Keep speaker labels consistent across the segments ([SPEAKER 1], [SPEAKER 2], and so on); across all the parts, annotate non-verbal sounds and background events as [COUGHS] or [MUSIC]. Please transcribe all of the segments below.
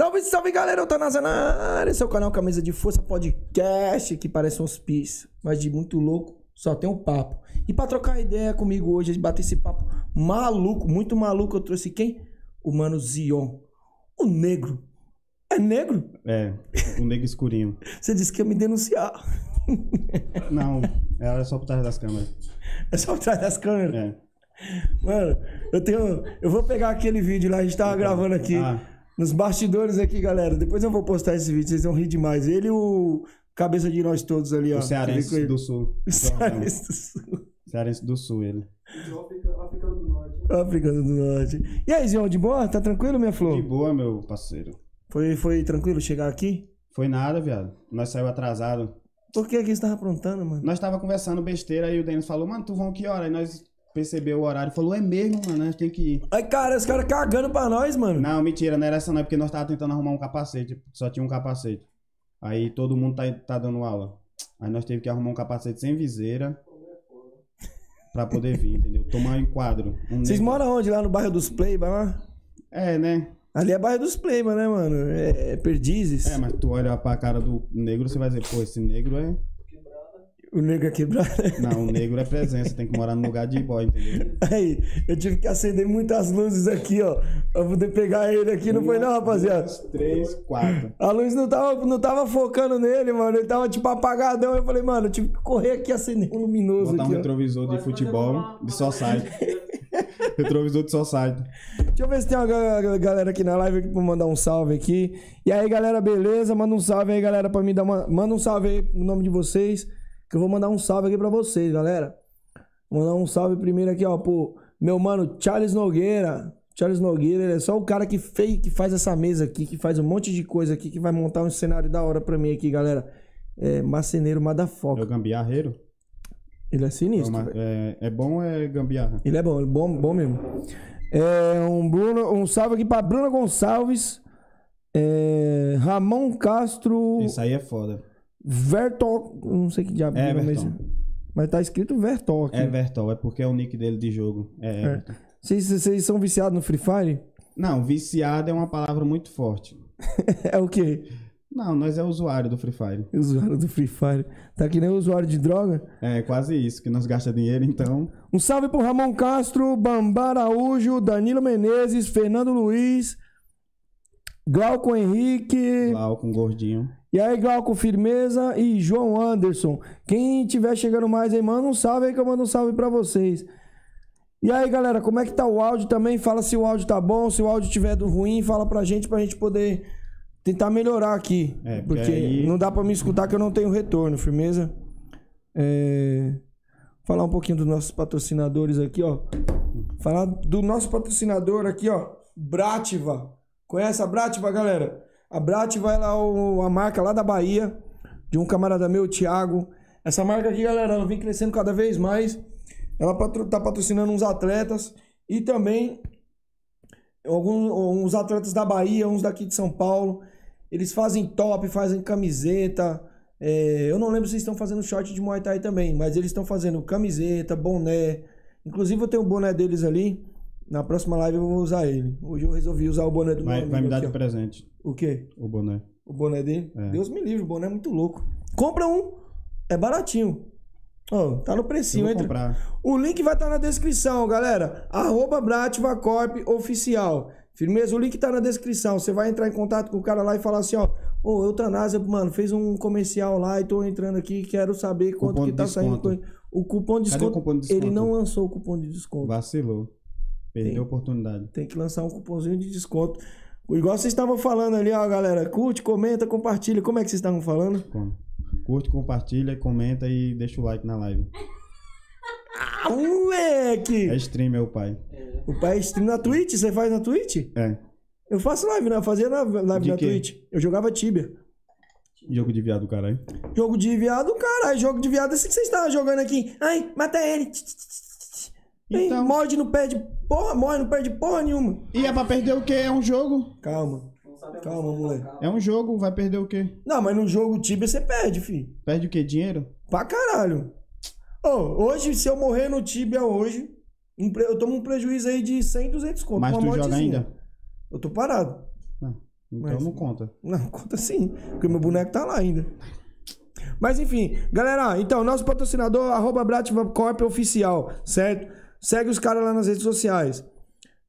[SPEAKER 1] Salve, salve galera, eu tô na área, seu canal Camisa de Força Podcast, que parece um hospício, mas de muito louco, só tem um papo. E pra trocar ideia comigo hoje, bater esse papo maluco, muito maluco, eu trouxe quem? O mano Zion, o negro. É negro?
[SPEAKER 2] É, o nego escurinho. [LAUGHS]
[SPEAKER 1] Você disse que ia me denunciar. [LAUGHS]
[SPEAKER 2] Não, ela é só por trás das câmeras.
[SPEAKER 1] É só atrás das câmeras.
[SPEAKER 2] É.
[SPEAKER 1] Mano, eu tenho. Eu vou pegar aquele vídeo lá, a gente tava gravando aqui.
[SPEAKER 2] Ah.
[SPEAKER 1] Nos bastidores aqui, galera. Depois eu vou postar esse vídeo, vocês vão rir demais. Ele e o cabeça de nós todos ali, ó.
[SPEAKER 2] O cearense do sul.
[SPEAKER 1] O Cearense do Sul.
[SPEAKER 2] Cearense do sul, ele.
[SPEAKER 1] Africano do Norte. E aí, Zion, de boa? Tá tranquilo, minha
[SPEAKER 2] De
[SPEAKER 1] flor?
[SPEAKER 2] boa, meu parceiro.
[SPEAKER 1] Foi, foi tranquilo chegar aqui?
[SPEAKER 2] Foi nada, viado. Nós saiu atrasado.
[SPEAKER 1] Por que que você tava aprontando, mano?
[SPEAKER 2] Nós tava conversando besteira e o Denis falou, mano, tu vão que hora? Aí nós percebeu o horário e falou, é mesmo, mano, nós tem que ir.
[SPEAKER 1] Ai, cara, os caras cagando pra nós, mano.
[SPEAKER 2] Não, mentira, não era essa não, é porque nós tava tentando arrumar um capacete. Só tinha um capacete. Aí todo mundo tá, tá dando aula. Aí nós teve que arrumar um capacete sem viseira. Pra poder vir, entendeu? Tomar um enquadro. Um
[SPEAKER 1] Vocês
[SPEAKER 2] negro-
[SPEAKER 1] moram onde? Lá no bairro dos Playba, lá?
[SPEAKER 2] É, né?
[SPEAKER 1] Ali é bairro dos Playba, né, mano? É, é Perdizes.
[SPEAKER 2] É, mas tu olha pra cara do negro, você vai dizer, pô, esse negro é.
[SPEAKER 1] O negro é quebrado. [LAUGHS]
[SPEAKER 2] Não, o negro é presença, tem que morar no lugar de boy, entendeu?
[SPEAKER 1] Aí, eu tive que acender muitas luzes aqui, ó. Pra poder pegar ele aqui, não foi não, rapaziada?
[SPEAKER 2] Dois, três, quatro.
[SPEAKER 1] A luz não tava, não tava focando nele, mano. Ele tava tipo apagadão. Eu falei, mano, eu tive que correr aqui e acender um luminoso
[SPEAKER 2] Botar um
[SPEAKER 1] aqui, ó.
[SPEAKER 2] retrovisor de futebol, de society. [LAUGHS] retrovisor de society.
[SPEAKER 1] Deixa eu ver se tem uma ga- galera aqui na live pra mandar um salve aqui. E aí, galera, beleza? Manda um salve aí, galera, pra mim dar uma. Manda um salve aí no nome de vocês. Que eu vou mandar um salve aqui pra vocês, galera. Vou mandar um salve primeiro aqui, ó, pro meu mano Charles Nogueira. Charles Nogueira, ele é só o cara que fez, que faz essa mesa aqui, que faz um monte de coisa aqui, que vai montar um cenário da hora pra mim aqui, galera. É marceneiro
[SPEAKER 2] É o
[SPEAKER 1] Madafoca.
[SPEAKER 2] gambiarreiro?
[SPEAKER 1] Ele é sinistro.
[SPEAKER 2] É, uma- é, é bom ou é gambiarra?
[SPEAKER 1] Ele é bom, ele é bom, bom mesmo. É, um, Bruno, um salve aqui pra Bruna Gonçalves, é, Ramon Castro,
[SPEAKER 2] Isso aí é foda.
[SPEAKER 1] Vertol, não sei que diabo nome é.
[SPEAKER 2] Everton.
[SPEAKER 1] Mas tá escrito Vertol aqui.
[SPEAKER 2] É Vertol, é porque é o nick dele de jogo. É Everton.
[SPEAKER 1] Vocês, vocês são viciados no Free Fire?
[SPEAKER 2] Não, viciado é uma palavra muito forte. [LAUGHS]
[SPEAKER 1] é o quê?
[SPEAKER 2] Não, nós é usuário do Free Fire.
[SPEAKER 1] Usuário do Free Fire. Tá que nem usuário de droga?
[SPEAKER 2] É quase isso, que nós gasta dinheiro, então.
[SPEAKER 1] Um salve pro Ramon Castro, Bamba Araújo, Danilo Menezes, Fernando Luiz, Glauco Henrique.
[SPEAKER 2] Lá com gordinho.
[SPEAKER 1] E aí, Glauco, firmeza e João Anderson. Quem tiver chegando mais aí, manda um salve aí que eu mando um salve pra vocês. E aí, galera, como é que tá o áudio também? Fala se o áudio tá bom, se o áudio tiver do ruim, fala pra gente, pra gente poder tentar melhorar aqui.
[SPEAKER 2] É, porque
[SPEAKER 1] porque
[SPEAKER 2] aí-
[SPEAKER 1] não dá pra me escutar que eu não tenho retorno, firmeza? É... Falar um pouquinho dos nossos patrocinadores aqui, ó. Falar do nosso patrocinador aqui, ó. Brativa. Conhece a Brativa, galera? A Brativa ela é o- a marca lá da Bahia, de um camarada meu, o Thiago. Essa marca aqui, galera, ela vem crescendo cada vez mais. Ela patro- tá patrocinando uns atletas e também alguns uns atletas da Bahia, uns daqui de São Paulo. Eles fazem top, fazem camiseta. É, eu não lembro se eles estão fazendo short de Muay Thai também, mas eles estão fazendo camiseta, boné. Inclusive eu tenho o boné deles ali. Na próxima live eu vou usar ele. Hoje eu resolvi usar o boné do
[SPEAKER 2] Vai,
[SPEAKER 1] meu
[SPEAKER 2] vai me
[SPEAKER 1] amigo
[SPEAKER 2] dar
[SPEAKER 1] aqui,
[SPEAKER 2] de
[SPEAKER 1] ó.
[SPEAKER 2] presente
[SPEAKER 1] O quê?
[SPEAKER 2] o boné.
[SPEAKER 1] O boné dele?
[SPEAKER 2] É.
[SPEAKER 1] Deus me livre, o boné é muito louco. Compra um, é baratinho. Ó, tá no precinho, entra.
[SPEAKER 2] comprar.
[SPEAKER 1] O link vai estar na descrição, galera. Arroba Brativa Corp Oficial. Firmeza? O link tá na descrição. Você vai entrar em contato com o cara lá e falar assim, ó. Ô, Eutanásia, mano, fez um comercial lá e tô entrando aqui quero saber quanto
[SPEAKER 2] Cupom
[SPEAKER 1] que tá saindo.
[SPEAKER 2] desconto.
[SPEAKER 1] O cupom de
[SPEAKER 2] Cadê o
[SPEAKER 1] desconto.
[SPEAKER 2] cupom de
[SPEAKER 1] Ele
[SPEAKER 2] desconto?
[SPEAKER 1] não lançou o cupom de desconto.
[SPEAKER 2] Vacilou. Perdeu
[SPEAKER 1] Tem.
[SPEAKER 2] a oportunidade.
[SPEAKER 1] Tem que lançar um cupomzinho de desconto. Igual vocês estavam falando ali, ó, galera. Curte, comenta, compartilha. Como é que vocês estavam falando?
[SPEAKER 2] Como? Curte, compartilha, comenta e deixa o like na live.
[SPEAKER 1] Ah, moleque!
[SPEAKER 2] É stream, meu pai.
[SPEAKER 1] O pai stream na Twitch. Você faz na Twitch?
[SPEAKER 2] É.
[SPEAKER 1] Eu faço live, né? Eu fazia live
[SPEAKER 2] De
[SPEAKER 1] na
[SPEAKER 2] quê?
[SPEAKER 1] Twitch. Eu jogava Tibia.
[SPEAKER 2] Jogo de viado, caralho.
[SPEAKER 1] Jogo de viado, caralho. Jogo de viado, esse que vocês estavam jogando aqui. Ai, mata ele.
[SPEAKER 2] Então-
[SPEAKER 1] Morde, não perde porra, morre, não perde porra nenhuma.
[SPEAKER 2] E é pra perder o quê? É um jogo.
[SPEAKER 1] Calma. Calma, moleque.
[SPEAKER 2] É um jogo, vai perder o quê?
[SPEAKER 1] Não, mas no jogo Tibia você perde, filho.
[SPEAKER 2] Perde o quê? Dinheiro?
[SPEAKER 1] Pra caralho. Ô, hoje, se eu morrer no Tibia hoje, eu tomo um prejuízo aí de 100, 200 conto.
[SPEAKER 2] Mas tu joga
[SPEAKER 1] mortezinha.
[SPEAKER 2] ainda?
[SPEAKER 1] Eu tô parado.
[SPEAKER 2] Ah, então
[SPEAKER 1] Mas-
[SPEAKER 2] não conta.
[SPEAKER 1] Não, conta sim, porque meu boneco tá lá ainda. Mas enfim, galera, então, nosso patrocinador, arroba Corp Oficial, certo? Segue os caras lá nas redes sociais.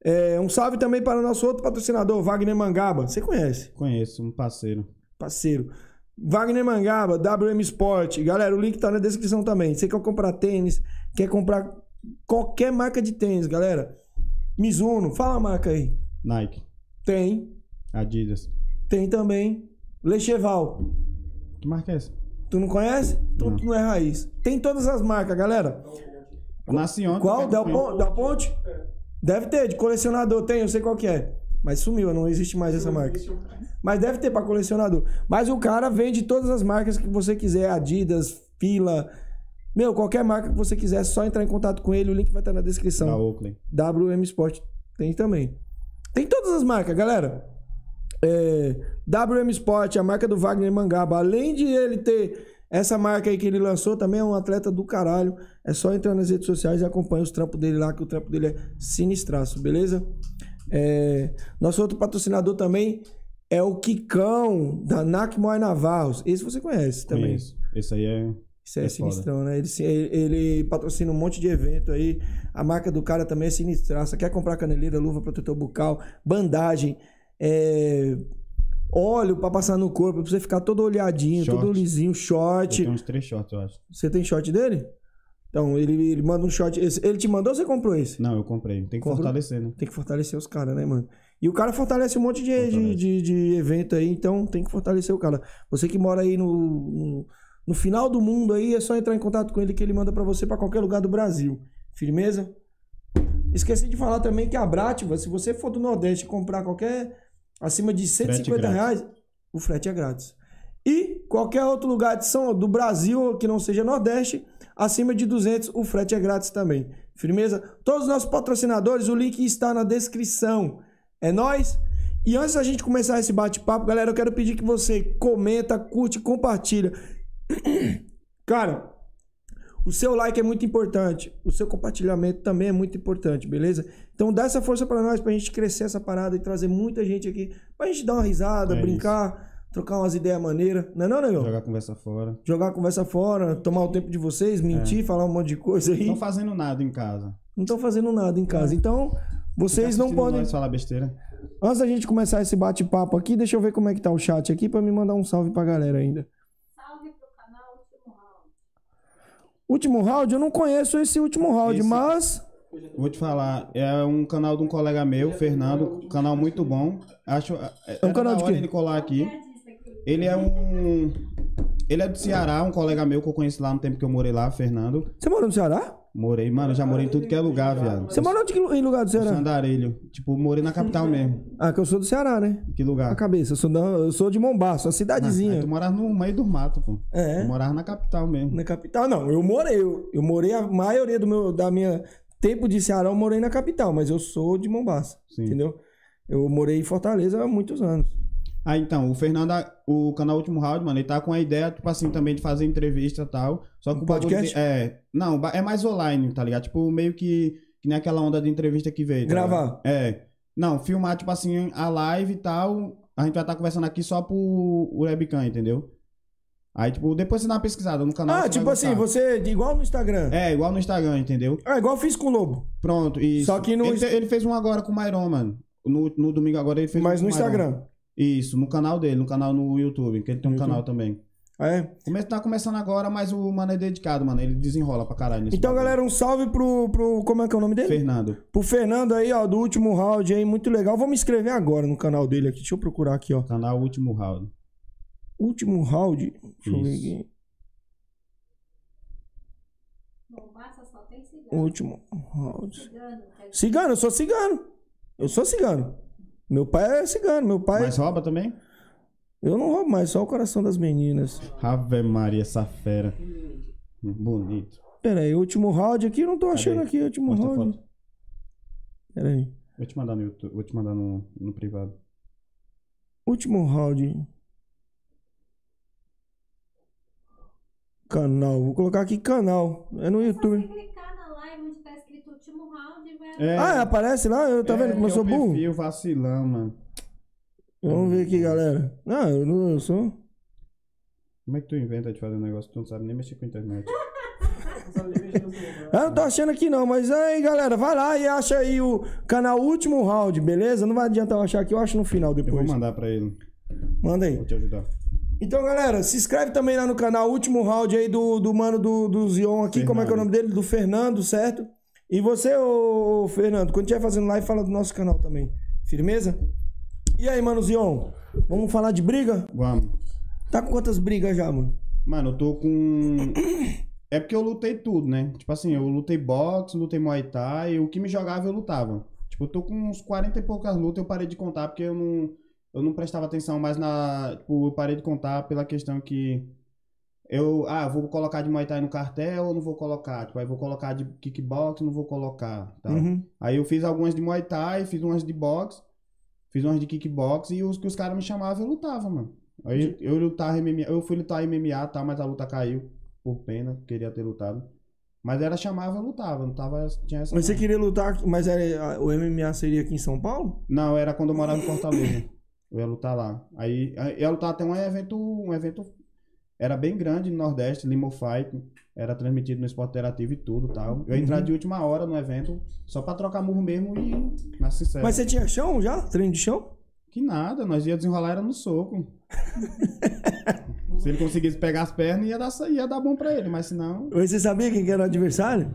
[SPEAKER 1] É, um salve também para o nosso outro patrocinador, Wagner Mangaba. Você conhece?
[SPEAKER 2] Conheço, um parceiro.
[SPEAKER 1] parceiro. Wagner Mangaba, WM Sport. Galera, o link tá na descrição também. Você quer comprar tênis, quer comprar qualquer marca de tênis, galera. Mizuno, fala a marca aí.
[SPEAKER 2] Nike,
[SPEAKER 1] Tem,
[SPEAKER 2] Adidas.
[SPEAKER 1] tem também. Lecheval.
[SPEAKER 2] Que marca é essa?
[SPEAKER 1] Tu não conhece? Tu
[SPEAKER 2] Não.
[SPEAKER 1] tu não é raiz. Tem todas as marcas, galera.
[SPEAKER 2] Eu nasci ontem.
[SPEAKER 1] Qual? Del,
[SPEAKER 2] conheço.
[SPEAKER 1] Pon- Del Ponte? Deve ter, de colecionador. Tem, eu sei qual que é. Mas sumiu, não existe mais essa marca. Mas deve ter pra colecionador. Mas o cara vende todas as marcas que você quiser. Adidas, Fila. Meu, qualquer marca que você quiser, é só entrar em contato com ele. O link vai estar na
[SPEAKER 2] Da
[SPEAKER 1] descrição.
[SPEAKER 2] Oakley.
[SPEAKER 1] WM Sport tem também. Tem todas as marcas, galera. É, WM Sport, a marca do Wagner Mangaba. Além de ele ter essa marca aí que ele lançou, também é um atleta do caralho. É só entrar nas redes sociais e acompanhar os trampos dele lá, que o trampo dele é sinistraço, beleza? É, nosso outro patrocinador também é o Kikão, da NAC Moai Navarros. Esse você conhece também.
[SPEAKER 2] Conheço. Esse aí é.
[SPEAKER 1] Isso é,
[SPEAKER 2] É
[SPEAKER 1] sinistrão, né? Ele, se- ele, ele patrocina um monte de evento aí. A marca do cara também é sinistraça. Quer comprar caneleira, luva, protetor bucal, bandagem, é, óleo pra passar no corpo, pra você ficar todo olhadinho,
[SPEAKER 2] Short.
[SPEAKER 1] todo lisinho,
[SPEAKER 2] Eu
[SPEAKER 1] short.
[SPEAKER 2] tenho uns três shorts, eu acho.
[SPEAKER 1] Você tem short dele? Então, ele, ele manda um short. esse- Ele te mandou ou você comprou esse?
[SPEAKER 2] Não, eu comprei. Tem que
[SPEAKER 1] Comprou?
[SPEAKER 2] fortalecer, né?
[SPEAKER 1] Tem que fortalecer os caras, né, mano? E o cara fortalece um monte de, de,
[SPEAKER 2] Fortalece.
[SPEAKER 1] de, de evento aí, então tem que fortalecer o cara. Você que mora aí no, no, no final do mundo aí, é só entrar em contato com ele que ele manda pra você pra qualquer lugar do Brasil. Firmeza? Esqueci de falar também que a Brativa, se você for do Nordeste comprar qualquer acima de 150
[SPEAKER 2] grátis.
[SPEAKER 1] reais, o frete é grátis. E qualquer outro lugar de São, do Brasil que não seja Nordeste, acima de 200, o frete é grátis também. Firmeza? Todos os nossos patrocinadores, o link está na descrição. É nóis? E antes da gente começar esse bate-papo, galera, eu quero pedir que você comenta, curte, compartilha. [COUGHS] Cara, o seu like é muito importante. O seu compartilhamento também é muito importante, beleza? Então dá essa força pra nós, pra gente crescer essa parada e trazer muita gente aqui. Pra gente dar uma risada,
[SPEAKER 2] É
[SPEAKER 1] brincar, trocar umas ideias maneiras. Não é não, negão?
[SPEAKER 2] Jogar conversa fora.
[SPEAKER 1] Jogar a conversa fora, tomar o tempo de vocês, mentir, falar um monte de coisa aí.
[SPEAKER 2] Não fazendo nada em casa.
[SPEAKER 1] Não estão fazendo nada em casa. Então, vocês não podem.
[SPEAKER 2] Nós falar besteira.
[SPEAKER 1] Antes da gente começar esse bate-papo aqui, deixa eu ver como é que tá o chat aqui pra me mandar um salve pra galera ainda.
[SPEAKER 3] Salve pro canal Último Round.
[SPEAKER 1] Último round, eu não conheço esse último round,
[SPEAKER 2] Esse-
[SPEAKER 1] mas.
[SPEAKER 2] Vou te falar, é um canal de um colega meu, Fernando, um canal muito bom. Acho é,
[SPEAKER 1] um
[SPEAKER 2] era
[SPEAKER 1] canal de quê?
[SPEAKER 2] ele colar aqui. Ele é um ele é do Ceará, um colega meu que eu conheci lá no tempo que eu morei lá, Fernando.
[SPEAKER 1] Você morou no Ceará?
[SPEAKER 2] Morei, mano, já morei em tudo que é lugar, viado.
[SPEAKER 1] Você morou de que lu- em lugar do Ceará?
[SPEAKER 2] Sandarelho. Tipo, morei na capital mesmo.
[SPEAKER 1] Ah, que eu sou do Ceará, né?
[SPEAKER 2] Que
[SPEAKER 1] A
[SPEAKER 2] lugar?
[SPEAKER 1] cabeça, eu sou, da- eu sou de Mombaço, uma
[SPEAKER 2] Ah,
[SPEAKER 1] cidadezinha.
[SPEAKER 2] aí tu morava no meio do mato, pô.
[SPEAKER 1] É.
[SPEAKER 2] Eu morava na capital mesmo.
[SPEAKER 1] Na capital, não, eu morei. Eu, eu morei a maioria do meu da minha tempo de Ceará, eu morei na capital, mas eu sou de Mombaça,
[SPEAKER 2] Sim.
[SPEAKER 1] entendeu? Eu morei em Fortaleza há muitos anos.
[SPEAKER 2] Ah, então, o Fernando, o canal Último Round, mano, ele tá com a ideia, tipo assim, também de fazer entrevista e tal. Só que
[SPEAKER 1] Um
[SPEAKER 2] o
[SPEAKER 1] podcast?
[SPEAKER 2] de- É. Não, é mais online, tá ligado? Tipo, meio que. Que nem aquela onda de entrevista que veio. tá
[SPEAKER 1] Gravar.
[SPEAKER 2] É. Não, filmar, tipo assim, a live e tal. A gente vai estar conversando aqui só pro webcam, entendeu? Aí, tipo, depois você dá uma pesquisada no canal.
[SPEAKER 1] Ah, tipo assim, você, igual no Instagram.
[SPEAKER 2] É, igual no Instagram, entendeu?
[SPEAKER 1] Ah, igual eu fiz com o Lobo.
[SPEAKER 2] Pronto, isso.
[SPEAKER 1] Só que no
[SPEAKER 2] Ele, ele fez um agora com o Myron, mano. No, no domingo agora ele fez
[SPEAKER 1] Mas
[SPEAKER 2] um
[SPEAKER 1] no. Instagram.
[SPEAKER 2] Isso, no canal dele, no canal no YouTube, que ele tem um
[SPEAKER 1] YouTube.
[SPEAKER 2] canal também.
[SPEAKER 1] É.
[SPEAKER 2] Come- Tá começando agora, mas o mano é dedicado, mano. Ele desenrola pra caralho nesse
[SPEAKER 1] Então,
[SPEAKER 2] bagulho.
[SPEAKER 1] galera, um salve pro, pro. Como é que é o nome dele?
[SPEAKER 2] Fernando.
[SPEAKER 1] Pro Fernando aí, ó, do último round aí, muito legal. Vou me inscrever agora no canal dele aqui. Deixa eu procurar aqui, ó.
[SPEAKER 2] Canal Último Round.
[SPEAKER 1] Último round. Deixa eu ver
[SPEAKER 2] Isso.
[SPEAKER 1] aqui. Último round.
[SPEAKER 3] Cigano,
[SPEAKER 1] eu sou cigano. Eu sou cigano. Meu pai é cigano, meu pai.
[SPEAKER 2] Mas rouba também?
[SPEAKER 1] Eu não roubo mais, só o coração das meninas.
[SPEAKER 2] Ave Maria, essa fera. Bonito.
[SPEAKER 1] Pera aí, último round aqui, eu não tô achando aqui, último
[SPEAKER 2] Mostra
[SPEAKER 1] round.
[SPEAKER 2] foto.
[SPEAKER 1] Pera aí.
[SPEAKER 2] Vou te mandar no YouTube, vou te mandar no, no privado.
[SPEAKER 1] Último round. Canal, vou colocar aqui canal. É no
[SPEAKER 3] Só
[SPEAKER 1] YouTube.
[SPEAKER 3] você clicar na live onde tá round e vai
[SPEAKER 2] É,
[SPEAKER 1] Ah, aparece lá? Eu, tá
[SPEAKER 2] é,
[SPEAKER 1] vendo como eu
[SPEAKER 2] que
[SPEAKER 1] sou
[SPEAKER 2] o
[SPEAKER 1] burro?
[SPEAKER 2] perfil vacilão, mano.
[SPEAKER 1] Vamos ver aqui, galera. Ah, eu não eu sou.
[SPEAKER 2] Como é que tu inventa de fazer um negócio que tu não sabe nem mexer com a internet? [LAUGHS]
[SPEAKER 1] Eu não tô achando aqui não, mas aí, galera, vai lá e acha aí o canal Último Round, beleza? Não vai adiantar eu achar aqui, eu acho no final
[SPEAKER 2] Eu vou
[SPEAKER 1] depois.
[SPEAKER 2] mandar pra ele.
[SPEAKER 1] Manda aí.
[SPEAKER 2] Vou te ajudar.
[SPEAKER 1] Então, galera, se inscreve também lá no canal Último Round aí do, do mano do, do Zion aqui, como é que é o nome dele? Do Fernando, certo? E você, ô, Fernando, quando estiver fazendo live, fala do nosso canal também. Firmeza? E aí, mano Zion? Vamos falar de briga?
[SPEAKER 2] Vamos.
[SPEAKER 1] Tá com quantas brigas já, mano?
[SPEAKER 2] Mano, eu tô com. [COUGHS] É porque eu lutei tudo, né? Tipo assim, eu lutei boxe, lutei muay thai, o que me jogava eu lutava. Tipo, eu tô com uns 40 e poucas lutas, eu parei de contar porque eu não, eu não prestava atenção mais na. Tipo, eu parei de contar pela questão que. Eu, ah, vou colocar de muay thai no cartel ou não vou colocar? Tipo, aí vou colocar de kickbox, não vou colocar. Tal.
[SPEAKER 1] Uhum.
[SPEAKER 2] Aí eu fiz algumas de muay thai, fiz umas de boxe, fiz umas de kickbox e os que os caras me chamavam eu lutava, mano. Aí eu lutava MMA, eu fui lutar MMA, tá, mas a luta caiu por pena, queria ter lutado. Mas ela chamava eu lutava, não tava tinha essa
[SPEAKER 1] Mas você queria lutar, mas era, o MMA seria aqui em São Paulo?
[SPEAKER 2] Não, era quando eu morava em Fortaleza. Eu ia lutar lá. Aí aí eu ia lutar até um evento, um evento era bem grande no Nordeste, Limo Fight, era transmitido no Esporte Interativo e tudo, tal. Eu ia entrar
[SPEAKER 1] Uhum.
[SPEAKER 2] de última hora no evento, só pra trocar murro mesmo e na sincera.
[SPEAKER 1] Mas você tinha chão já? Treino de chão?
[SPEAKER 2] Que nada, nós ia desenrolar era no soco. se ele conseguisse pegar as pernas, ia dar, ia dar bom pra ele, mas se não.
[SPEAKER 1] Mas você sabia quem que era o adversário?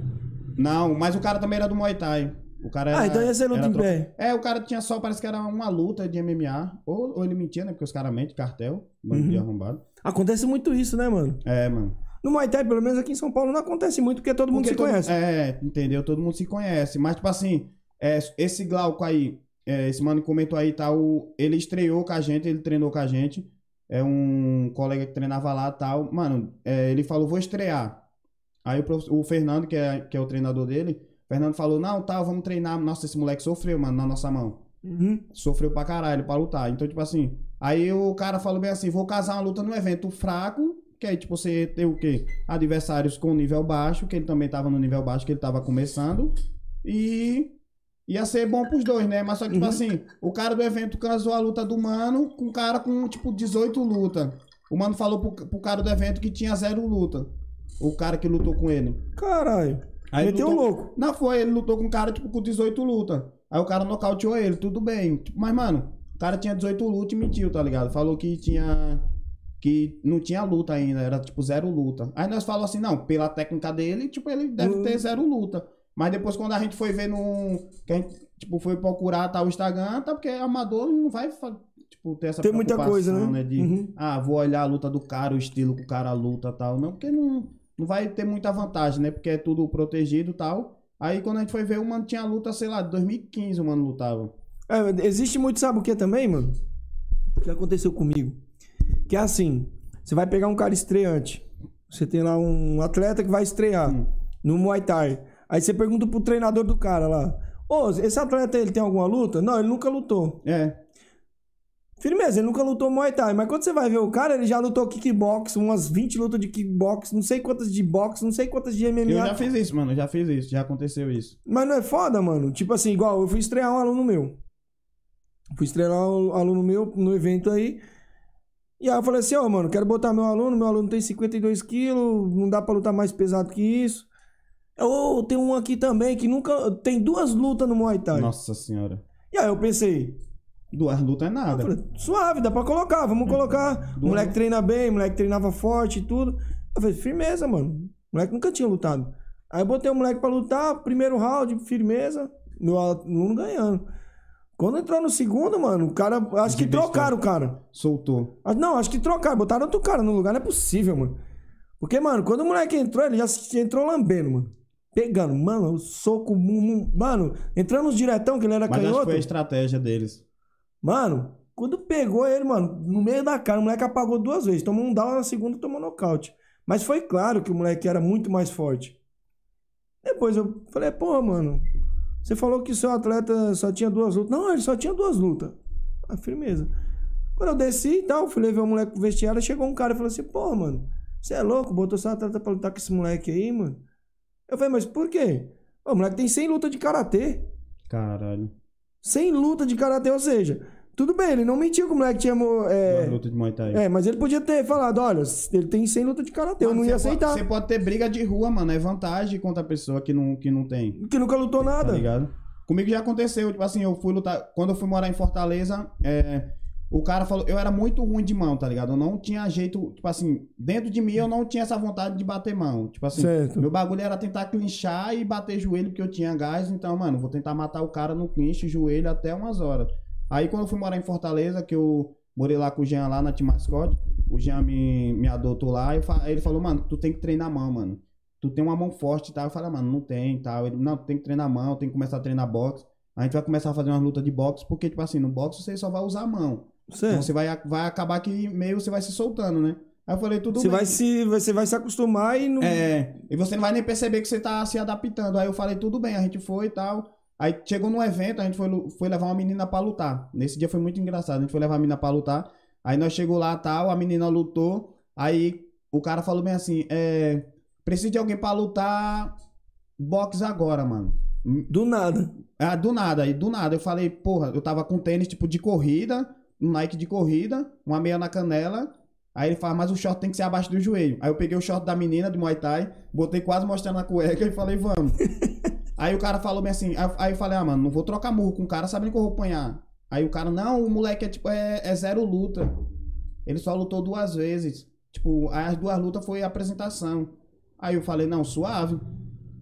[SPEAKER 2] Não, mas o cara também era do Muay Thai. O cara era,
[SPEAKER 1] Ah, então ia ser luta em pé.
[SPEAKER 2] É, o cara tinha só, parece que era uma luta de MMA. Ou, ou ele mentia, né? Porque os caras mentem, cartel, bando de
[SPEAKER 1] Uhum.
[SPEAKER 2] arrombado.
[SPEAKER 1] Acontece muito isso, né, mano?
[SPEAKER 2] É, mano.
[SPEAKER 1] No Muay Thai, pelo menos aqui em São Paulo, não acontece muito porque todo mundo
[SPEAKER 2] Porque
[SPEAKER 1] se
[SPEAKER 2] todo-
[SPEAKER 1] conhece.
[SPEAKER 2] É, entendeu? Todo mundo se conhece. Mas, tipo assim, é, esse Glauco aí, é, esse mano que comentou aí, tal, ele estreou com a gente, ele treinou com a gente. É um colega que treinava lá tal. Mano, é, ele falou, vou estrear. Aí o, o Fernando, que é, que é o treinador dele, o Fernando falou, não, tal, vamos treinar. Nossa, esse moleque sofreu, mano, na nossa mão.
[SPEAKER 1] Uhum.
[SPEAKER 2] Sofreu pra caralho pra lutar. Então, tipo assim, aí o cara falou bem assim: vou casar uma luta no evento fraco, que aí, tipo, você tem o quê? Adversários com nível baixo, que ele também tava no nível baixo, que ele tava começando. E ia ser bom pros dois, né? Mas só que, tipo
[SPEAKER 1] Uhum.
[SPEAKER 2] assim, o cara do evento casou a luta do mano com um cara com, tipo, 18 luta. O mano falou pro, pro cara do evento que tinha zero luta. O cara que lutou com ele.
[SPEAKER 1] Caralho.
[SPEAKER 2] Aí
[SPEAKER 1] Meteu
[SPEAKER 2] lutou-
[SPEAKER 1] louco.
[SPEAKER 2] Não foi, ele lutou com um cara, tipo, com 18 luta. Aí o cara nocauteou ele, tudo bem. Tipo, Mas, mano, o cara tinha 18 luta e mentiu, tá ligado? Falou que tinha. Que não tinha luta ainda, era tipo zero luta. Aí nós falamos assim, não, pela técnica dele, tipo, ele deve
[SPEAKER 1] Hum.
[SPEAKER 2] ter zero luta. Mas depois quando a gente foi ver no. Que a gente, tipo, foi procurar tá, o Instagram, tá? Porque amador não vai tipo, ter essa
[SPEAKER 1] Tem muita coisa,
[SPEAKER 2] preocupação,
[SPEAKER 1] né?
[SPEAKER 2] De,
[SPEAKER 1] Uhum.
[SPEAKER 2] ah, vou olhar a luta do cara, o estilo que o cara luta tal. Não, porque não, não vai ter muita vantagem, né? Porque é tudo protegido e tal. Aí quando a gente foi ver, o mano tinha luta, sei lá, 2015 o mano lutava.
[SPEAKER 1] É, existe muito, sabe o que também, mano? O que aconteceu comigo? Que é assim, você vai pegar um cara estreante. Você tem lá um atleta que vai estrear
[SPEAKER 2] Hum.
[SPEAKER 1] no Muay Thai. Aí você pergunta pro treinador do cara lá: Ô, esse atleta ele tem alguma luta? Não, ele nunca lutou.
[SPEAKER 2] É,
[SPEAKER 1] Firmeza, ele nunca lutou Muay Thai. Mas quando você vai ver o cara, ele já lutou kickbox, umas 20 lutas de kickbox, não sei quantas de boxe, não sei quantas de MMA.
[SPEAKER 2] eu já fiz isso, mano, já fiz isso, já aconteceu isso.
[SPEAKER 1] Mas não é foda, mano? Tipo assim, igual eu fui estrear um aluno meu. Fui estrear um aluno meu no evento aí. E aí eu falei assim, ó, mano, quero botar meu aluno, meu aluno tem 52 quilos, não dá pra lutar mais pesado que isso. Ô, tem um aqui também que nunca. Tem duas lutas no Muay Thai.
[SPEAKER 2] Nossa senhora.
[SPEAKER 1] E aí eu pensei,
[SPEAKER 2] Duas lutas é
[SPEAKER 1] eu
[SPEAKER 2] nada.
[SPEAKER 1] falei, suave, dá pra colocar, vamos colocar. [LAUGHS] O
[SPEAKER 2] Duas
[SPEAKER 1] moleque treina bem, o moleque treinava forte e tudo. Eu falei, firmeza, mano. O moleque nunca tinha lutado. Aí eu botei o moleque pra lutar, primeiro round, firmeza, meu aluno ganhando. Quando entrou no segundo, mano, o cara. Acho que trocaram o cara.
[SPEAKER 2] Soltou.
[SPEAKER 1] Ah, Não, acho que trocaram, botaram outro cara no lugar, não é possível, mano. Porque, mano, quando o moleque entrou, ele já se- entrou lambendo, mano. Pegando, mano, o soco, mu- mu- mano, entrando nos diretão, que ele era
[SPEAKER 2] Mas acho que
[SPEAKER 1] canhoto.
[SPEAKER 2] foi a estratégia deles.
[SPEAKER 1] Mano, Quando pegou ele, mano, no meio da cara, o moleque apagou duas vezes. Tomou um down na segunda, tomou nocaute. Mas foi claro que o moleque era muito mais forte. Depois eu falei, pô, mano, você falou que seu atleta só tinha duas lutas. Não, ele só tinha duas lutas. Ah, firmeza. Quando eu desci e tal, fui levar o moleque pro vestiário, chegou um cara e falou assim, pô, mano, você é louco? Botou seu atleta pra lutar com esse moleque aí, mano? Eu falei, mas por quê? O moleque tem 100 lutas de karatê.
[SPEAKER 2] Caralho.
[SPEAKER 1] 100 lutas de karatê, ou seja, tudo bem, ele não mentiu que o moleque tinha. É,
[SPEAKER 2] lutas de Muay Thai.
[SPEAKER 1] é, mas ele podia ter falado: olha, ele tem 100 lutas de karatê, eu não ia aceitar.
[SPEAKER 2] Pode, você pode ter briga de rua, mano. É vantagem contra a pessoa que não, que não tem.
[SPEAKER 1] Que nunca lutou
[SPEAKER 2] Tá
[SPEAKER 1] nada.
[SPEAKER 2] ligado? Comigo já aconteceu, tipo assim, eu fui lutar. Quando eu fui morar em Fortaleza, é, o cara falou, eu era muito ruim de mão, tá ligado? Eu não tinha jeito, tipo assim, dentro de mim eu não tinha essa vontade de bater mão. Tipo assim,
[SPEAKER 1] Certo.
[SPEAKER 2] meu bagulho era tentar clinchar e bater joelho, porque eu tinha gás, então, mano, vou tentar matar o cara no clinch, joelho até umas horas. Aí quando eu fui morar em Fortaleza, que eu morei lá com o Jean lá na Team Mascote, o Jean me, me adotou lá, e ele falou, mano, tu tem que treinar a mão, mano. Tu tem uma mão forte e tal. Eu falei, "Ah, mano, não tem e tal. Ele, não, tu tem que treinar a mão, tem que começar a treinar boxe. A gente vai começar a fazer uma luta de boxe, porque, tipo assim, no boxe você só vai usar a mão. Então
[SPEAKER 1] Certo.
[SPEAKER 2] você vai, vai acabar que meio você vai se soltando, né? Aí eu falei, tudo
[SPEAKER 1] Você
[SPEAKER 2] bem.
[SPEAKER 1] vai, se, você vai se acostumar e não.
[SPEAKER 2] É, e você não vai nem perceber que você tá se adaptando. Aí eu falei, tudo bem, a gente foi e tal. Aí chegou no evento, a gente foi, foi levar uma menina pra lutar. Nesse dia foi muito engraçado. A gente foi levar a menina pra lutar. Aí nós chegou lá tal, a menina lutou. Aí o cara falou bem assim: é. Preciso de alguém pra lutar boxe agora, mano.
[SPEAKER 1] Do nada.
[SPEAKER 2] Ah, do nada, aí do nada eu falei, porra, eu tava com tênis tipo de corrida, um Nike de corrida, uma meia na canela. Aí ele fala, mas o short tem que ser abaixo do joelho. Aí eu peguei o short da menina de Muay Thai, botei quase mostrando a cueca e falei, vamos. [LAUGHS] aí o cara falou assim, aí, eu falei, ah, mano, não vou trocar murro com o cara sabendo que eu vou apanhar. Aí o cara, não, o moleque é tipo, é, é zero luta. Ele só lutou duas vezes. Tipo, as duas lutas foi apresentação. Aí eu falei, não, suave.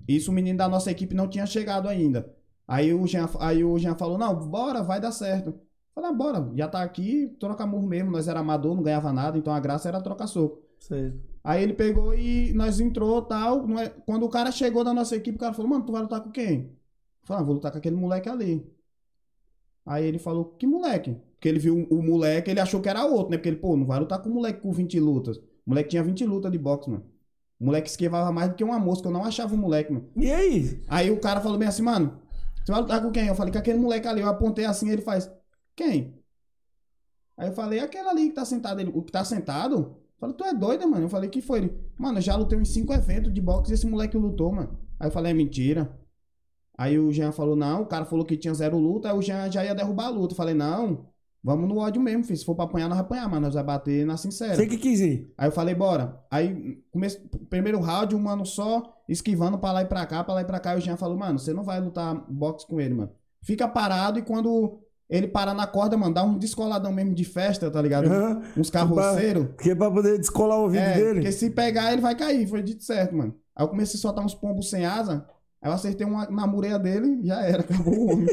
[SPEAKER 2] Isso o menino da nossa equipe não tinha chegado ainda. Aí o Jean, aí o Jean falou, não, bora, vai dar certo. Eu Falei, ah, bora, já tá aqui, troca murro mesmo, nós era amador, não ganhava nada, então a graça era trocar soco.
[SPEAKER 1] Certo.
[SPEAKER 2] Aí ele pegou e nós entrou tal. não é- Quando o cara chegou da nossa equipe, o cara falou, mano, tu vai lutar com quem? Eu falei, ah, vou lutar com aquele moleque ali. Aí ele falou, que moleque? Porque ele viu o moleque, ele achou que era outro, né? Porque ele, pô, não vai lutar com o moleque com 20 lutas. O moleque tinha 20 lutas de boxe, mano. O moleque esquivava mais do que uma mosca, eu não achava o moleque, mano.
[SPEAKER 1] E aí?
[SPEAKER 2] Aí o cara falou bem assim, mano, você vai lutar com quem? Eu falei, com aquele moleque ali. Eu apontei assim, ele faz, quem? Aí eu falei, aquele ali que tá sentado. Ele, o que tá sentado? Falei, tu é doido, mano? Eu falei, que foi? Ele, mano, eu já lutei em cinco eventos de boxe e esse moleque lutou, mano. Aí eu falei, é mentira. Aí o Jean falou, não, o cara falou que tinha zero luta, aí o Jean já ia derrubar a luta. Eu falei, não, vamos no ódio mesmo, filho. Se for pra apanhar, nós vamos apanhar, mas nós vamos bater na sincera.
[SPEAKER 1] Você que quis ir.
[SPEAKER 2] Aí eu falei, bora. Aí, comece... primeiro round, um mano só esquivando pra lá e pra cá, pra lá e pra cá. E o Jean falou, mano, você não vai lutar boxe com ele, mano. Fica parado e quando ele parar na corda, mano, dá um descoladão mesmo de festa, tá ligado?
[SPEAKER 1] Aham.
[SPEAKER 2] Uns carroceiros.
[SPEAKER 1] Porque é pra poder descolar o ouvido
[SPEAKER 2] É,
[SPEAKER 1] dele.
[SPEAKER 2] porque se pegar, ele vai cair. Foi dito certo, mano. Aí eu comecei a soltar uns pombos sem asa. Aí eu acertei uma na mureia dele, já era, [LAUGHS] acabou o homem.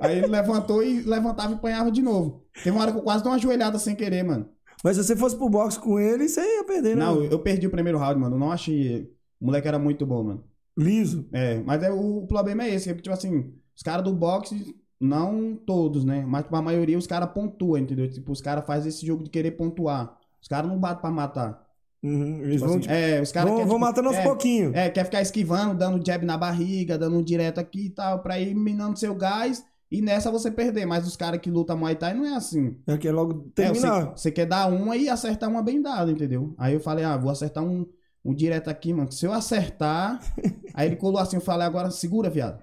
[SPEAKER 2] Aí ele levantou e levantava e apanhava de novo. Teve uma hora que eu quase dei uma joelhada sem querer, mano.
[SPEAKER 1] Mas se você fosse pro boxe com ele, você ia perder, né?
[SPEAKER 2] Não, eu perdi o primeiro round, mano. Eu não achei. O moleque era muito bom, mano.
[SPEAKER 1] Liso.
[SPEAKER 2] É, mas é, o problema é esse, é que, tipo assim, os caras do boxe, não todos, né? Mas tipo, a maioria os caras pontuam, entendeu? Tipo, os caras fazem esse jogo de querer pontuar. Os caras não batem pra matar.
[SPEAKER 1] Uhum, Eles
[SPEAKER 2] Tipo
[SPEAKER 1] vão,
[SPEAKER 2] assim, é, os caras
[SPEAKER 1] vão,
[SPEAKER 2] quer,
[SPEAKER 1] vão
[SPEAKER 2] tipo,
[SPEAKER 1] matando aos
[SPEAKER 2] é,
[SPEAKER 1] pouquinhos.
[SPEAKER 2] É, quer ficar esquivando, dando jab na barriga, dando um direto aqui e tal, pra ir minando seu gás e nessa você perder. Mas os caras que lutam Muay Thai não é assim.
[SPEAKER 1] É que é logo
[SPEAKER 2] É, você,
[SPEAKER 1] terminar.
[SPEAKER 2] você quer dar uma e acertar uma bem dada, entendeu? Aí eu falei, ah, vou acertar um, um direto aqui, mano. Se eu acertar. [LAUGHS] aí ele colou assim, eu falei, agora segura, viado.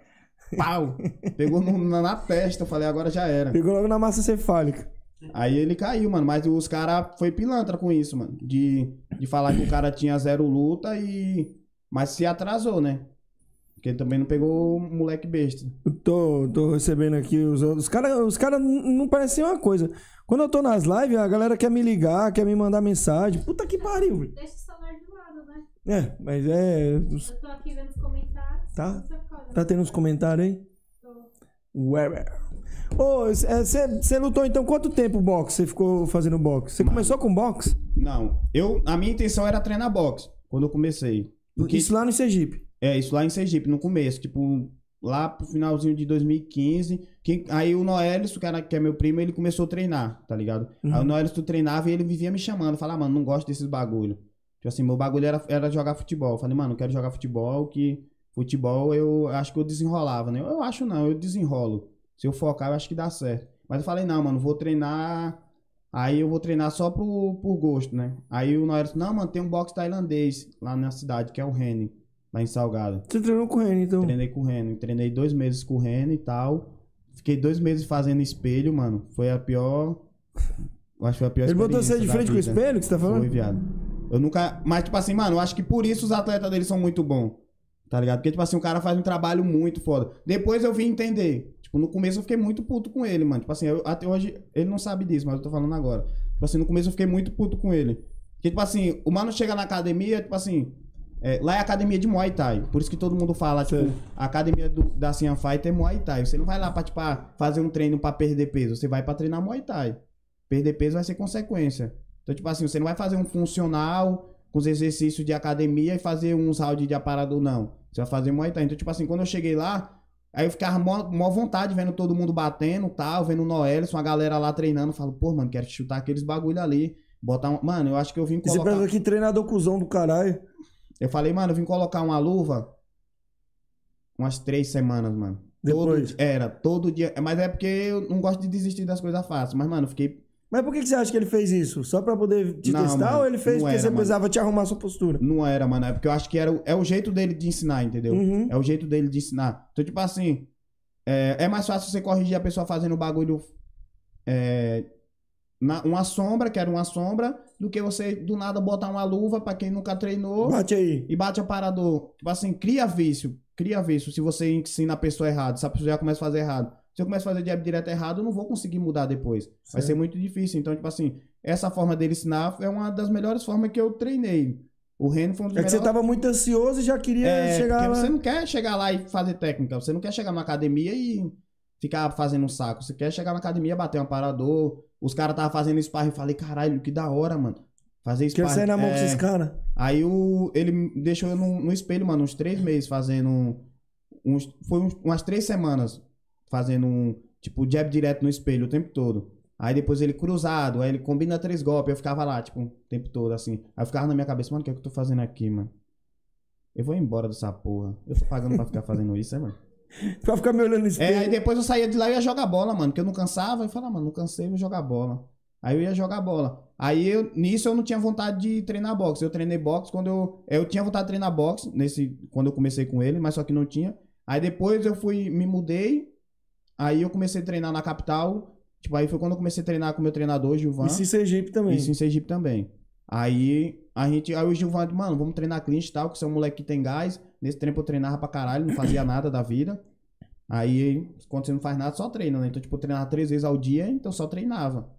[SPEAKER 2] Pau! Pegou no- na, na testa, eu falei, agora já era.
[SPEAKER 1] Pegou logo na massa cefálica.
[SPEAKER 2] Aí ele caiu, mano. Mas os caras foi pilantra com isso, mano. De, de falar que o cara tinha zero luta e. Mas se atrasou, né? Porque ele também não pegou o moleque besta.
[SPEAKER 1] Eu tô, tô recebendo aqui os outros. Os caras os cara não parecem uma coisa. Quando eu tô nas lives, a galera quer me ligar, quer me mandar mensagem. Puta que pariu, velho.
[SPEAKER 3] Deixa o celular de lado, né?
[SPEAKER 1] É, mas é.
[SPEAKER 3] Eu tô aqui vendo os comentários.
[SPEAKER 1] Tá.
[SPEAKER 3] Olhando.
[SPEAKER 1] Tá tendo uns comentários aí?
[SPEAKER 3] Tô.
[SPEAKER 1] Weber. Ô, você lutou então quanto tempo boxe? Você ficou fazendo boxe? Você começou com boxe?
[SPEAKER 2] Não. Eu, a minha intenção era treinar boxe quando eu comecei. Porque
[SPEAKER 1] Isso lá no Sergipe.
[SPEAKER 2] É, isso lá em Sergipe, no começo. Tipo, lá pro finalzinho de 2015. Que, aí o Noelis, o cara que é meu primo, ele começou a treinar, tá ligado? Aí o Noelis tu treinava e ele vivia me chamando. Falava, ah, mano, não gosto desses bagulho. Tipo assim, meu bagulho era, era jogar futebol. Eu falei, mano, eu quero jogar futebol, que futebol eu acho que eu desenrolava, né? Eu acho não, eu desenrolo. Se eu focar, eu acho que dá certo. Mas eu falei, não, mano, vou treinar. Aí eu vou treinar só por, por gosto, né? Aí o Noelis, não, mano, tem um box tailandês lá na cidade, que é o Reni, lá em Salgado.
[SPEAKER 1] Você treinou com ele, então.
[SPEAKER 2] Treinei com o Reno. Treinei dois meses com o Reno e tal. Fiquei dois meses fazendo espelho, mano. Foi a pior. Eu acho que foi a pior
[SPEAKER 1] Ele botou você de frente com o espelho que você tá falando?
[SPEAKER 2] Foi, viado. Eu nunca. Mas, tipo assim, mano, eu acho que por isso os atletas deles são muito bons. Tá ligado? Porque, tipo assim, o cara faz um trabalho muito foda. Depois eu vim entender. Tipo, no começo eu fiquei muito puto com ele, mano. Tipo assim, eu- até hoje. Ele não sabe disso, mas eu tô falando agora. Tipo assim, no começo eu fiquei muito puto com ele. Porque, tipo assim, o mano chega na academia, tipo assim. é, lá é academia de Muay Thai. Por isso que todo mundo fala, tipo,
[SPEAKER 1] Sei.
[SPEAKER 2] a academia do, da Cian Fight é Muay Thai. Você não vai lá pra, tipo, ah, fazer um treino pra perder peso. Você vai pra treinar Muay Thai. Perder peso vai ser consequência. Então, tipo assim, você não vai fazer um funcional com os exercícios de academia e fazer uns rounds de aparador, não. Você vai fazer Muay Thai. Então, tipo assim, quando eu cheguei lá, aí eu ficava mó, mó vontade vendo todo mundo batendo tal, vendo o Noelis, uma galera lá treinando. Eu falo, pô, mano, quero chutar aqueles bagulho ali. Botar um... Mano, eu acho que eu vim
[SPEAKER 1] você
[SPEAKER 2] colocar...
[SPEAKER 1] pensa que treinador cuzão do caralho.
[SPEAKER 2] Eu falei, mano, eu vim colocar uma luva umas três semanas, mano.
[SPEAKER 1] Depois.
[SPEAKER 2] Todo, era, todo dia. Mas é porque eu não gosto de desistir das coisas fáceis. Mas, mano, eu fiquei.
[SPEAKER 1] Mas por que que você acha que ele fez isso? Só pra poder te
[SPEAKER 2] Não,
[SPEAKER 1] testar
[SPEAKER 2] mano,
[SPEAKER 1] ou ele fez porque
[SPEAKER 2] era,
[SPEAKER 1] você
[SPEAKER 2] mano.
[SPEAKER 1] precisava te arrumar sua postura?
[SPEAKER 2] Não era, mano. É porque eu acho que era, é o jeito dele de ensinar, entendeu?
[SPEAKER 1] Uhum.
[SPEAKER 2] É o jeito dele de ensinar. Então, tipo assim, é, é mais fácil você corrigir a pessoa fazendo o bagulho. É, na, uma sombra, que era uma sombra, do que você do nada botar uma luva pra quem nunca treinou.
[SPEAKER 1] Bate aí.
[SPEAKER 2] e bate aparador. Tipo assim, cria vício. Cria vício. Se você ensina a pessoa errado, se a pessoa já começa a fazer errado. Se eu começar a fazer jab direto errado, eu não vou conseguir mudar depois. Vai ser muito difícil. Então, tipo assim, essa forma dele ensinar é uma das melhores formas que eu treinei. O Reno foi um dos
[SPEAKER 1] É que você
[SPEAKER 2] melhores.
[SPEAKER 1] tava muito ansioso e já queria
[SPEAKER 2] É,
[SPEAKER 1] chegar lá.
[SPEAKER 2] você não quer chegar lá e fazer técnica. Você não quer chegar na academia e ficar fazendo um saco. Você quer chegar na academia, bater um aparador. Os caras estavam fazendo sparring. Eu falei, caralho, que da hora, mano. Fazer
[SPEAKER 1] Quer
[SPEAKER 2] sparring.
[SPEAKER 1] sair na mão com
[SPEAKER 2] é,
[SPEAKER 1] esses caras.
[SPEAKER 2] Aí o, ele deixou eu no, no espelho, mano, uns três meses fazendo. Uns, foi uns- umas três semanas fazendo um. Tipo, jab direto no espelho o tempo todo. Aí depois ele cruzado, aí ele combina três golpes. Eu ficava lá, tipo, o tempo todo, assim. Aí eu ficava na minha cabeça, mano, o que é que eu tô fazendo aqui, mano? Eu vou embora dessa porra. Eu tô pagando pra ficar fazendo isso, é, mano? [LAUGHS]
[SPEAKER 1] Pra ficar me olhando no
[SPEAKER 2] É,
[SPEAKER 1] espelho.
[SPEAKER 2] aí depois eu saía de lá e ia jogar bola, mano. Porque eu não cansava. Eu falava, mano, não cansei, vou jogar bola. Aí eu ia jogar bola. Aí eu, nisso eu não tinha vontade de treinar boxe. Eu treinei boxe quando eu. Eu tinha vontade de treinar boxe nesse, quando eu comecei com ele, mas só que não tinha. Aí depois eu fui, me mudei. Aí eu comecei a treinar na capital. Tipo, aí foi quando eu comecei a treinar com o meu treinador, Gilvan.
[SPEAKER 1] Isso em Sergipe também.
[SPEAKER 2] Isso em Sergipe também. Aí a gente. Aí o Gilvan, mano, vamos treinar clinch e tal, que você é um moleque que tem gás. Nesse tempo eu treinava pra caralho, não fazia nada da vida. Aí, quando você não faz nada, só treina, né? Então, tipo, eu treinava três vezes ao dia, então só treinava.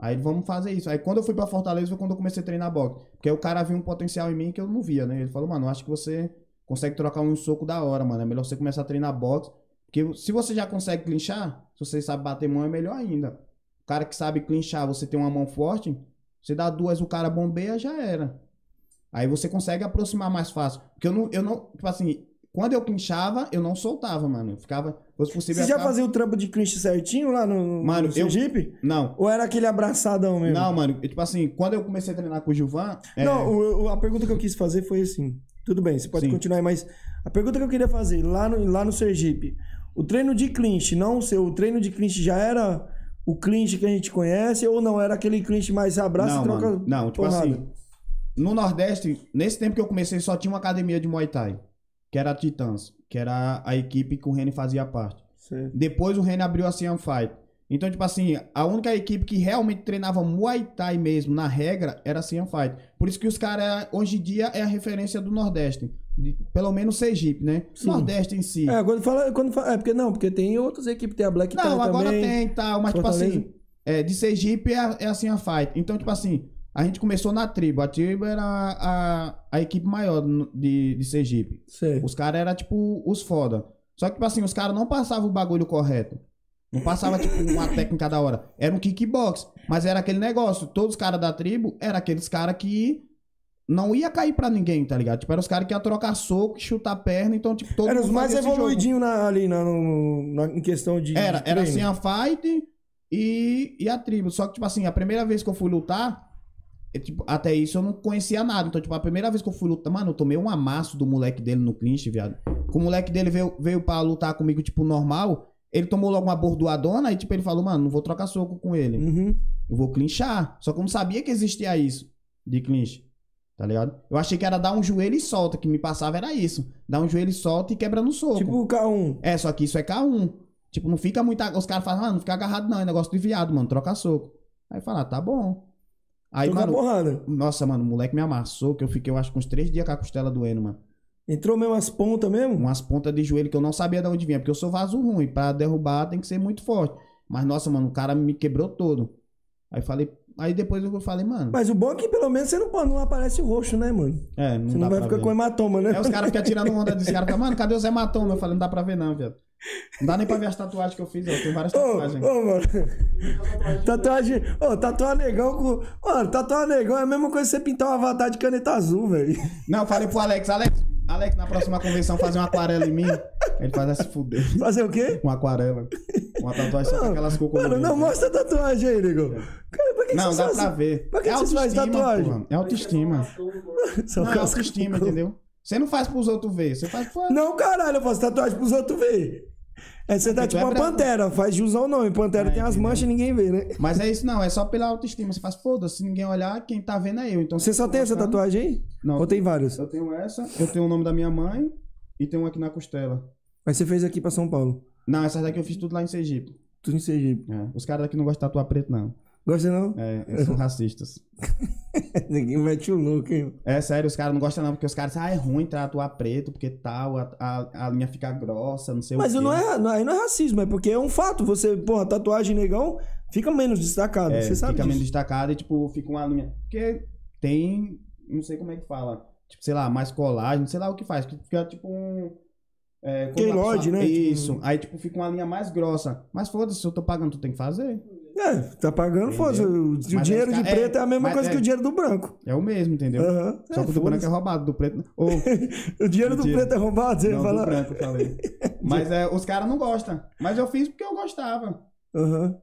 [SPEAKER 2] Aí vamos fazer isso. Aí quando eu fui pra Fortaleza foi quando eu comecei a treinar boxe. Porque aí o cara viu um potencial em mim que eu não via, né? Ele falou, mano, eu acho que você consegue trocar um soco da hora, mano. É melhor você começar a treinar boxe. Porque se você já consegue clinchar, se você sabe bater mão, é melhor ainda. O cara que sabe clinchar, você tem uma mão forte, você dá duas, o cara bombeia, já era. Aí você consegue aproximar mais fácil. Porque eu não, eu não, tipo assim, quando eu clinchava, eu não soltava, mano. Eu ficava, se fosse possível.
[SPEAKER 1] Você
[SPEAKER 2] eu
[SPEAKER 1] já
[SPEAKER 2] ficava-
[SPEAKER 1] fazia o trampo de clinch certinho lá no,
[SPEAKER 2] Mano,
[SPEAKER 1] no
[SPEAKER 2] eu-
[SPEAKER 1] Sergipe?
[SPEAKER 2] Não,
[SPEAKER 1] Ou era aquele abraçadão mesmo?
[SPEAKER 2] não, mano. eu, Tipo assim, quando eu comecei a treinar com o Gilvan. é,
[SPEAKER 1] Não, o- o- a pergunta que eu quis fazer foi assim. Tudo bem, você pode
[SPEAKER 2] Sim.
[SPEAKER 1] continuar aí, mas a pergunta que eu queria fazer, lá no, lá no Sergipe, o treino de clinch, não o seu, o treino de clinch já era o clinch que a gente conhece ou não era aquele clinch mais abraça
[SPEAKER 2] não,
[SPEAKER 1] e troca
[SPEAKER 2] mano. Não, tipo
[SPEAKER 1] porrada?
[SPEAKER 2] assim. No Nordeste, nesse tempo que eu comecei, só tinha uma academia de Muay Thai. Que era a Titãs. Que era a equipe que o Reni fazia parte.
[SPEAKER 1] Certo.
[SPEAKER 2] Depois o Reni abriu a Cian Fight. Então, tipo assim, a única equipe que realmente treinava Muay Thai mesmo, na regra, era a Cian Fight. Por isso que os caras, hoje em dia, é a referência do Nordeste. De- pelo menos Sergipe, né?
[SPEAKER 1] Sim.
[SPEAKER 2] Nordeste em si.
[SPEAKER 1] É, quando fala, quando fala, é porque não, porque tem outras equipes, tem a Black
[SPEAKER 2] Não, agora
[SPEAKER 1] também.
[SPEAKER 2] tem e tal, mas
[SPEAKER 1] Fortaleza.
[SPEAKER 2] tipo assim, é, de Sergipe é, é assim a fight. Então, tipo assim, a gente começou na tribo. A tribo era a, a equipe maior de, de Sergipe.
[SPEAKER 1] Certo.
[SPEAKER 2] Os caras eram, tipo, os foda. Só que, tipo assim, os caras não passavam o bagulho correto. Não passava, tipo, uma técnica da hora. Era um kickbox. Mas era aquele negócio. Todos os caras da tribo eram aqueles caras que não ia cair pra ninguém, tá ligado? Tipo, eram os caras que iam trocar soco, chutar perna, então, tipo, todo
[SPEAKER 1] Era os
[SPEAKER 2] mundo
[SPEAKER 1] mais evoluidinhos ali na, no- na- em questão de.
[SPEAKER 2] Era,
[SPEAKER 1] de
[SPEAKER 2] era assim a fight e, e a tribo. Só que, tipo assim, a primeira vez que eu fui lutar, é, tipo, até isso eu não conhecia nada. Então, tipo, a primeira vez que eu fui lutar, mano, eu tomei um amasso do moleque dele no clinch, viado. Que o moleque dele veio, veio pra lutar comigo, tipo, normal. Ele tomou logo uma bordoadona e, tipo, ele falou, mano, não vou trocar soco com ele.
[SPEAKER 1] Uhum.
[SPEAKER 2] Eu vou clinchar. Só que eu não sabia que existia isso de clinch. Tá ligado? Eu achei que era dar um joelho e solta. Que me passava era isso. Dar um joelho e solta e quebra no soco.
[SPEAKER 1] Tipo o K1.
[SPEAKER 2] É, só que isso é K1. Tipo, não fica muito. Os caras falam, mano, não fica agarrado não, é negócio de viado, mano, troca soco. Aí fala, ah, tá bom. Aí,
[SPEAKER 1] Trocar
[SPEAKER 2] mano,
[SPEAKER 1] porrada.
[SPEAKER 2] nossa, mano, o moleque me amassou, que eu fiquei, eu acho, com uns três dias com a costela doendo, mano.
[SPEAKER 1] Entrou mesmo as pontas mesmo?
[SPEAKER 2] Umas pontas de joelho que eu não sabia de onde vinha, porque eu sou vaso ruim. Pra derrubar tem que ser muito forte. Mas, nossa, mano, o cara me quebrou todo. Aí falei. Aí depois eu falei, mano.
[SPEAKER 1] Mas o bom é que pelo menos você não, não aparece roxo, né, mano?
[SPEAKER 2] É, não
[SPEAKER 1] Você
[SPEAKER 2] dá
[SPEAKER 1] não vai ficar
[SPEAKER 2] ver.
[SPEAKER 1] com hematoma, né?
[SPEAKER 2] Aí os caras ficam tirando onda desse cara. Mano, cadê os hematomas? Eu falei, não dá pra ver não, viado. Não dá nem pra ver as tatuagens que eu fiz, eu tenho várias
[SPEAKER 1] Ô,
[SPEAKER 2] tatuagens.
[SPEAKER 1] ô, mano. [LAUGHS] Tatuagem. Ô, tatuar negão com. Mano, tatuar negão é a mesma coisa que você pintar um avatar de caneta azul, velho.
[SPEAKER 2] Não, eu falei pro Alex, Alex, Alex, na próxima convenção fazer uma aquarela em mim. Ele faz essa fuder.
[SPEAKER 1] Fazer o quê?
[SPEAKER 2] Uma aquarela. Uma tatuagem só com aquelas cocô.
[SPEAKER 1] Mano, não mostra a tatuagem aí, negão. Cara, pra que
[SPEAKER 2] Não, dá
[SPEAKER 1] faz-
[SPEAKER 2] pra ver.
[SPEAKER 1] Pra que
[SPEAKER 2] é
[SPEAKER 1] você faz tatuagem?
[SPEAKER 2] porra. É autoestima. [LAUGHS]
[SPEAKER 1] Só
[SPEAKER 2] Não, é autoestima, entendeu? Você não faz pros outros ver, você faz pro...
[SPEAKER 1] Não, caralho, eu faço tatuagem pros outros ver. É, você tá tipo
[SPEAKER 2] é
[SPEAKER 1] uma
[SPEAKER 2] branco.
[SPEAKER 1] pantera, faz jusão não. E pantera
[SPEAKER 2] É,
[SPEAKER 1] tem as manchas e ninguém vê, né?
[SPEAKER 2] Mas é isso não, é só pela autoestima. Você faz, foda-se, se ninguém olhar, quem tá vendo é eu. Então,
[SPEAKER 1] Você só tem essa tatuagem aí?
[SPEAKER 2] Não,
[SPEAKER 1] Ou tem várias?
[SPEAKER 2] eu tenho essa, eu tenho o nome da minha mãe e tenho um aqui na costela.
[SPEAKER 1] Mas você fez aqui pra São Paulo.
[SPEAKER 2] Não, essas daqui eu fiz tudo lá em Sergipe.
[SPEAKER 1] Tudo em Sergipe.
[SPEAKER 2] É, Os caras daqui não gostam de tatuar preto, não.
[SPEAKER 1] Gosta não?
[SPEAKER 2] É, eles são racistas. [LAUGHS]
[SPEAKER 1] Ninguém mete o louco, hein?
[SPEAKER 2] É sério, os caras não gostam não, porque os caras dizem, ah, é ruim tatuar preto, porque tal, a, a, a linha fica grossa, não sei
[SPEAKER 1] Mas
[SPEAKER 2] o quê.
[SPEAKER 1] não é, não, aí não é racismo, é porque é um fato. Você, porra, tatuagem negão fica menos destacado.
[SPEAKER 2] É,
[SPEAKER 1] você sabe
[SPEAKER 2] fica
[SPEAKER 1] disso.
[SPEAKER 2] menos destacado e, tipo, fica uma linha... Porque tem, não sei como é que fala, tipo, sei lá, mais colagem, sei lá o que faz, que fica tipo um... É,
[SPEAKER 1] Keloide,
[SPEAKER 2] pessoa-
[SPEAKER 1] né? Tipo-
[SPEAKER 2] Isso, aí, tipo, fica uma linha mais grossa. Mas foda-se, se eu tô pagando, tu tem que fazer.
[SPEAKER 1] É, tá pagando, foda-se. O, o
[SPEAKER 2] aí
[SPEAKER 1] dinheiro de preto é,
[SPEAKER 2] é,
[SPEAKER 1] a mesma coisa
[SPEAKER 2] é-
[SPEAKER 1] que o dinheiro do branco.
[SPEAKER 2] É o mesmo, entendeu? Só
[SPEAKER 1] É,
[SPEAKER 2] que o do branco é roubado, do preto... Ou, [LAUGHS]
[SPEAKER 1] O dinheiro do preto é roubado, você
[SPEAKER 2] não,
[SPEAKER 1] fala.
[SPEAKER 2] do branco, falei. [LAUGHS] Mas é, os caras não gostam. Mas eu fiz porque eu gostava.
[SPEAKER 1] Aham.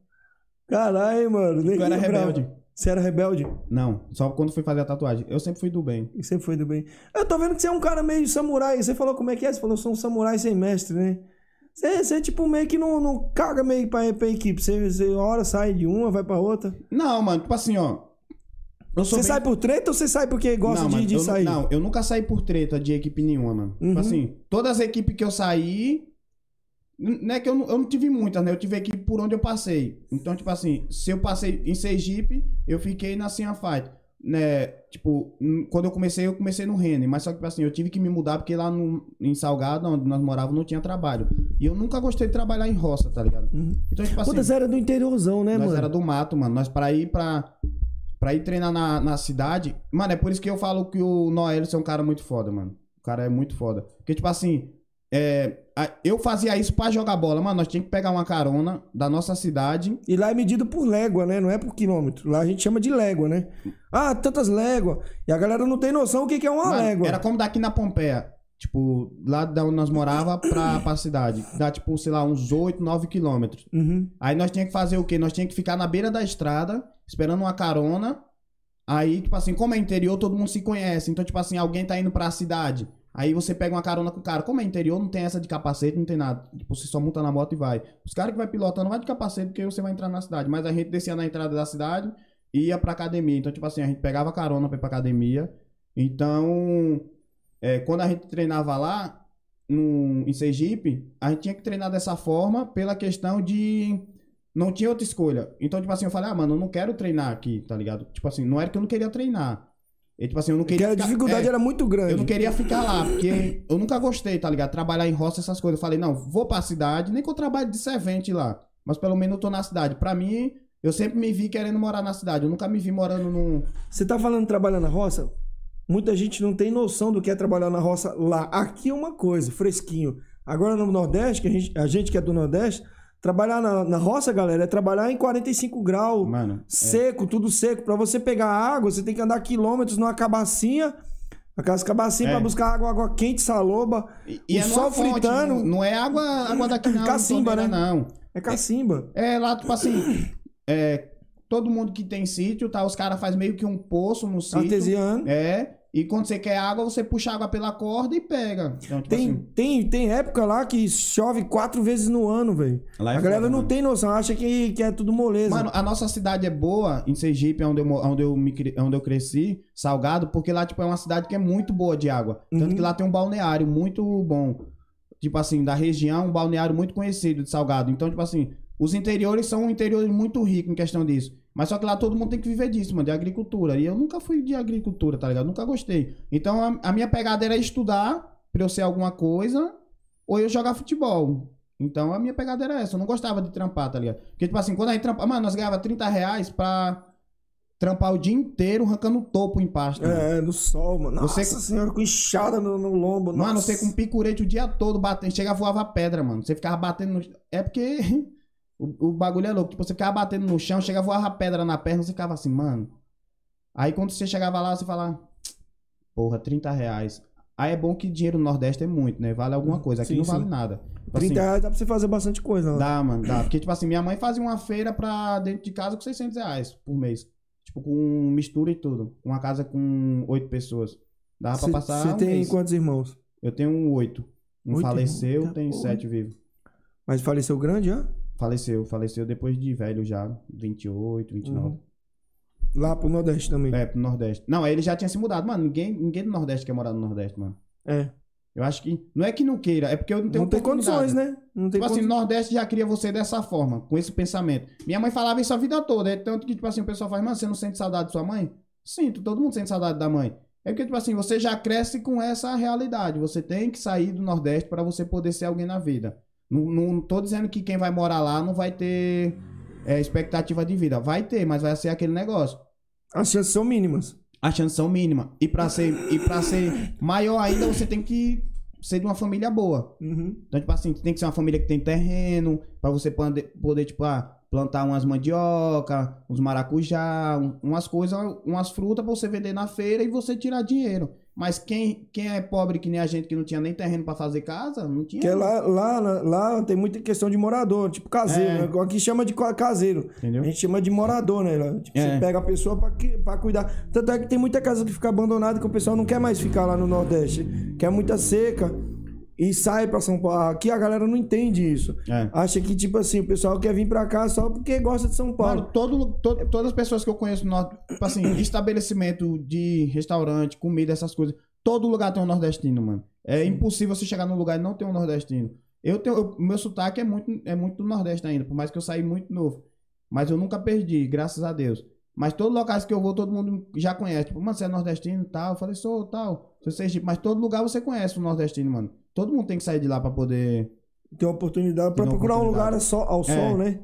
[SPEAKER 1] Caralho, mano.
[SPEAKER 2] Porque eu era rebelde.
[SPEAKER 1] Você era rebelde?
[SPEAKER 2] Não, só quando fui fazer a tatuagem. Eu sempre fui do bem.
[SPEAKER 1] E sempre foi do bem. Eu tô vendo que você é um cara meio samurai. Você falou como é que é? Você falou sou um samurai sem mestre, né? Você, tipo, meio que não, não caga meio pra, pra equipe. Você, hora sai de uma, vai pra outra.
[SPEAKER 2] Não, mano, tipo assim, ó.
[SPEAKER 1] Você
[SPEAKER 2] bem-
[SPEAKER 1] sai por treta ou você sai porque gosta
[SPEAKER 2] não,
[SPEAKER 1] de,
[SPEAKER 2] mano,
[SPEAKER 1] de
[SPEAKER 2] eu
[SPEAKER 1] sair?
[SPEAKER 2] Não, eu nunca saí por treta de equipe nenhuma, mano.
[SPEAKER 1] Uhum.
[SPEAKER 2] Tipo assim, todas as equipes que eu saí. n- Não é que eu não, eu não tive muitas, né? Eu tive equipe por onde eu passei. Então, tipo assim, se eu passei em Sergipe, eu fiquei na Cia Fight. Né? Tipo, quando eu comecei, eu comecei no Rene. Mas só que, tipo assim, eu tive que me mudar porque lá no, em Salgado, onde nós morávamos, não tinha trabalho. E eu nunca gostei de trabalhar em roça, tá ligado?
[SPEAKER 1] Uhum.
[SPEAKER 2] Então, tipo assim.
[SPEAKER 1] Puta, você era do interiorzão, né,
[SPEAKER 2] Nós
[SPEAKER 1] mano?
[SPEAKER 2] era do mato, mano. Nós pra ir pra. Pra ir treinar na, na cidade. Mano, é por isso que eu falo que o Noel é um cara muito foda, mano. O cara é muito foda. Porque, tipo assim. É, eu fazia isso pra jogar bola, mano. Nós tínhamos que pegar uma carona da nossa cidade.
[SPEAKER 1] E lá é medido por légua, né? Não é por quilômetro. Lá a gente chama de légua, né? Ah, tantas léguas. E a galera não tem noção o que que é uma
[SPEAKER 2] Mano,
[SPEAKER 1] légua.
[SPEAKER 2] era como daqui na Pompeia. Tipo, lá da onde nós morava [COUGHS] pra, pra cidade. Dá, tipo, sei lá, uns 8, 9 quilômetros.
[SPEAKER 1] Uhum.
[SPEAKER 2] Aí nós tínhamos que fazer o quê? Nós tínhamos que ficar na beira da estrada, esperando uma carona. Aí, tipo assim, como é interior, todo mundo se conhece. Então, tipo assim, alguém tá indo pra cidade. Aí você pega uma carona com o cara. Como é interior, não tem essa de capacete, não tem nada. Tipo, você só monta na moto e vai. Os caras que vai pilotando vai de capacete porque você vai entrar na cidade. Mas a gente descia na entrada da cidade e ia pra academia. Então, tipo assim, a gente pegava carona pra ir pra academia. Então, é, quando a gente treinava lá, no, em Sergipe, a gente tinha que treinar dessa forma pela questão de. Não tinha outra escolha. Então, tipo assim, eu falei, ah, mano, eu não quero treinar aqui, tá ligado? Tipo assim, não era que eu não queria treinar. E, tipo assim, eu não
[SPEAKER 1] Porque
[SPEAKER 2] queria.
[SPEAKER 1] a
[SPEAKER 2] ficar-
[SPEAKER 1] dificuldade
[SPEAKER 2] é,
[SPEAKER 1] era muito grande.
[SPEAKER 2] Eu não queria ficar lá, porque eu nunca gostei, tá ligado? Trabalhar em roça, essas coisas. Eu falei, não, vou pra cidade, nem que eu trabalhe de servente lá. Mas pelo menos eu tô na cidade. Pra mim, eu sempre me vi querendo morar na cidade. Eu nunca me vi morando num.
[SPEAKER 1] Você tá falando trabalhar na roça? Muita gente não tem noção do que é trabalhar na roça lá. Aqui é uma coisa, fresquinho. Agora no Nordeste, que a gente, a gente que é do Nordeste, Trabalhar na, na roça, galera, é trabalhar em 45 graus,
[SPEAKER 2] Mano,
[SPEAKER 1] seco, tudo seco. Pra você pegar água, você tem que andar quilômetros numa cabacinha, aquelas cabacinhas
[SPEAKER 2] É.
[SPEAKER 1] pra buscar água, água quente, saloba.
[SPEAKER 2] E,
[SPEAKER 1] o
[SPEAKER 2] é
[SPEAKER 1] sol
[SPEAKER 2] numa fonte,
[SPEAKER 1] fritando.
[SPEAKER 2] Não, é água, água daqui não.
[SPEAKER 1] Cacimba, né?
[SPEAKER 2] Não.
[SPEAKER 1] É cacimba.
[SPEAKER 2] É lá, tipo assim, é, todo mundo que tem sítio, tá? Os caras fazem meio que um poço no sítio.
[SPEAKER 1] Artesiano.
[SPEAKER 2] É. E quando você quer água, você puxa água pela corda e pega. Então, tipo
[SPEAKER 1] Tem,
[SPEAKER 2] assim,
[SPEAKER 1] tem, tem época lá que chove quatro vezes no ano, velho.
[SPEAKER 2] É
[SPEAKER 1] A galera
[SPEAKER 2] foda,
[SPEAKER 1] não
[SPEAKER 2] mano.
[SPEAKER 1] tem noção, acha que, que é tudo moleza.
[SPEAKER 2] Mano, a nossa cidade é boa, em Sergipe, onde eu, onde eu, me, onde eu cresci, Salgado, porque lá, tipo, é uma cidade que é muito boa de água. Tanto
[SPEAKER 1] Uhum.
[SPEAKER 2] que lá tem um balneário muito bom. Tipo assim, da região, um balneário muito conhecido de Salgado. Então, tipo assim, os interiores são um interior muito rico em questão disso. Mas só que lá todo mundo tem que viver disso, mano, de agricultura. E eu nunca fui de agricultura, tá ligado? Nunca gostei. Então, a, a minha pegada era estudar pra eu ser alguma coisa, ou eu jogar futebol. Então a minha pegada era essa. Eu não gostava de trampar, tá ligado? Porque, tipo assim, quando a gente trampa. Mano, nós ganhava 30 reais pra trampar o dia inteiro arrancando topo em pasta. mano.
[SPEAKER 1] É, no sol, mano. Nossa
[SPEAKER 2] Você-
[SPEAKER 1] senhora, com inchada no, no lombo.
[SPEAKER 2] Mano,
[SPEAKER 1] nossa.
[SPEAKER 2] você com picurete o dia todo batendo. Chega voava pedra, mano. Você ficava batendo no. É porque. O, o bagulho é louco. Tipo, você ficava batendo no chão, chega voava pedra na perna, você ficava assim, mano. Aí quando você chegava lá, você falava. Porra, 30 reais. Aí é bom que dinheiro no Nordeste é muito, né? Vale alguma coisa. Aqui
[SPEAKER 1] Sim,
[SPEAKER 2] não
[SPEAKER 1] sim.
[SPEAKER 2] vale nada. Tipo
[SPEAKER 1] 30
[SPEAKER 2] assim,
[SPEAKER 1] reais dá pra você fazer bastante coisa. né?
[SPEAKER 2] Dá, mano, dá. Porque, tipo assim, minha mãe fazia uma feira pra dentro de casa com 600 reais por mês. Tipo, com mistura e tudo. Uma casa com oito pessoas. Dava pra passar
[SPEAKER 1] você
[SPEAKER 2] um
[SPEAKER 1] tem
[SPEAKER 2] mês.
[SPEAKER 1] quantos irmãos?
[SPEAKER 2] Eu tenho oito. Um
[SPEAKER 1] Oito
[SPEAKER 2] faleceu, tem sete vivos.
[SPEAKER 1] Mas faleceu grande, já?
[SPEAKER 2] Faleceu, faleceu depois de velho já. 28, 29.
[SPEAKER 1] Uhum. Lá pro Nordeste também.
[SPEAKER 2] É, pro Nordeste. Não, aí ele já tinha se mudado. Mano, ninguém, ninguém do Nordeste quer morar no Nordeste, mano.
[SPEAKER 1] É.
[SPEAKER 2] Eu acho que. Não é que não queira, é porque eu não tenho
[SPEAKER 1] Não tem condições, né? Não tem
[SPEAKER 2] Tipo assim,
[SPEAKER 1] condições.
[SPEAKER 2] Nordeste já cria você dessa forma, com esse pensamento. Minha mãe falava isso a vida toda, é tanto que, tipo assim, o pessoal fala, mano, você não sente saudade de sua mãe? Sinto, todo mundo sente saudade da mãe. É porque, tipo assim, você já cresce com essa realidade. Você tem que sair do Nordeste para você poder ser alguém na vida. Não, não tô dizendo que quem vai morar lá não vai ter é, expectativa de vida. Vai ter, mas vai ser aquele negócio.
[SPEAKER 1] As chances são mínimas.
[SPEAKER 2] A chance são mínima. E pra ser, e pra ser maior ainda, você tem que ser de uma família boa.
[SPEAKER 1] Uhum.
[SPEAKER 2] Então, tipo assim, tem que ser uma família que tem terreno, pra você poder, poder tipo, ah, plantar umas mandioca, uns maracujá, um- umas coisas, umas frutas pra você vender na feira e você tirar dinheiro. Mas quem, quem é pobre que nem a gente que não tinha nem terreno pra fazer casa, não tinha.
[SPEAKER 1] Que é lá, lá, lá tem muita questão de morador, tipo caseiro.
[SPEAKER 2] É.
[SPEAKER 1] Né? Aqui chama de ca- caseiro.
[SPEAKER 2] Entendeu?
[SPEAKER 1] A gente chama de morador, né? Tipo,
[SPEAKER 2] É.
[SPEAKER 1] você pega a pessoa pra cuidar. Tanto é que tem muita casa que fica abandonada que o pessoal não quer mais ficar lá no Nordeste. Quer muita seca e sai pra São Paulo. Aqui a galera não entende isso.
[SPEAKER 2] É.
[SPEAKER 1] Acha que, tipo assim, o pessoal quer vir pra cá só porque gosta de São Paulo.
[SPEAKER 2] Mano, todo, to- todas as pessoas que eu conheço, no Nor- tipo assim, [COUGHS] estabelecimento de restaurante, comida, essas coisas, todo lugar tem um nordestino, mano. É impossível você chegar num lugar e não ter um nordestino. Eu tenho, eu- meu sotaque é muito, é muito do Nordeste ainda, por mais que eu saí muito novo. Mas eu nunca perdi, graças a Deus. Mas todos os locais que eu vou, todo mundo já conhece. Tipo, mano, você é nordestino e tal. Eu falei, sou tal. Sou Sergipe. Mas todo lugar você conhece o nordestino, mano. Todo mundo tem que sair de lá pra poder.
[SPEAKER 1] Tem uma oportunidade
[SPEAKER 2] uma
[SPEAKER 1] procurar um
[SPEAKER 2] oportunidade.
[SPEAKER 1] lugar só, ao
[SPEAKER 2] É.
[SPEAKER 1] sol, né?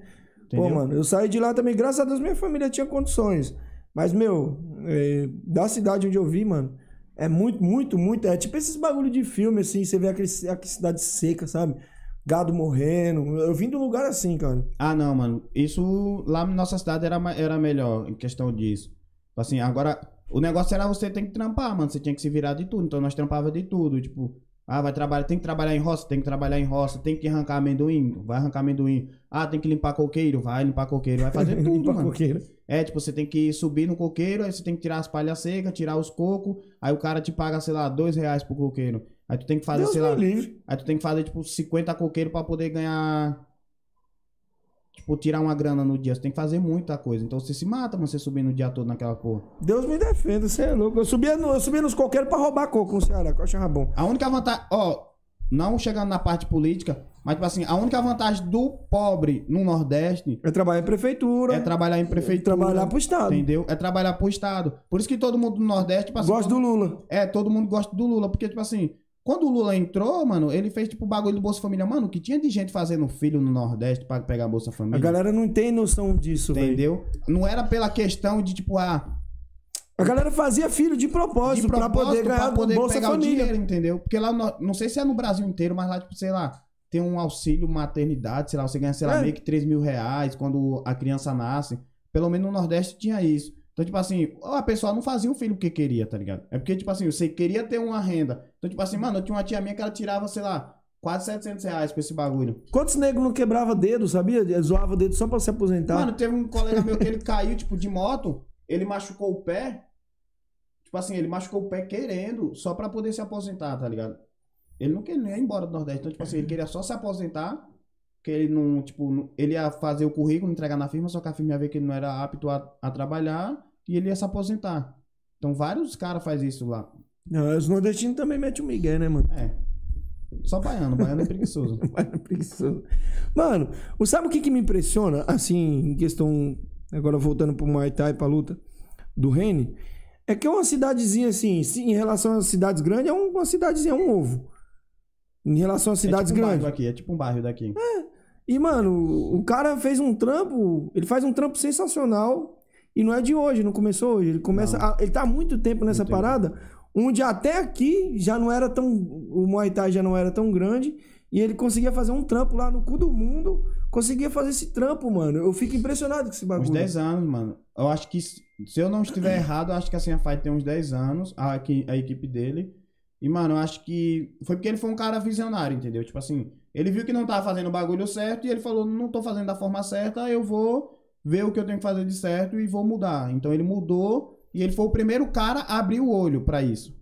[SPEAKER 2] Entendeu?
[SPEAKER 1] Pô, mano, eu saí de lá também, graças a Deus minha família tinha condições. Mas, meu, é, da cidade onde eu vi, mano, é muito, muito, muito. É tipo esses bagulho de filme, assim, você vê aquele, aquela cidade seca, sabe? Gado morrendo. Eu vim de um lugar assim, cara.
[SPEAKER 2] Ah, não, mano. Isso lá na nossa cidade era, era melhor em questão disso. Tipo Assim, agora, o negócio era você tem que trampar, mano. Você tinha que se virar de tudo. Então nós trampava de tudo. Tipo, ah, vai trabalhar, tem que trabalhar em roça, tem que trabalhar em roça, tem que arrancar amendoim, vai arrancar amendoim. Ah, tem que limpar coqueiro, vai limpar coqueiro, vai fazer [LAUGHS] tudo, mano.
[SPEAKER 1] coqueira.
[SPEAKER 2] É, tipo, você tem que subir no coqueiro, aí você tem que tirar as palhas secas, tirar os cocos, aí o cara te paga, sei lá, dois reais pro coqueiro. Aí tu tem que fazer,
[SPEAKER 1] Deus
[SPEAKER 2] sei lá,
[SPEAKER 1] livre.
[SPEAKER 2] Aí tu tem que fazer, tipo, 50 coqueiros pra poder ganhar. Tipo, tirar uma grana no dia. Você tem que fazer muita coisa. Então você se mata, mano, você subir no dia todo naquela porra.
[SPEAKER 1] Deus me defenda, você é louco. Eu subia, no, eu subia nos coqueiros pra roubar coco no Ceará, que eu achava bom.
[SPEAKER 2] A única vantagem. Ó, não chegando na parte política, mas, tipo assim, a única vantagem do pobre no Nordeste
[SPEAKER 1] Eu trabalho em prefeitura.
[SPEAKER 2] é trabalhar em prefeitura.
[SPEAKER 1] trabalhar pro Estado.
[SPEAKER 2] Entendeu? É trabalhar pro Estado. Por isso que todo mundo do Nordeste, tipo assim,
[SPEAKER 1] Gosto do Lula.
[SPEAKER 2] É, todo mundo gosta do Lula, porque, tipo assim, quando o Lula entrou, mano, ele fez, tipo, o bagulho do Bolsa Família. Mano, que tinha de gente fazendo filho no Nordeste pra pegar Bolsa Família.
[SPEAKER 1] A galera não tem noção disso.
[SPEAKER 2] Entendeu? Não era pela questão de, tipo, ah,
[SPEAKER 1] A galera fazia filho de propósito,
[SPEAKER 2] de
[SPEAKER 1] pra
[SPEAKER 2] propósito
[SPEAKER 1] poder ganhar
[SPEAKER 2] pra poder
[SPEAKER 1] Bolsa
[SPEAKER 2] pegar o
[SPEAKER 1] Família.
[SPEAKER 2] dinheiro, entendeu? Porque lá, no- não sei se é no Brasil inteiro, mas lá, tipo, sei lá, tem um auxílio maternidade, sei lá, você ganha, sei lá,
[SPEAKER 1] É.
[SPEAKER 2] meio que 3 mil reais quando a criança nasce. Pelo menos no Nordeste tinha isso. Então, tipo assim, a pessoa não fazia o filho porque queria, tá ligado? É porque, tipo assim, você queria ter uma renda. Então, tipo assim, mano, eu tinha uma tia minha que ela tirava, sei lá, quase 700 reais com esse bagulho.
[SPEAKER 1] Quantos negros não quebrava dedo, sabia? Zoava dedo só pra se aposentar.
[SPEAKER 2] Mano, teve um colega meu que ele caiu, tipo, de moto, ele machucou o pé. Tipo assim, ele machucou o pé querendo, só pra poder se aposentar, tá ligado? Ele não queria ir embora do Nordeste. Então, tipo assim, ele queria só se aposentar. Que ele não, tipo, ele ia fazer o currículo, entregar na firma, só que a firma ia ver que ele não era apto a, a trabalhar e ele ia se aposentar. Então, vários caras fazem isso lá.
[SPEAKER 1] Não, os nordestinos também metem o Miguel, né, mano?
[SPEAKER 2] É. Só baiano, baiano é preguiçoso. [LAUGHS]
[SPEAKER 1] Mas é preguiçoso. Mano, sabe o que, que me impressiona, assim, em questão. Agora voltando pro Muay Thai, pra luta do Rene, é que é uma cidadezinha assim, sim, em relação às cidades grandes, é um- uma cidadezinha, é um ovo. Em relação às cidades
[SPEAKER 2] é tipo um
[SPEAKER 1] grandes.
[SPEAKER 2] aqui, é tipo um bairro daqui.
[SPEAKER 1] E, mano, o cara fez um trampo, ele faz um trampo sensacional. E não é de hoje, não começou hoje. Ele começa. a- ele tá há muito tempo nessa
[SPEAKER 2] Muito tempo.
[SPEAKER 1] parada, onde até aqui já não era tão. O Muay Thai já não era tão grande. E ele conseguia fazer um trampo lá no cu do mundo. Conseguia fazer esse trampo, mano. Eu fico impressionado com esse bagulho.
[SPEAKER 2] Uns 10 anos, mano. Eu acho que, se eu não estiver errado, eu acho que a Senha Fight tem uns 10 anos, a, a equipe dele. E, mano, eu acho que foi porque ele foi um cara visionário, entendeu? Tipo assim, ele viu que não tava fazendo o bagulho certo e ele falou, não tô fazendo da forma certa, eu vou ver o que eu tenho que fazer de certo e vou mudar. Então ele mudou e ele foi o primeiro cara a abrir o olho pra isso.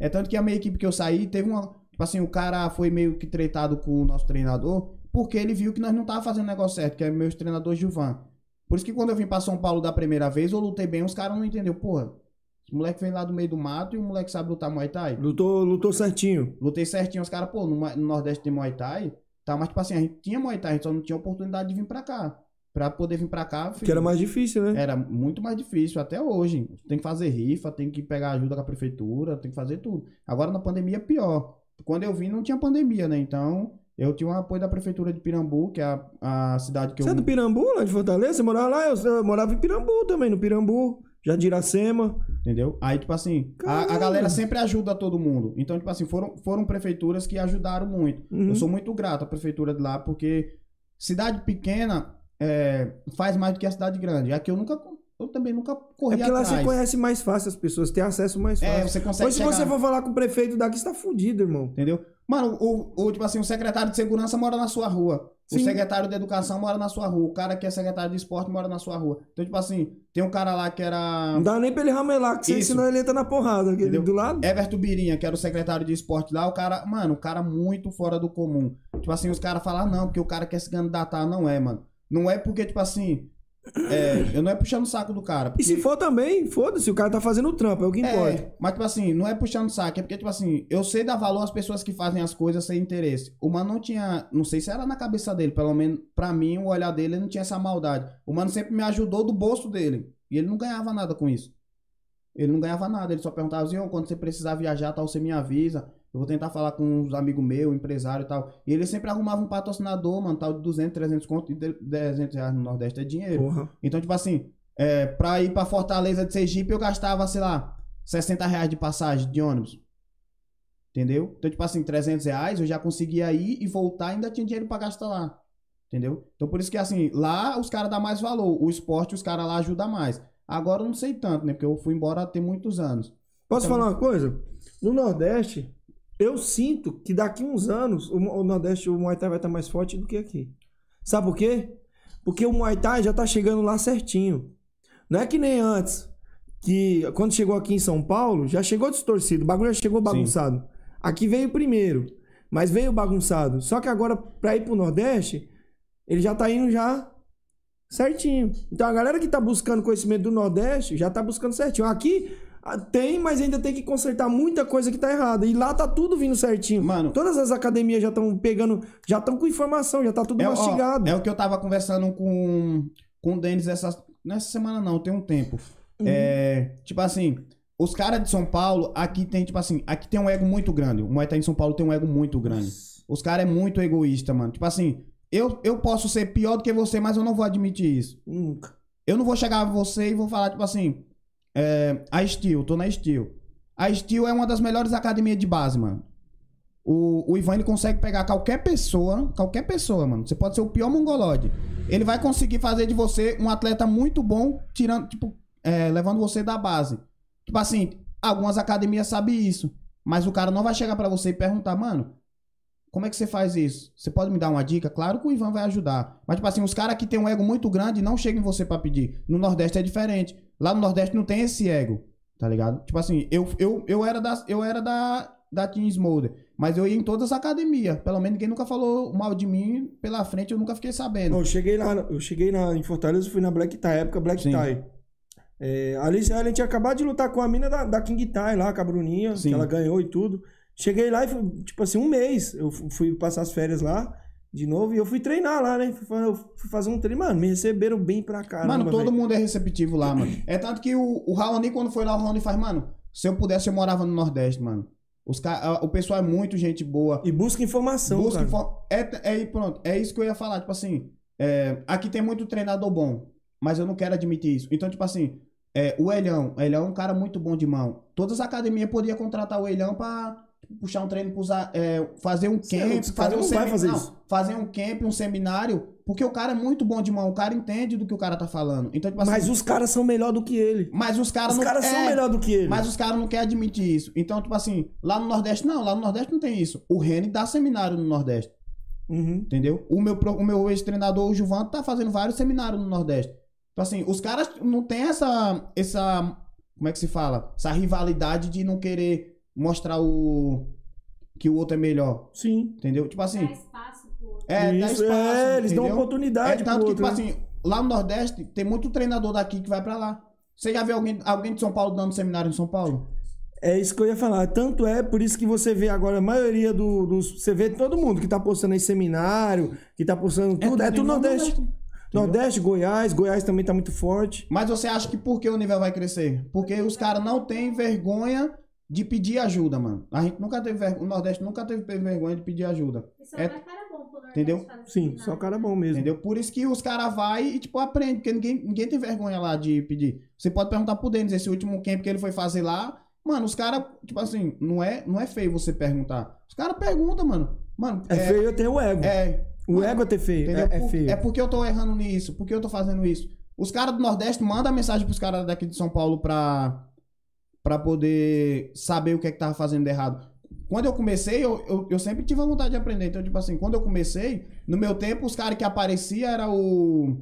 [SPEAKER 2] É tanto que a minha equipe que eu saí, teve uma... Tipo assim, o cara foi meio que tretado com o nosso treinador, porque ele viu que nós não tava fazendo o negócio certo, que é meu treinador Gilvan. Por isso que quando eu vim pra São Paulo da primeira vez, eu lutei bem, os caras não entenderam. Porra, esse moleque vem lá do meio do mato e o moleque sabe lutar Muay Thai.
[SPEAKER 1] Lutou, lutou certinho.
[SPEAKER 2] Lutei certinho, os caras, pô, no, no Nordeste tem Muay Thai, tá? Mas, tipo assim, a gente tinha Muay Thai, a gente só não tinha oportunidade de vir pra cá. Pra poder vir pra cá,
[SPEAKER 1] Que era mais difícil, né?
[SPEAKER 2] era muito mais difícil, até hoje. Tem que fazer rifa, tem que pegar ajuda com a prefeitura, tem que fazer tudo. Agora na pandemia é pior. Quando eu vim não tinha pandemia, né? Então eu tinha o apoio da prefeitura de Pirambu, que é a, a cidade que
[SPEAKER 1] Você
[SPEAKER 2] eu.
[SPEAKER 1] é do Pirambu, lá de Fortaleza? Você morava lá? Eu, eu morava em Pirambu também, no Pirambu. Já de Iracema.
[SPEAKER 2] Entendeu? Aí, tipo assim, a, a galera sempre ajuda todo mundo. Então, tipo assim, foram, foram prefeituras que ajudaram muito.
[SPEAKER 1] Uhum.
[SPEAKER 2] Eu sou muito grato à prefeitura de lá, porque cidade pequena é, faz mais do que a cidade grande. Aqui eu nunca. Eu também nunca corri
[SPEAKER 1] É porque lá
[SPEAKER 2] atrás.
[SPEAKER 1] você conhece mais fácil as pessoas, tem acesso mais fácil.
[SPEAKER 2] É, você consegue
[SPEAKER 1] Mas se
[SPEAKER 2] chegar.
[SPEAKER 1] você for falar com o prefeito daqui, você tá fudido, irmão.
[SPEAKER 2] Entendeu? Mano, o, tipo assim, o secretário de segurança mora na sua rua.
[SPEAKER 1] Sim.
[SPEAKER 2] O secretário de educação mora na sua rua. O cara que é secretário de esporte mora na sua rua. Então, tipo assim, tem um cara lá que era.
[SPEAKER 1] Não dá nem pra ele ramelar, que você-
[SPEAKER 2] Isso.
[SPEAKER 1] senão ele entra na porrada.
[SPEAKER 2] Entendeu?
[SPEAKER 1] Do lado.
[SPEAKER 2] Everton Birinha, que era o secretário de esporte lá, o cara, mano, o cara muito fora do comum. Tipo assim, os caras falam, não, porque o cara quer se candidatar. Não é, mano. Não é porque, tipo assim, é, eu não é puxando o saco do cara.
[SPEAKER 1] E
[SPEAKER 2] porque-
[SPEAKER 1] se for também, foda-se, o cara tá fazendo o trampo, é o que importa.
[SPEAKER 2] É, mas tipo assim, não é puxando o saco, é porque, tipo assim, eu sei dar valor às pessoas que fazem as coisas sem interesse. O mano não tinha, não sei se era na cabeça dele, pelo menos pra mim, o olhar dele ele não tinha essa maldade. O mano sempre me ajudou do bolso dele. E ele não ganhava nada com isso. Ele não ganhava nada, ele só perguntava assim, "Ô, quando você precisar viajar, tal, você me avisa. Eu vou tentar falar com uns amigos meus, empresário e tal. E ele sempre arrumava um patrocinador, mano, tal, de 200, 300 conto, e de- 300 reais no Nordeste é dinheiro.
[SPEAKER 1] Porra.
[SPEAKER 2] Então, tipo assim, é, pra ir pra Fortaleza de Sergipe, eu gastava, sei lá, 60 reais de passagem de ônibus. Entendeu? Então, tipo assim, 300 reais eu já conseguia ir e voltar ainda tinha dinheiro pra gastar lá. Entendeu? Então, por isso que, assim, lá os caras dão mais valor. O esporte, os caras lá ajudam mais. Agora eu não sei tanto, né? Porque eu fui embora tem muitos anos.
[SPEAKER 1] Posso
[SPEAKER 2] Então-
[SPEAKER 1] falar uma coisa? No Nordeste, eu sinto que daqui uns anos o, o Nordeste, o Muay Thai vai estar mais forte do que aqui. Sabe por quê? Porque o Muay Thai já tá chegando lá certinho. Não é que nem antes, que quando chegou aqui em São Paulo, já chegou distorcido, o bagulho já chegou bagunçado. Aqui veio primeiro, mas veio bagunçado. Só que agora, pra ir pro Nordeste, ele já tá indo já certinho. Então a galera que tá buscando conhecimento do Nordeste já tá buscando certinho. Aqui tem, mas ainda tem que consertar muita coisa que tá errada. E lá tá tudo vindo certinho.
[SPEAKER 2] Mano-
[SPEAKER 1] todas as academias já estão pegando, já estão com informação, já tá tudo
[SPEAKER 2] É, ó,
[SPEAKER 1] mastigado.
[SPEAKER 2] é o que eu tava conversando com, com o Denis essa, nessa semana, não, tem um tempo.
[SPEAKER 1] Uhum.
[SPEAKER 2] É, tipo assim, os caras de São Paulo, aqui tem, tipo assim, aqui tem um ego muito grande. O Muay Thai em São Paulo tem um ego muito grande. Os caras é muito egoísta, mano. Tipo assim, eu, eu posso ser pior do que você, mas eu não vou admitir isso.
[SPEAKER 1] Nunca.
[SPEAKER 2] Eu não vou chegar a você e vou falar, tipo assim, é, a Steel, tô na Steel. A Steel é uma das melhores academias de base, mano. o, o Ivan ele consegue pegar qualquer pessoa, qualquer pessoa, mano. Você pode ser o pior mongolode. Ele vai conseguir fazer de você um atleta muito bom, tirando, tipo, é, levando você da base. Tipo assim, algumas academias sabem isso. Mas o cara não vai chegar pra você e perguntar, mano, como é que você faz isso? Você pode me dar uma dica? Claro que o Ivan vai ajudar. Mas, tipo assim, os caras que têm um ego muito grande não chegam em você pra pedir. No Nordeste é diferente. Lá no Nordeste não tem esse ego, tá ligado? Tipo assim, eu, eu, eu era da, eu era da, da Team Smolder, mas eu ia em todas as academias. Pelo menos ninguém nunca falou mal de mim pela frente, eu nunca fiquei sabendo.
[SPEAKER 1] Não, eu cheguei lá, eu cheguei na, em Fortaleza, fui na Black Tie, época Black
[SPEAKER 2] Sim.
[SPEAKER 1] Tie. É, a Alice Allen tinha acabado de lutar com a mina da, da King Tie lá, com a Bruninha,
[SPEAKER 2] Sim.
[SPEAKER 1] que ela ganhou e tudo. Cheguei lá e foi, tipo assim, um mês. Eu fu- fui passar as férias lá de novo e eu fui treinar lá, né? Eu fui fazer um treino. Mano, me receberam bem pra caramba.
[SPEAKER 2] mano, todo
[SPEAKER 1] velho.
[SPEAKER 2] mundo é receptivo lá, mano. É tanto que o, o Raoni, quando foi lá, o Raoni faz, mano, se eu pudesse, eu morava no Nordeste, mano. Os ca... O pessoal é muito gente boa.
[SPEAKER 1] E busca informação,
[SPEAKER 2] Busca
[SPEAKER 1] cara.
[SPEAKER 2] info- é, é, pronto, é isso que eu ia falar. Tipo assim, é, aqui tem muito treinador bom, mas eu não quero admitir isso. Então, tipo assim, é, o Elhão, o Elhão é um cara muito bom de mão. Todas as academias podiam contratar o Elhão pra puxar um treino, usar, é, fazer um
[SPEAKER 1] Cê
[SPEAKER 2] camp, fazer um
[SPEAKER 1] não vai
[SPEAKER 2] semi-
[SPEAKER 1] fazer
[SPEAKER 2] não, fazer um camp, um seminário, porque o cara é muito bom de mão, o cara entende do que o cara tá falando. Então, tipo assim,
[SPEAKER 1] Mas os caras são melhor do que ele.
[SPEAKER 2] mas os caras
[SPEAKER 1] Os
[SPEAKER 2] não
[SPEAKER 1] caras são
[SPEAKER 2] é,
[SPEAKER 1] melhor do que ele.
[SPEAKER 2] mas os caras não querem admitir isso. Então, tipo assim, lá no Nordeste, não, lá no Nordeste não tem isso. O Rene dá seminário no Nordeste.
[SPEAKER 1] Uhum.
[SPEAKER 2] Entendeu? O meu, o meu ex-treinador, o Juvan, tá fazendo vários seminários no Nordeste. Tipo assim, os caras não tem essa. essa como é que se fala? Essa rivalidade de não querer mostrar o. que o outro é melhor.
[SPEAKER 1] Sim.
[SPEAKER 2] Entendeu? Tipo assim.
[SPEAKER 3] Dá espaço pro outro.
[SPEAKER 2] É, dá
[SPEAKER 1] Isso,
[SPEAKER 2] espaço.
[SPEAKER 1] é, eles dão
[SPEAKER 2] entendeu?
[SPEAKER 1] oportunidade
[SPEAKER 2] É
[SPEAKER 1] pro
[SPEAKER 2] tanto que,
[SPEAKER 1] outro,
[SPEAKER 2] tipo
[SPEAKER 1] né?
[SPEAKER 2] assim, lá no Nordeste tem muito treinador daqui que vai pra lá. Você já viu alguém, alguém de São Paulo dando seminário em São Paulo?
[SPEAKER 1] É isso que eu ia falar. Tanto é por isso que você vê agora a maioria do- dos. Você vê todo mundo que tá postando aí seminário, que tá postando tudo. É tudo,
[SPEAKER 2] no
[SPEAKER 1] Nordeste.
[SPEAKER 2] entendeu?
[SPEAKER 1] Nordeste, Goiás. Goiás também tá muito forte.
[SPEAKER 2] Mas você acha que por que o nível vai crescer? Porque os caras não têm vergonha de pedir ajuda, mano. A gente nunca teve vergonha, o Nordeste nunca teve vergonha de pedir ajuda.
[SPEAKER 3] Só
[SPEAKER 2] É-
[SPEAKER 3] vai cara bom pro
[SPEAKER 2] Entendeu?
[SPEAKER 1] Sim,
[SPEAKER 3] seminário.
[SPEAKER 1] só cara bom mesmo.
[SPEAKER 2] Entendeu? Por isso que os caras vai e, tipo, aprende, porque ninguém, ninguém tem vergonha lá de pedir. Você pode perguntar pro Denis, esse último camp que ele foi fazer lá, mano, os caras, tipo assim, não é, não é feio você perguntar. Os caras perguntam, mano. Mano,
[SPEAKER 1] É, feio ter o ego.
[SPEAKER 2] É,
[SPEAKER 1] o ego é ter feio.
[SPEAKER 2] entendeu?
[SPEAKER 1] É, é feio.
[SPEAKER 2] é porque eu tô errando nisso, porque eu tô fazendo isso. Os caras do Nordeste mandam mensagem pros caras daqui de São Paulo pra, pra poder saber o que é que tava fazendo de errado. Quando eu comecei, eu, eu, eu sempre tive a vontade de aprender. Então, tipo assim, quando eu comecei, no meu tempo, os caras que apareciam era o.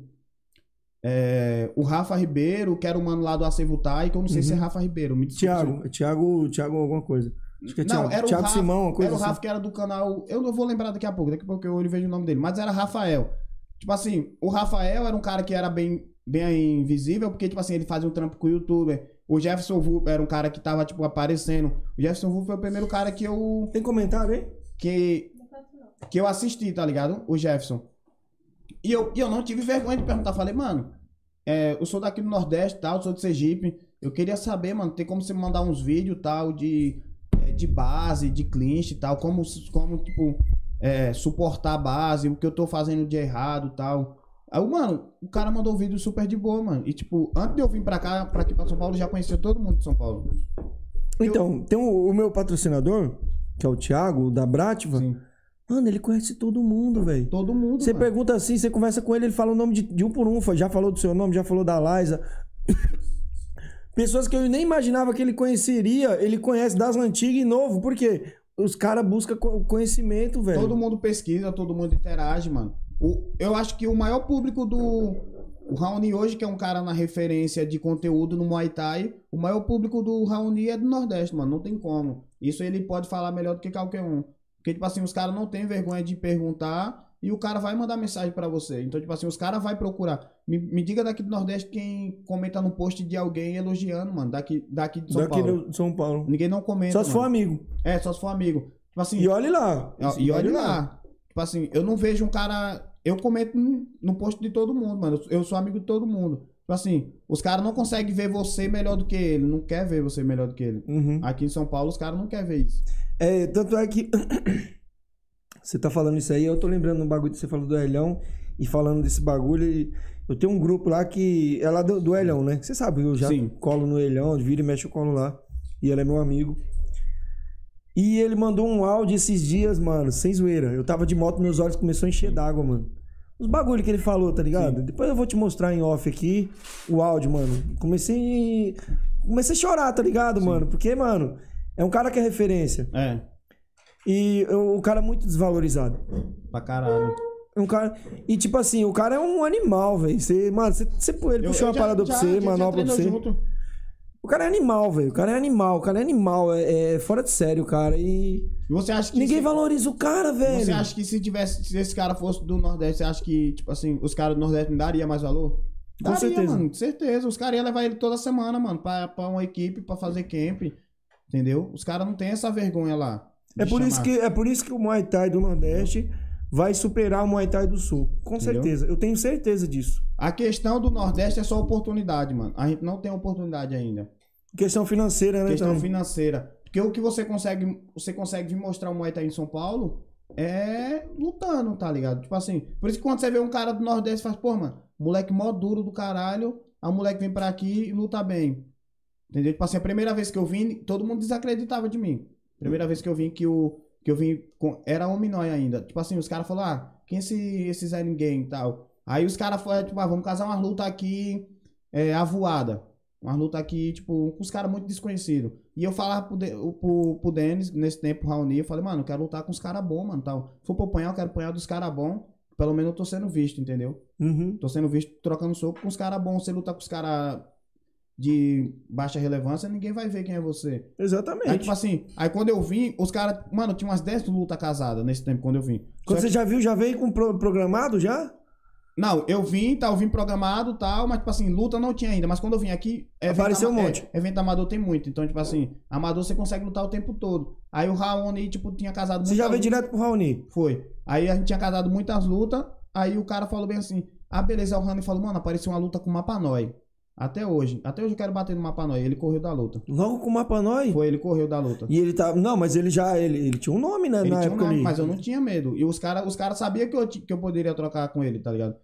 [SPEAKER 2] é, o Rafa Ribeiro, que era o mano lá do Acevutai, que eu não sei se é Rafa Ribeiro. Me eu-
[SPEAKER 1] Tiago. É Tiago, Tiago alguma coisa. Acho que é
[SPEAKER 2] não,
[SPEAKER 1] Tiago.
[SPEAKER 2] era o
[SPEAKER 1] Tiago
[SPEAKER 2] Rafa,
[SPEAKER 1] Simão, uma coisa
[SPEAKER 2] Era o
[SPEAKER 1] assim.
[SPEAKER 2] Rafa que era do canal. Eu não vou lembrar daqui a pouco, daqui a pouco eu olho e vejo o nome dele. Mas era Rafael. Tipo assim, o Rafael era um cara que era bem, bem invisível, porque, tipo assim, ele fazia um trampo com o youtuber. O Jefferson Vulp era um cara que tava, tipo, aparecendo. O Jefferson Vulp foi o primeiro cara que eu.
[SPEAKER 1] Tem comentário aí?
[SPEAKER 2] que, que eu assisti, tá ligado? O Jefferson. E eu, e eu não tive vergonha de perguntar. Falei, mano, é, eu sou daqui do Nordeste tal, sou de Sergipe. Eu queria saber, mano, tem como você mandar uns vídeos tal de, é, de base, de clinch e tal, como, como tipo, é, suportar a base, o que eu tô fazendo de errado tal. Aí, mano, o cara mandou um vídeo super de boa, mano. E, tipo, antes de eu vir pra cá, pra aqui pra São Paulo, eu já conhecia todo mundo de São Paulo.
[SPEAKER 1] Então, tem o, o meu patrocinador, que é o Thiago, da Brativa.
[SPEAKER 2] Sim.
[SPEAKER 1] Mano, ele conhece todo mundo, velho.
[SPEAKER 2] Todo mundo,
[SPEAKER 1] Você pergunta assim, você conversa com ele, ele fala o nome de, de um por um. Já falou do seu nome, já falou da Liza. [LAUGHS] Pessoas que eu nem imaginava que ele conheceria, ele conhece das antigas e novo. Por quê? Os caras buscam co- conhecimento, velho.
[SPEAKER 2] Todo mundo pesquisa, todo mundo interage, mano. O, eu acho que o maior público do. O Raoni hoje, que é um cara na referência de conteúdo no Muay Thai, o maior público do Raoni é do Nordeste, mano. Não tem como. Isso ele pode falar melhor do que qualquer um. Porque, tipo assim, os caras não têm vergonha de perguntar e o cara vai mandar mensagem pra você. Então, tipo assim, os caras vai procurar. Me, me diga daqui do Nordeste quem comenta no post de alguém elogiando, mano. Daqui, daqui de São
[SPEAKER 1] Daqui
[SPEAKER 2] Paulo.
[SPEAKER 1] de São Paulo.
[SPEAKER 2] Ninguém não comenta.
[SPEAKER 1] Só se for amigo.
[SPEAKER 2] É, só se for amigo. Tipo assim.
[SPEAKER 1] E olhe lá.
[SPEAKER 2] E olha lá. Tipo assim, eu não vejo um cara. Eu comento no- no post de todo mundo, mano. Eu- Eu sou amigo de todo mundo. Tipo assim, os caras não conseguem ver você melhor do que ele. Não quer ver você melhor do que ele.
[SPEAKER 1] Uhum.
[SPEAKER 2] Aqui em São Paulo, os caras não querem ver isso.
[SPEAKER 1] É, tanto é que [COUGHS] você tá falando isso aí, eu tô lembrando um bagulho que você falou do Elhão e falando desse bagulho. e eu tenho um grupo lá que é lá do, do Elhão, né? Você sabe, eu já
[SPEAKER 2] Sim.
[SPEAKER 1] colo no Elhão, vira e mexe o colo lá. E ele é meu amigo. E ele mandou um áudio esses dias, mano, sem zoeira. Eu tava de moto, meus olhos começaram a encher d'água, mano. Os bagulho que ele falou, tá ligado? Depois eu vou te mostrar em off aqui o áudio, mano. Comecei. Comecei a chorar, tá ligado, mano? Porque, mano, é um cara que é referência.
[SPEAKER 2] É,
[SPEAKER 1] E eu- o cara é muito desvalorizado.
[SPEAKER 2] pra caralho.
[SPEAKER 1] É um cara. E tipo assim, o cara é um animal, velho. Você, mano, você, ele
[SPEAKER 2] Eu-
[SPEAKER 1] puxou
[SPEAKER 2] eu
[SPEAKER 1] uma
[SPEAKER 2] já-
[SPEAKER 1] parada
[SPEAKER 2] já-
[SPEAKER 1] pra você,
[SPEAKER 2] já- já
[SPEAKER 1] manobra pra
[SPEAKER 2] treinou
[SPEAKER 1] você.
[SPEAKER 2] junto.
[SPEAKER 1] O cara é animal, velho. O cara é animal, o cara é animal. É, é fora de sério, cara. E
[SPEAKER 2] você acha que
[SPEAKER 1] ninguém
[SPEAKER 2] se-
[SPEAKER 1] valoriza o cara, velho.
[SPEAKER 2] Você acha que se tivesse, se esse cara fosse do Nordeste, você acha que, tipo assim, os caras do Nordeste não daria mais valor?
[SPEAKER 1] Com
[SPEAKER 2] Daria,
[SPEAKER 1] certeza.
[SPEAKER 2] mano, com certeza. Os caras iam levar ele toda semana, mano, pra, pra uma equipe, pra fazer camp. Entendeu? Os caras não têm essa vergonha lá.
[SPEAKER 1] É por, isso que, é por isso que o Muay Thai do Nordeste vai superar o Muay Thai do Sul. Com
[SPEAKER 2] Entendeu?
[SPEAKER 1] certeza. Eu tenho certeza disso.
[SPEAKER 2] A questão do Nordeste é só oportunidade, mano. A gente não tem oportunidade ainda.
[SPEAKER 1] Questão financeira, né?
[SPEAKER 2] questão
[SPEAKER 1] também.
[SPEAKER 2] financeira. Porque o que você consegue, você consegue mostrar o Muay Thai em São Paulo é lutando, tá ligado? Tipo assim, por isso que quando você vê um cara do Nordeste, faz, pô, mano, moleque mó duro do caralho, a moleque vem pra aqui e luta bem. Entendeu? Tipo assim, a primeira vez que eu vim, todo mundo desacreditava de mim. Primeira vez que eu vim que o que eu vim com, era homem nóia ainda. Tipo assim, os caras falaram: "Ah, quem é esse esse Zé ninguém e tal". Aí os caras foram, tipo, ah, vamos casar uma luta aqui é, avoada. Uma luta aqui, tipo, com os caras muito desconhecidos. E eu falava pro, De- pro, pro Denis, nesse tempo, pro Raoni, eu falei, mano, eu quero lutar com os caras bons, mano, tal. Se for pra apanhar, eu quero apanhar dos caras bons. Pelo menos eu tô sendo visto, entendeu?
[SPEAKER 1] Uhum.
[SPEAKER 2] Tô sendo visto trocando soco com os caras bons. Você lutar com os caras de baixa relevância, ninguém vai ver quem é você.
[SPEAKER 1] Exatamente.
[SPEAKER 2] Aí, tipo assim, aí quando eu vim, os caras. Mano, tinha umas 10 lutas casadas nesse tempo quando eu vim.
[SPEAKER 1] Quando
[SPEAKER 2] Só
[SPEAKER 1] você
[SPEAKER 2] que-
[SPEAKER 1] já viu, já veio com pro- programado já?
[SPEAKER 2] Não, eu vim, tá, eu vim programado e tal, mas, tipo assim, luta não tinha ainda. Mas quando eu vim aqui. evento
[SPEAKER 1] Apareceu um
[SPEAKER 2] ama-
[SPEAKER 1] monte.
[SPEAKER 2] É, evento amador tem muito. Então, tipo assim, amador você consegue lutar o tempo todo. Aí o Raoni, tipo, tinha casado
[SPEAKER 1] Você já veio direto pro Raoni.
[SPEAKER 2] Foi. Aí a gente tinha casado muitas lutas. Aí o cara falou bem assim: Ah, beleza. O Rani falou, mano, apareceu uma luta com o Mapanói. Até hoje. Até hoje eu quero bater no Mapanói. Ele correu da luta.
[SPEAKER 1] Logo com o mapa nós.
[SPEAKER 2] Foi, ele correu da luta.
[SPEAKER 1] E ele tá. Não, mas ele já. Ele, ele tinha um nome né,
[SPEAKER 2] Ele
[SPEAKER 1] na
[SPEAKER 2] tinha um nome,
[SPEAKER 1] ali.
[SPEAKER 2] mas eu não tinha medo. E os caras os cara sabiam que eu, que eu poderia trocar com ele, tá ligado?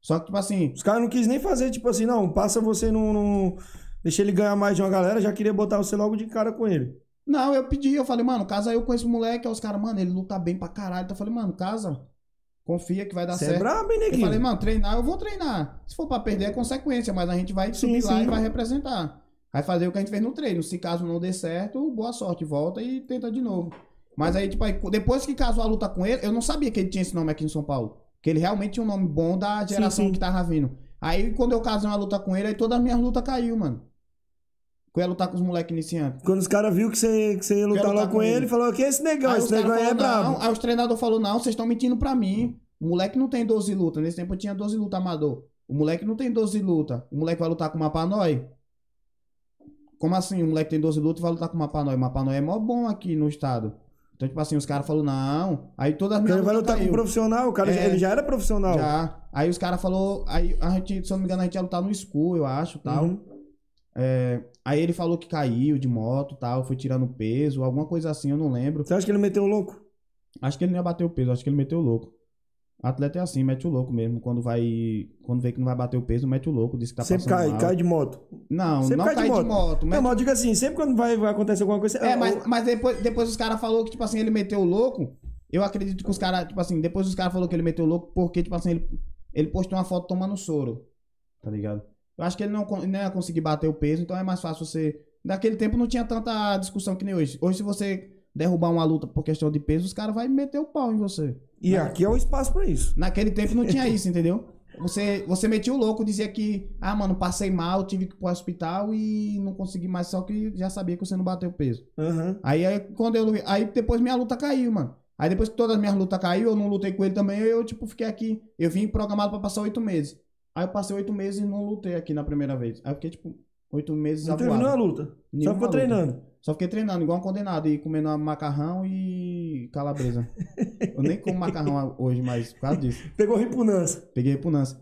[SPEAKER 2] Só que, tipo assim,
[SPEAKER 1] Os caras não quis nem fazer, tipo assim, não, passa você num. num- Deixa ele ganhar mais de uma galera, já queria botar você logo de cara com ele.
[SPEAKER 2] Não, eu pedi, eu falei, mano, casa eu com esse moleque. Aí os caras, mano, ele luta bem pra caralho. Então eu falei, mano, casa. Confia que vai dar
[SPEAKER 1] Você é
[SPEAKER 2] certo.
[SPEAKER 1] brabo, hein,
[SPEAKER 2] eu
[SPEAKER 1] neguinho?
[SPEAKER 2] falei, mano, treinar, eu vou treinar. Se for pra perder, é consequência, mas a gente vai
[SPEAKER 1] Sim,
[SPEAKER 2] subir lá
[SPEAKER 1] sim.
[SPEAKER 2] e vai representar. Vai fazer o que a gente fez no treino. Se caso não dê certo, boa sorte, volta e tenta de novo. Mas aí, tipo, aí, depois que casou a luta com ele, eu não sabia que ele tinha esse nome aqui em São Paulo. Que ele realmente tinha um nome bom da geração
[SPEAKER 1] sim.
[SPEAKER 2] que tava vindo. Aí, quando eu casei uma luta com ele, aí todas as minhas lutas caiu, mano. Que eu ia lutar com os moleques iniciantes.
[SPEAKER 1] Quando os caras viu que você, que você ia lutar
[SPEAKER 2] Quero
[SPEAKER 1] lá
[SPEAKER 2] lutar
[SPEAKER 1] com ele,
[SPEAKER 2] ele.
[SPEAKER 1] falou que esse negão,
[SPEAKER 2] Aí
[SPEAKER 1] esse negão aí é brabo.
[SPEAKER 2] Aí os treinadores falaram, não, vocês estão mentindo pra mim. O moleque não tem 12 lutas. Nesse tempo eu tinha 12 lutas amador. O moleque não tem 12 lutas. O moleque vai lutar com o Mapanói. Como assim? O moleque tem 12 lutas e vai lutar com o Mapanói. O Mapanói é mó bom aqui no estado. Então, tipo assim, os caras falaram, não. Aí todas as
[SPEAKER 1] Porque
[SPEAKER 2] minhas
[SPEAKER 1] ele vai lutar com um
[SPEAKER 2] caiu.
[SPEAKER 1] profissional, o cara já-
[SPEAKER 2] É.
[SPEAKER 1] ele já era profissional.
[SPEAKER 2] Já. Aí os caras falaram, aí a gente, se eu não me engano, a gente ia lutar no escuro, eu acho, tal.
[SPEAKER 1] Uhum.
[SPEAKER 2] É, aí ele falou que caiu de moto, tal, foi tirando peso, alguma coisa assim, eu não lembro.
[SPEAKER 1] Você acha que ele meteu o louco?
[SPEAKER 2] Acho que ele não ia bater o peso, acho que ele meteu o louco. Atleta é assim, mete o louco mesmo. Quando vai. Quando vê que não vai bater o peso, mete o louco, diz que tá
[SPEAKER 1] sempre
[SPEAKER 2] passando
[SPEAKER 1] cai,
[SPEAKER 2] mal.
[SPEAKER 1] cai de moto.
[SPEAKER 2] Não,
[SPEAKER 1] Sempre
[SPEAKER 2] não
[SPEAKER 1] cai
[SPEAKER 2] cai,
[SPEAKER 1] de
[SPEAKER 2] de
[SPEAKER 1] moto.
[SPEAKER 2] moto.
[SPEAKER 1] Não,
[SPEAKER 2] mete-
[SPEAKER 1] mas eu digo assim, sempre quando vai, vai acontecer alguma coisa...
[SPEAKER 2] É, mas, mas depois, depois os caras falaram que, tipo assim, ele meteu o louco. Eu acredito que os caras, tipo assim, depois os caras falaram que ele meteu o louco porque, tipo assim, ele, ele postou uma foto tomando soro. Tá ligado? Eu acho que ele não, não ia conseguir bater o peso, então é mais fácil você. Naquele tempo não tinha tanta discussão que nem hoje. Hoje, se você derrubar uma luta por questão de peso, os caras vão meter o pau em você.
[SPEAKER 1] E aqui é o espaço pra isso.
[SPEAKER 2] Naquele tempo não tinha [LAUGHS] isso, entendeu? Você, você metia o louco, dizia que, ah, mano, passei mal, tive que ir pro hospital e não consegui mais, só que já sabia que você não bateu peso.
[SPEAKER 1] Aham.
[SPEAKER 2] Aí, aí quando eu aí depois minha luta caiu, mano. Aí depois que todas as minhas lutas caiu, eu não lutei com ele também, eu tipo fiquei aqui. Eu vim programado pra passar oito meses. Aí eu passei oito meses e não lutei aqui na primeira vez. Aí eu fiquei tipo oito meses
[SPEAKER 1] Não terminou a luta. Só
[SPEAKER 2] Nenhuma
[SPEAKER 1] ficou
[SPEAKER 2] luta.
[SPEAKER 1] treinando.
[SPEAKER 2] Só fiquei treinando, igual um condenado, e comendo macarrão e calabresa. eu nem como macarrão hoje, mas por causa disso.
[SPEAKER 1] Pegou repugnância.
[SPEAKER 2] Peguei repugnância.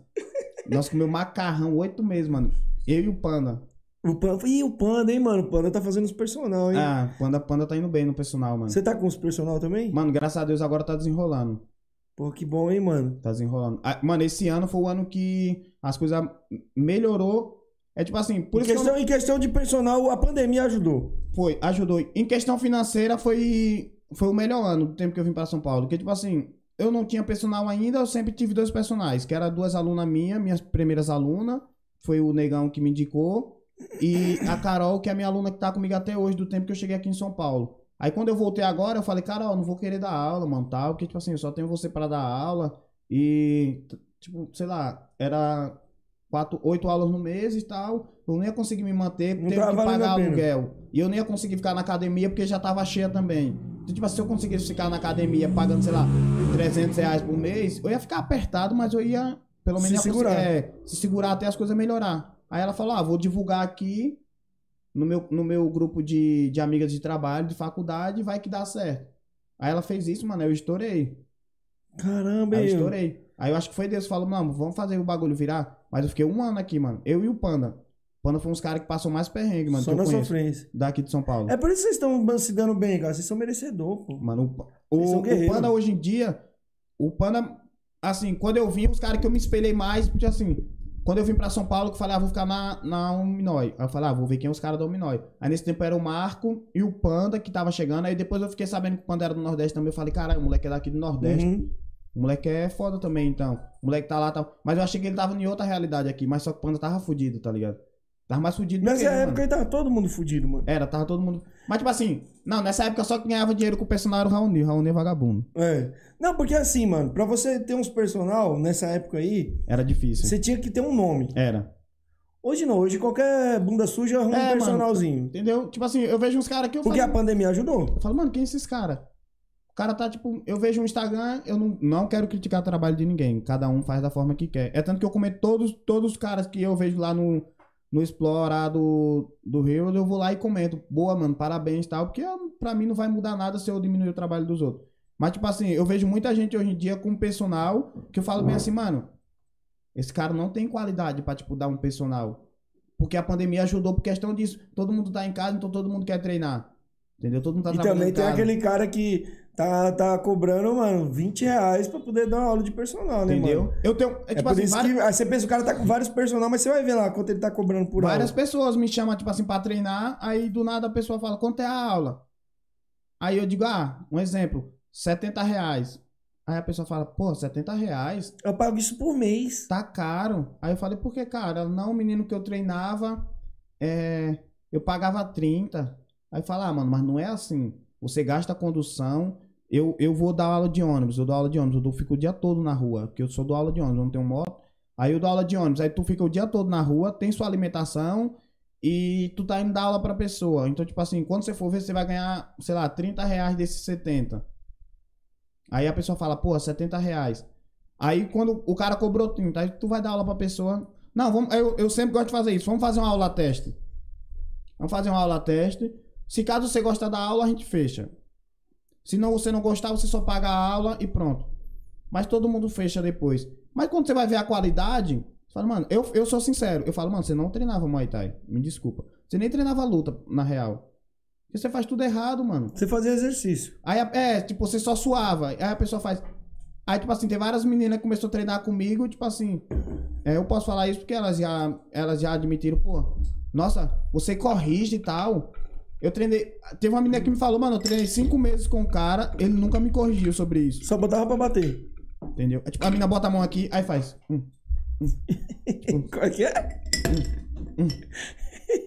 [SPEAKER 2] Nós comemos macarrão oito meses, mano. Eu e o Panda.
[SPEAKER 1] O Panda... Ih, o Panda, hein, mano? O Panda tá fazendo os personal, hein?
[SPEAKER 2] Ah, Panda, Panda tá indo bem no personal, mano.
[SPEAKER 1] Você tá com os personal também?
[SPEAKER 2] Mano, graças a Deus agora tá desenrolando.
[SPEAKER 1] Pô, que bom, hein, mano?
[SPEAKER 2] Tá desenrolando. Ah, Mano, esse ano foi o ano que as coisas melhorou É tipo assim, por
[SPEAKER 1] Em
[SPEAKER 2] isso que eu
[SPEAKER 1] questão, em questão de personal, a pandemia ajudou.
[SPEAKER 2] Foi, ajudou. Em questão financeira, foi, foi o melhor ano do tempo que eu vim pra São Paulo. Porque, tipo assim, eu não tinha personal ainda, eu sempre tive dois personagens, que era duas alunas minhas, minhas primeiras alunas. Foi o Negão que me indicou. E a Carol, que é a minha aluna que tá comigo até hoje, do tempo que eu cheguei aqui em São Paulo. Aí quando eu voltei agora, eu falei, Carol, não vou querer dar aula, mano, tal. Porque, tipo assim, eu só tenho você pra dar aula. E, tipo, sei lá, era quatro, oito aulas no mês e tal. Eu não ia conseguir me manter,
[SPEAKER 1] Não
[SPEAKER 2] teve que pagar aluguel. E eu nem ia conseguir ficar na academia porque já tava cheia também. Então, tipo se eu conseguisse ficar na academia pagando, sei lá, 300 reais por mês, eu ia ficar apertado, mas eu ia, pelo
[SPEAKER 1] Se
[SPEAKER 2] menos, ia conseguir-
[SPEAKER 1] segurar.
[SPEAKER 2] é, se segurar até as coisas melhorar. Aí ela falou, ah, vou divulgar aqui no meu, no meu grupo de, de amigas de trabalho, de faculdade, vai que dá certo. Aí ela fez isso, mano, eu estourei.
[SPEAKER 1] Caramba,
[SPEAKER 2] Aí eu estourei. Aí eu acho que foi Deus que falou, mano, vamos fazer o bagulho virar. Mas eu fiquei um ano aqui, mano. Eu e o Panda. O Panda foi uns caras que passou mais perrengue, mano,
[SPEAKER 1] Só na
[SPEAKER 2] conheço.
[SPEAKER 1] sofrência.
[SPEAKER 2] Daqui de São Paulo.
[SPEAKER 1] É por isso que vocês estão se dando bem, cara. Vocês são merecedor, pô.
[SPEAKER 2] Mano, o, o, o. Panda hoje em dia, o Panda, assim, quando eu vim, os caras que eu me espelhei mais, porque assim, quando eu vim pra São Paulo, que eu falei, ah, vou ficar na, na Uminói. Aí eu falei, ah, vou ver quem é os caras da Uminói. Aí nesse tempo era o Marco e o Panda que tava chegando. Aí depois eu fiquei sabendo que o Panda era do Nordeste também. Eu falei, caralho, o moleque é daqui do Nordeste.
[SPEAKER 1] Uhum.
[SPEAKER 2] O moleque é foda também, então. O moleque tá lá, tá... Mas eu achei que ele tava em outra realidade aqui, mas só que o Panda tava fudido, tá ligado? Tava mais fudido do que
[SPEAKER 1] Nessa
[SPEAKER 2] eu,
[SPEAKER 1] época
[SPEAKER 2] mano.
[SPEAKER 1] aí tava todo mundo fudido, mano.
[SPEAKER 2] Era, tava todo mundo... Mas tipo assim, não, nessa época só quem ganhava dinheiro com o personal era o Raoni. O Raoni é vagabundo.
[SPEAKER 1] É. Não, porque assim, mano, pra você ter uns personal nessa época aí,
[SPEAKER 2] Era difícil.
[SPEAKER 1] você tinha que ter um nome.
[SPEAKER 2] Era.
[SPEAKER 1] Hoje não, hoje qualquer bunda suja arruma
[SPEAKER 2] É,
[SPEAKER 1] um
[SPEAKER 2] mano.
[SPEAKER 1] personalzinho.
[SPEAKER 2] Entendeu? Tipo assim, eu vejo uns caras que eu
[SPEAKER 1] Porque a
[SPEAKER 2] falo...
[SPEAKER 1] pandemia ajudou.
[SPEAKER 2] Eu falo, mano, quem é esses caras? O cara tá, tipo... Eu vejo um Instagram, eu não, não quero criticar o trabalho de ninguém. Cada um faz da forma que quer. É tanto que eu comento todos, todos os caras que eu vejo lá no, no Explorar do, Rio, eu vou lá e comento. Boa, mano, parabéns e tal. Porque eu- pra mim não vai mudar nada se eu diminuir o trabalho dos outros. Mas, tipo assim, eu vejo muita gente hoje em dia com personal que eu falo bem assim, mano... Esse cara não tem qualidade pra, tipo, dar um personal. Porque a pandemia ajudou por questão disso. Todo mundo tá em casa, então todo mundo quer treinar. Entendeu? Todo mundo tá
[SPEAKER 1] e
[SPEAKER 2] trabalhando
[SPEAKER 1] também
[SPEAKER 2] em
[SPEAKER 1] tem aquele cara que tá, tá cobrando, mano, 20 reais pra poder dar uma aula de personal, né,
[SPEAKER 2] Entendeu?
[SPEAKER 1] mano?
[SPEAKER 2] Eu tenho. É,
[SPEAKER 1] É,
[SPEAKER 2] tipo
[SPEAKER 1] por
[SPEAKER 2] assim,
[SPEAKER 1] isso
[SPEAKER 2] várias,
[SPEAKER 1] que aí você pensa, o cara tá com vários personal, mas você vai ver lá quanto ele tá cobrando por
[SPEAKER 2] várias
[SPEAKER 1] aula.
[SPEAKER 2] pessoas me chamam, tipo assim, pra treinar. Aí do nada a pessoa fala, quanto é a aula? Aí eu digo, ah, um exemplo, 70 reais. Aí a pessoa fala, pô, 70 reais?
[SPEAKER 1] Eu pago isso por mês.
[SPEAKER 2] Tá caro. Aí eu falei, por que, cara? Não, o menino que eu treinava, é, eu pagava 30. Aí fala, ah, mano, mas não é assim. Você gasta condução. Eu, eu vou dar aula de ônibus, eu dou aula de ônibus, eu dou- fico o dia todo na rua, porque eu só dou aula de ônibus, eu não tenho moto. Aí eu dou aula de ônibus, aí tu fica o dia todo na rua, tem sua alimentação e tu tá indo dar aula pra pessoa. Então, tipo assim, quando você for ver, você vai ganhar, sei lá, 30 reais desses 70. Aí a pessoa fala, pô, 70 reais. Aí quando o cara cobrou 30, aí tu vai dar aula pra pessoa. Não, vamos, eu, eu sempre gosto de fazer isso. Vamos fazer uma aula teste. Vamos fazer uma aula teste. Se caso você gostar da aula, a gente fecha. Se não você não gostar, você só paga a aula e pronto. Mas todo mundo fecha depois. Mas quando você vai ver a qualidade, você fala, mano, eu, eu sou sincero. Eu falo, mano, você não treinava Muay Thai. Me desculpa. Você nem treinava luta, na real. Porque você faz tudo errado, mano.
[SPEAKER 1] Você fazia exercício.
[SPEAKER 2] Aí, é, tipo, você só suava. Aí a pessoa faz. Aí, tipo assim, tem várias meninas que começaram a treinar comigo, tipo assim. é, eu posso falar isso porque elas já, elas já admitiram, pô. Nossa, você corrige e tal. Eu treinei. Teve uma menina que me falou, mano, eu treinei cinco meses com o cara, ele nunca me corrigiu sobre isso.
[SPEAKER 1] Só botava pra bater.
[SPEAKER 2] Entendeu? É tipo, a menina bota a mão aqui, aí faz. hum. [LAUGHS]
[SPEAKER 1] Como é que é?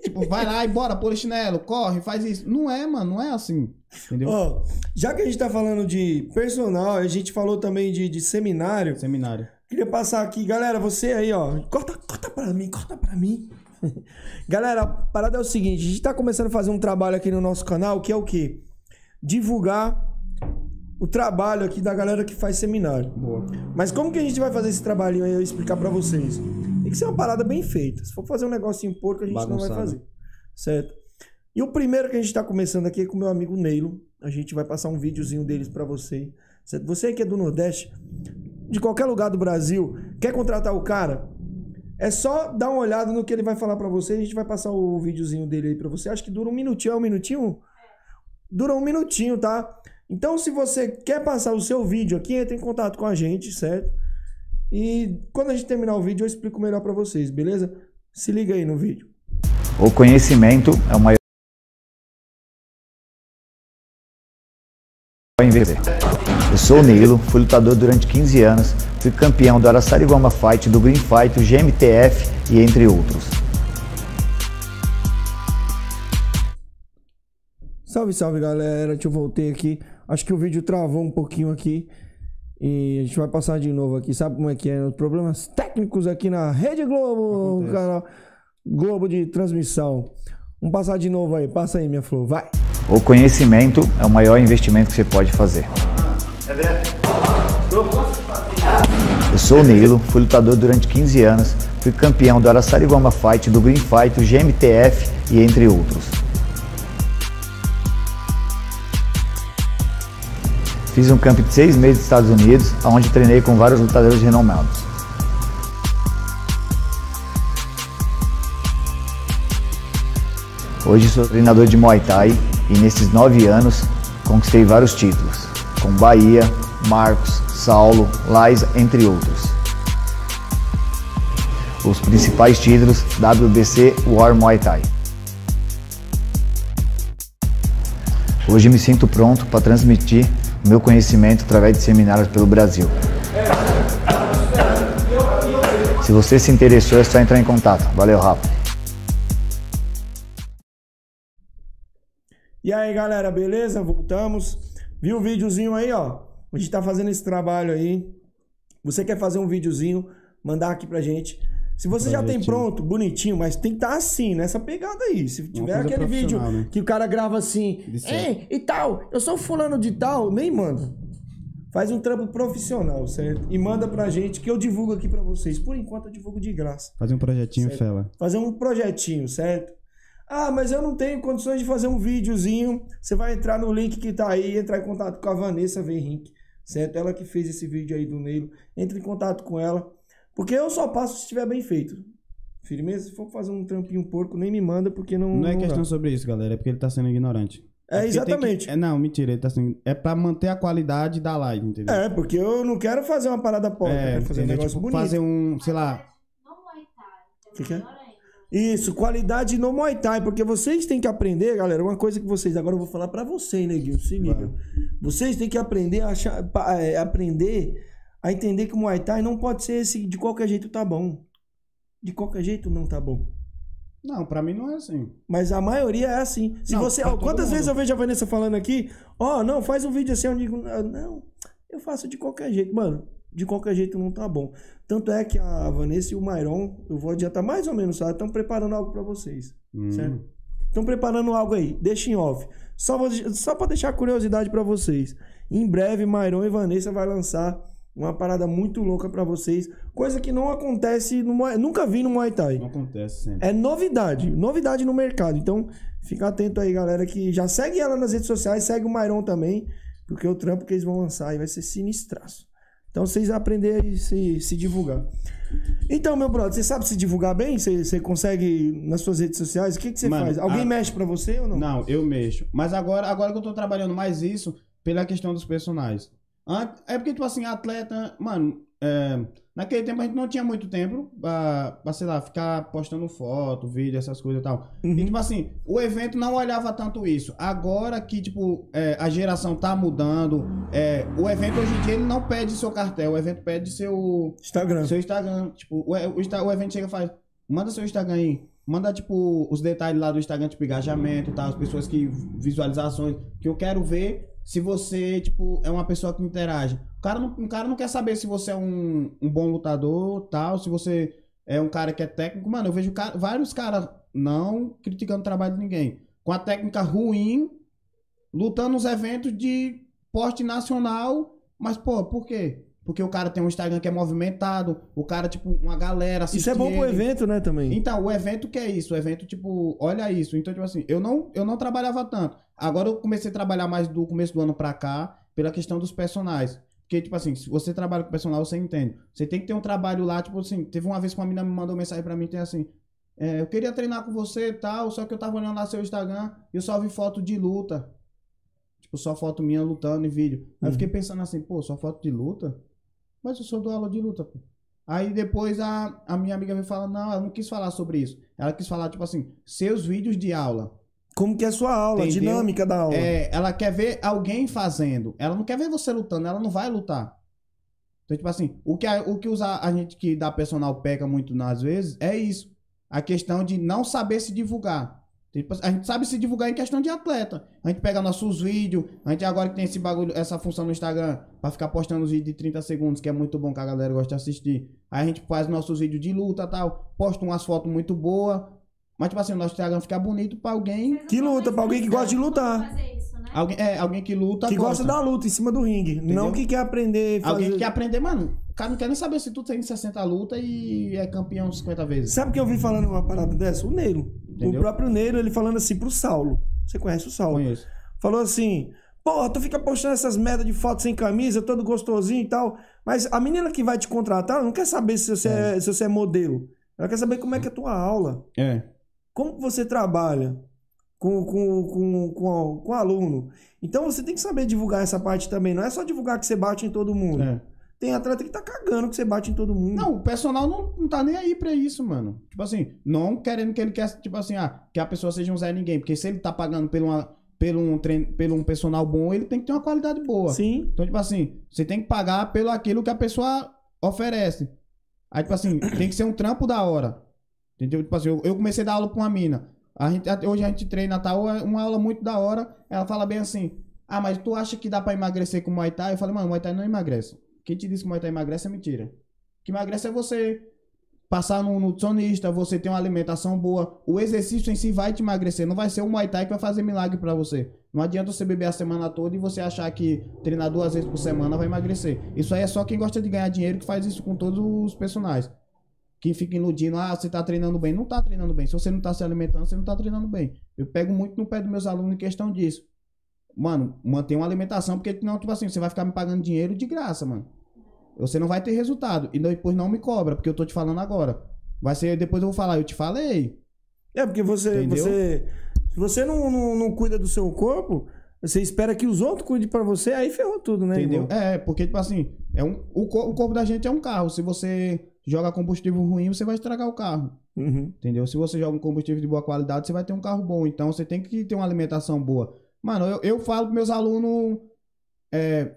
[SPEAKER 2] Tipo, vai lá e bora, polichinelo, corre, faz isso. Não é, mano, não é assim. Entendeu?
[SPEAKER 1] Ó, já que a gente tá falando de personal, a gente falou também de, de seminário.
[SPEAKER 2] Seminário.
[SPEAKER 1] Queria passar aqui, galera, você aí, ó. Corta, corta pra mim, corta pra mim. [LAUGHS] galera, a parada é o seguinte: a gente tá começando a fazer um trabalho aqui no nosso canal, que é o quê? Divulgar o trabalho aqui da galera que faz seminário.
[SPEAKER 2] Boa.
[SPEAKER 1] Mas como que a gente vai fazer esse trabalhinho aí, eu explicar pra vocês? Tem que ser uma parada bem feita. Se for fazer um negocinho porco, a gente não vai
[SPEAKER 2] Bagunçado.
[SPEAKER 1] fazer. Certo? E o primeiro que a gente tá começando aqui é com o meu amigo Neilo. A gente vai passar um videozinho deles pra você. Certo? Você que é do Nordeste, de qualquer lugar do Brasil, quer contratar o cara? É só dar uma olhada no que ele vai falar pra você. A gente vai passar o videozinho dele aí pra você. Acho que dura um minutinho. É um minutinho? Dura um minutinho, tá? Então, se você quer passar o seu vídeo aqui, entre em contato com a gente, certo? E quando a gente terminar o vídeo, eu explico melhor pra vocês, beleza? Se liga aí no vídeo.
[SPEAKER 4] O conhecimento é o maior investimento. Eu sou o Nilo, fui lutador durante 15 anos, fui campeão do Araçariguama Fight, do Green Fight, do GMTF e entre outros.
[SPEAKER 1] Salve, salve galera, deixa eu voltei aqui. Acho que o vídeo travou um pouquinho aqui. E a gente vai passar de novo aqui. Sabe como é que é? Problemas técnicos aqui na Rede Globo,
[SPEAKER 2] Acontece.
[SPEAKER 1] canal Globo de transmissão. Vamos passar de novo aí. Passa aí, minha flor. Vai.
[SPEAKER 4] O conhecimento é o maior investimento que você pode fazer. Eu sou o Nilo, fui lutador durante 15 anos, fui campeão do Araçariguama Fight, do Green Fight, do GMTF e entre outros. Fiz um camp de seis meses nos Estados Unidos, onde treinei com vários lutadores renomados. Hoje sou treinador de Muay Thai e nesses nove anos conquistei vários títulos, com Bahia, Marcos, Saulo, Lais, entre outros. Os principais títulos WBC War Muay Thai. Hoje me sinto pronto para transmitir meu conhecimento através de seminários pelo Brasil. Se você se interessou, é só entrar em contato. Valeu, Rafa.
[SPEAKER 1] E aí, galera, beleza? Voltamos. Viu o videozinho aí, ó? A gente tá fazendo esse trabalho aí. Você quer fazer um videozinho, mandar aqui pra gente. Se você já tem pronto, bonitinho, mas tem que estar assim, nessa pegada aí. Se tiver aquele vídeo
[SPEAKER 2] né?
[SPEAKER 1] que o cara grava assim. Ei, e tal, eu sou fulano de tal, nem manda. Faz um trampo profissional, certo? E manda pra gente que eu divulgo aqui pra vocês. Por enquanto eu divulgo de graça.
[SPEAKER 2] Fazer um projetinho,
[SPEAKER 1] Certo.
[SPEAKER 2] fela.
[SPEAKER 1] Fazer um projetinho, certo? Ah, mas eu não tenho condições de fazer um videozinho. Você vai entrar no link que tá aí, entrar em contato com a Vanessa Verrink, certo? Ela que fez esse vídeo aí do Neilo. Entre em contato com ela, porque eu só passo se estiver bem feito. Firmeza? Se for fazer um trampinho porco, nem me manda, porque não.
[SPEAKER 2] Não é
[SPEAKER 1] não
[SPEAKER 2] questão
[SPEAKER 1] dá.
[SPEAKER 2] sobre isso, galera. É porque ele tá sendo ignorante.
[SPEAKER 1] É,
[SPEAKER 2] tem
[SPEAKER 1] exatamente.
[SPEAKER 2] que- é, não, mentira. Ele tá sendo... É pra manter a qualidade da live, entendeu?
[SPEAKER 1] É, porque eu não quero fazer uma parada porca, eu
[SPEAKER 2] É,
[SPEAKER 1] quero fazer um
[SPEAKER 2] entendeu?
[SPEAKER 1] negócio
[SPEAKER 2] Tipo,
[SPEAKER 1] bonito.
[SPEAKER 2] fazer um, sei lá...
[SPEAKER 3] Não Muay Thai.
[SPEAKER 1] Que que é? Isso, qualidade no Muay Thai, porque vocês têm que aprender, galera, uma coisa que vocês, agora eu vou falar pra você, neguinho, se liga. Vocês têm que aprender a achar, é, aprender a entender que o Muay Thai não pode ser esse de qualquer jeito tá bom. De qualquer jeito não tá bom.
[SPEAKER 2] Não, pra mim não é assim.
[SPEAKER 1] Mas a maioria é assim. Se
[SPEAKER 2] Não,
[SPEAKER 1] você, quantas
[SPEAKER 2] mundo.
[SPEAKER 1] vezes eu vejo a Vanessa falando aqui, ó, não, faz um vídeo assim, eu digo, "Ah, não, eu faço de qualquer jeito. Mano, de qualquer jeito não tá bom. Tanto é que a Vanessa e o Mairon, eu vou adiantar mais ou menos, sabe? Estão preparando algo pra vocês.
[SPEAKER 2] Hum.
[SPEAKER 1] Certo? Estão preparando algo aí, deixa em off. Só, vou- só pra deixar curiosidade pra vocês. Em breve, Mairon e Vanessa vai lançar uma parada muito louca pra vocês. Coisa que não acontece, no, nunca vi no Muay Thai.
[SPEAKER 2] Não acontece sempre.
[SPEAKER 1] É novidade, novidade no mercado. Então, fica atento aí, galera, que já segue ela nas redes sociais, segue o Mairon também, porque o trampo que eles vão lançar aí vai ser sinistraço. Então, vocês aprenderem a se, se divulgar. Então, meu brother, você sabe se divulgar bem? Você, você consegue nas suas redes sociais? O que, que você
[SPEAKER 2] Mano,
[SPEAKER 1] faz? Alguém
[SPEAKER 2] a-
[SPEAKER 1] mexe pra você ou não?
[SPEAKER 2] Não, eu mexo. Mas agora, agora que eu tô trabalhando mais isso, pela questão dos personagens. É porque, tipo assim, atleta. Mano, é, naquele tempo a gente não tinha muito tempo pra, pra, sei lá, ficar postando foto, vídeo, essas coisas e tal.
[SPEAKER 1] Uhum.
[SPEAKER 2] E, tipo assim, o evento não olhava tanto isso. Agora que, tipo, é, a geração tá mudando, é, o evento hoje em dia ele não pede seu cartel, o evento pede seu.
[SPEAKER 1] Instagram.
[SPEAKER 2] Seu Instagram, tipo, o, o, Insta- o evento chega e faz, manda seu Instagram aí. Manda, tipo, os detalhes lá do Instagram, tipo, engajamento, tá? As pessoas que visualizações, que eu quero ver se você, tipo, é uma pessoa que interage. O cara não, o cara não quer saber se você é um, um bom lutador, tal, se você é um cara que é técnico. Mano, eu vejo cara- vários caras não criticando o trabalho de ninguém. Com a técnica ruim, lutando nos eventos de porte nacional. Mas, pô, por quê? Porque o cara tem um Instagram que é movimentado, o cara, tipo, uma galera assiste
[SPEAKER 1] Isso é bom pro evento, né, também.
[SPEAKER 2] Então, o evento que é isso? O evento, tipo, olha isso. Então, tipo assim, eu não, eu não trabalhava tanto. Agora eu comecei a trabalhar mais do começo do ano pra cá, pela questão dos personagens. Porque, tipo assim, se você trabalha com personagem, você entende. Você tem que ter um trabalho lá, tipo assim, teve uma vez que uma menina me mandou mensagem pra mim, tem assim, é, eu queria treinar com você e tal, só que eu tava olhando lá seu Instagram e eu só vi foto de luta. Tipo, só foto minha lutando em vídeo. Aí eu
[SPEAKER 1] Uhum.
[SPEAKER 2] fiquei pensando assim, pô, só foto de luta? Mas eu só dou aula de luta, pô. Aí depois a, a minha amiga veio falar, não, ela não quis falar sobre isso. Ela quis falar, tipo assim, seus vídeos de aula.
[SPEAKER 1] Como que é a sua aula, a
[SPEAKER 2] Entendeu?
[SPEAKER 1] dinâmica da aula.
[SPEAKER 2] É, ela quer ver alguém fazendo. Ela não quer ver você lutando, ela não vai lutar. Então, tipo assim, o que a, o que usa a gente que dá personal peca muito nas vezes é isso. A questão de não saber se divulgar. Tipo, a gente sabe se divulgar em questão de atleta. A gente pega nossos vídeos. A gente agora que tem esse bagulho, essa função no Instagram, pra ficar postando os vídeos de 30 segundos, que é muito bom que a galera gosta de assistir. Aí a gente faz nossos vídeos de luta e tal. Posta umas fotos muito boas. Mas, tipo assim, o nosso Instagram fica bonito pra alguém.
[SPEAKER 1] Que luta, pra alguém que gosta de lutar.
[SPEAKER 3] Fazer isso, né?
[SPEAKER 2] Alguém, é, alguém que luta.
[SPEAKER 1] Que gosta da luta em cima do ringue. Não que quer aprender. Fazer...
[SPEAKER 2] Alguém que quer aprender, mano. O cara não quer nem saber se tu tem 60 lutas e é campeão 50 vezes.
[SPEAKER 1] Sabe que eu vi falando uma parada dessa? O Neiro.
[SPEAKER 2] Entendeu?
[SPEAKER 1] O próprio Neiro, ele falando assim pro Saulo. Você conhece o Saulo?
[SPEAKER 2] Conheço.
[SPEAKER 1] Falou assim: Porra, tu fica postando essas merda de foto sem camisa, todo gostosinho e tal. Mas a menina que vai te contratar, ela não quer saber se você é, se você é modelo. Ela quer saber como é que é a tua aula.
[SPEAKER 2] É.
[SPEAKER 1] Como que você trabalha com, com, com, com, com o aluno. Então você tem que saber divulgar essa parte também. Não é só divulgar que você bate em todo mundo.
[SPEAKER 2] É.
[SPEAKER 1] Tem atleta que tá cagando que você bate em todo mundo.
[SPEAKER 2] Não, o personal não, não tá nem aí pra isso, mano. Tipo assim, não querendo que ele quer, tipo assim, ah, que a pessoa seja um Zé Ninguém. Porque se ele tá pagando pelo, uma, pelo, um, treino, pelo um personal bom, ele tem que ter uma qualidade boa.
[SPEAKER 1] Sim.
[SPEAKER 2] Então, tipo assim, você tem que pagar pelo aquilo que a pessoa oferece. Aí, tipo assim, tem que ser um trampo da hora. Entendeu? Tipo assim, eu, eu comecei a dar aula pra uma mina. A gente, hoje a gente treina tal, é uma aula muito da hora. Ela fala bem assim: Ah, mas tu acha que dá pra emagrecer com Muay Thai? Eu falei, mano, Muay Thai não emagrece. Quem te disse que Muay Thai emagrece é mentira. O que emagrece é você passar no nutricionista, você ter uma alimentação boa. O exercício em si vai te emagrecer. Não vai ser o Muay Thai que vai fazer milagre pra você. Não adianta você beber a semana toda e você achar que treinar duas vezes por semana vai emagrecer. Isso aí é só quem gosta de ganhar dinheiro que faz isso com todos os personagens. Que fica iludindo, ah, você tá treinando bem. Não tá treinando bem. Se você não tá se alimentando, você não tá treinando bem. Eu pego muito no pé dos meus alunos em questão disso. Mano, mantém uma alimentação, porque não, tipo assim, você vai ficar me pagando dinheiro de graça, mano. Você não vai ter resultado. E depois não me cobra, porque eu tô te falando agora. Vai ser, depois eu vou falar, eu te falei.
[SPEAKER 1] É, porque você.
[SPEAKER 2] Entendeu?
[SPEAKER 1] você se você não, não, não cuida do seu corpo, você espera que os outros cuidem pra você, aí ferrou tudo, né?
[SPEAKER 2] Entendeu?
[SPEAKER 1] irmão?
[SPEAKER 2] É, porque, tipo assim, é um, o, o corpo da gente é um carro. Se você joga combustível ruim, você vai estragar o carro.
[SPEAKER 1] Uhum.
[SPEAKER 2] Entendeu? Se você joga um combustível de boa qualidade, você vai ter um carro bom. Então você tem que ter uma alimentação boa. Mano, eu, eu falo pros meus alunos é,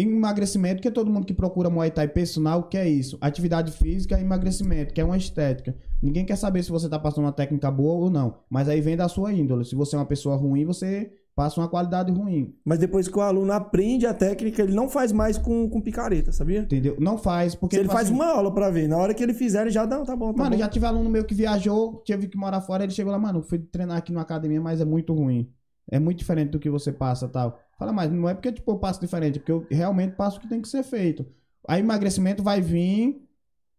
[SPEAKER 2] emagrecimento, porque todo mundo que procura Muay Thai personal quer isso. Atividade física e emagrecimento, que é uma estética. Ninguém quer saber se você tá passando uma técnica boa ou não. Mas aí vem da sua índole. Se você é uma pessoa ruim, você passa uma qualidade ruim.
[SPEAKER 1] Mas depois que o aluno aprende a técnica, ele não faz mais com, com picareta, sabia?
[SPEAKER 2] Entendeu? Não faz, porque.
[SPEAKER 1] Se ele
[SPEAKER 2] tipo
[SPEAKER 1] faz
[SPEAKER 2] assim,
[SPEAKER 1] uma aula pra ver, na hora que ele fizer, ele já dá, tá bom, tá
[SPEAKER 2] Mano,
[SPEAKER 1] bom.
[SPEAKER 2] já tive aluno meu que viajou, teve que morar fora, ele chegou lá, mano, fui treinar aqui numa academia, mas é muito ruim. É muito diferente do que você passa tal. Fala, mas não é porque tipo, eu passo diferente, é porque eu realmente passo o que tem que ser feito. Aí emagrecimento vai vir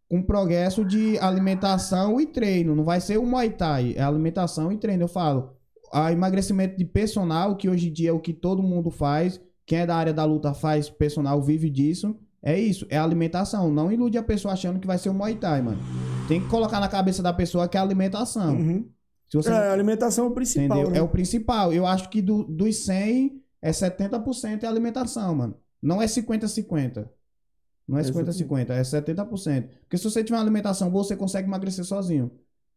[SPEAKER 2] com progresso de alimentação e treino. Não vai ser o Muay Thai, é alimentação e treino. Eu falo, a emagrecimento de personal, que hoje em dia é o que todo mundo faz, quem é da área da luta faz personal, vive disso. É isso, é alimentação. Não ilude a pessoa achando que vai ser o Muay Thai, mano. Tem que colocar na cabeça da pessoa que é alimentação.
[SPEAKER 1] Uhum.
[SPEAKER 2] Se você
[SPEAKER 1] É, a alimentação é o principal. Né?
[SPEAKER 2] É o principal. Eu acho que do- dos 100, é 70% é alimentação, mano. Não é 50-50. Não é 50-50, é 70%. Porque se você tiver uma alimentação boa, você consegue emagrecer sozinho.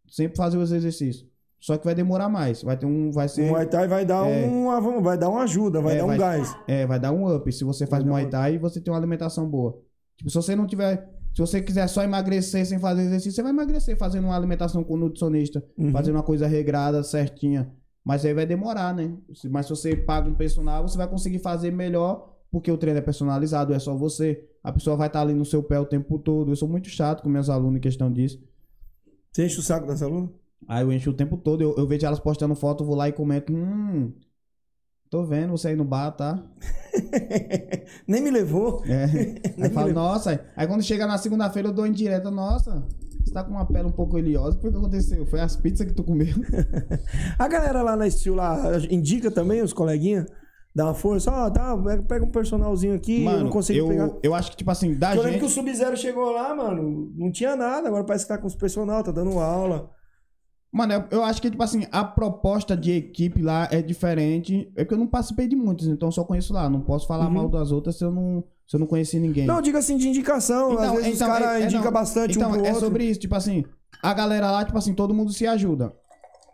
[SPEAKER 2] Sempre fazer os exercícios. Só que vai demorar mais. Vai ter um. Vai
[SPEAKER 1] O
[SPEAKER 2] ser.
[SPEAKER 1] Muay Thai vai dar,
[SPEAKER 2] É.
[SPEAKER 1] uma, vai dar uma ajuda, vai
[SPEAKER 2] É,
[SPEAKER 1] dar um
[SPEAKER 2] vai-
[SPEAKER 1] gás.
[SPEAKER 2] É, vai dar um up. Se você faz Muay. Thai e você tem uma alimentação boa. Tipo, se você não tiver. Se você quiser só emagrecer sem fazer exercício, você vai emagrecer fazendo uma alimentação com nutricionista,
[SPEAKER 1] Uhum.
[SPEAKER 2] fazendo uma coisa regrada, certinha. Mas aí vai demorar, né? Mas se você paga um personal, você vai conseguir fazer melhor, porque o treino é personalizado, é só você. A pessoa vai estar ali no seu pé o tempo todo. Eu sou muito chato com meus alunos em questão disso.
[SPEAKER 1] Você enche o saco dessa aluna?
[SPEAKER 2] Aí eu encho o tempo todo, eu, eu vejo elas postando foto, vou lá e comento, hum. Tô vendo você aí no bar, tá? [LAUGHS]
[SPEAKER 1] Nem me levou.
[SPEAKER 2] É. [LAUGHS] Aí eu falo, nossa. Aí quando chega na segunda-feira eu dou em direta, nossa. Você tá com uma pele um pouco oleosa. O que foi que aconteceu? Foi as pizzas que tu comeu? [LAUGHS]
[SPEAKER 1] A galera lá na estilo lá indica também os coleguinhas? Dá uma força, ó, tá, pega- um personalzinho aqui, eu
[SPEAKER 2] Mano,
[SPEAKER 1] não consigo
[SPEAKER 2] eu,
[SPEAKER 1] pegar.
[SPEAKER 2] eu acho que, tipo assim, da
[SPEAKER 1] Eu lembro que o
[SPEAKER 2] gente.
[SPEAKER 1] Sub-Zero chegou lá, mano, não tinha nada, agora parece que tá com os personal, tá dando aula.
[SPEAKER 2] Mano, eu, eu acho que, tipo assim, a proposta de equipe lá é diferente. É porque eu não participei de muitos, então eu só conheço lá. Não posso falar
[SPEAKER 1] Uhum.
[SPEAKER 2] mal das outras se eu não, eu não conheci ninguém.
[SPEAKER 1] Não, diga assim de indicação. Às vezes os caras
[SPEAKER 2] é- é,
[SPEAKER 1] indicam bastante
[SPEAKER 2] então,
[SPEAKER 1] um pro
[SPEAKER 2] é
[SPEAKER 1] outro.
[SPEAKER 2] sobre isso, tipo assim, a galera lá, tipo assim, todo mundo se ajuda.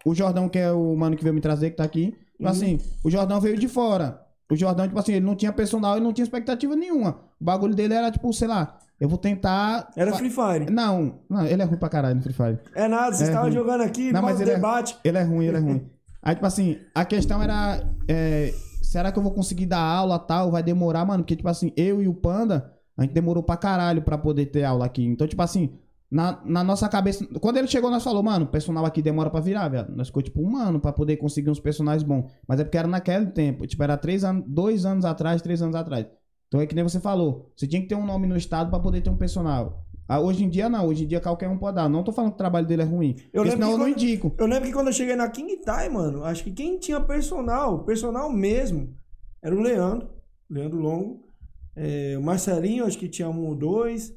[SPEAKER 2] O Jordão, que é o mano que veio me trazer, que tá aqui, tipo
[SPEAKER 1] Uhum.
[SPEAKER 2] assim, o Jordão veio de fora. O Jordão, tipo assim, ele não tinha personal, ele não tinha expectativa nenhuma. O bagulho dele era, tipo, sei lá, eu vou tentar.
[SPEAKER 1] Era Free Fire.
[SPEAKER 2] Não, não, ele é ruim pra caralho no Free Fire.
[SPEAKER 1] É nada, vocês
[SPEAKER 2] É
[SPEAKER 1] estavam
[SPEAKER 2] ruim.
[SPEAKER 1] jogando aqui,
[SPEAKER 2] Não, mas ele é-
[SPEAKER 1] debate.
[SPEAKER 2] Ele é ruim, ele é ruim. [LAUGHS] Aí, tipo assim, a questão era. é, será que eu vou conseguir dar aula tal? Vai demorar, mano? Porque, tipo assim, eu e o Panda, a gente demorou pra caralho pra poder ter aula aqui. Então, tipo assim, na, na nossa cabeça. Quando ele chegou, nós falou, mano, o personal aqui demora pra virar, velho. Nós ficou, tipo, um ano pra poder conseguir uns personagens bons. Mas é porque era naquele tempo. Tipo, era três anos, dois anos atrás, três anos atrás. Então é que nem você falou. Você tinha que ter um nome no estado pra poder ter um personal. Ah, hoje em dia, não. Hoje em dia, qualquer um pode dar. Não tô falando que o trabalho dele é ruim.
[SPEAKER 1] Eu
[SPEAKER 2] porque
[SPEAKER 1] lembro
[SPEAKER 2] senão eu não indico.
[SPEAKER 1] Eu lembro que quando eu cheguei na King Tai, mano, acho que quem tinha personal, personal mesmo, era o Leandro, Leandro Longo. É, o Marcelinho, acho que tinha um ou dois.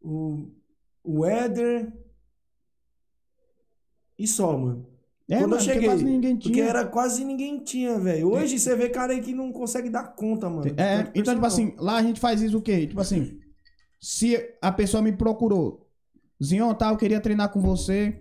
[SPEAKER 1] O, o Éder. E só, mano.
[SPEAKER 2] É,
[SPEAKER 1] Quando eu
[SPEAKER 2] mano, porque
[SPEAKER 1] cheguei,
[SPEAKER 2] quase ninguém
[SPEAKER 1] Porque
[SPEAKER 2] tinha.
[SPEAKER 1] era quase ninguém tinha, velho. Hoje você vê cara aí que não consegue dar conta, mano.
[SPEAKER 2] É,
[SPEAKER 1] tanto
[SPEAKER 2] então, tipo
[SPEAKER 1] personal.
[SPEAKER 2] assim, lá a gente faz isso o quê? Tipo assim, se a pessoa me procurou, Zion, tá, eu queria treinar com você,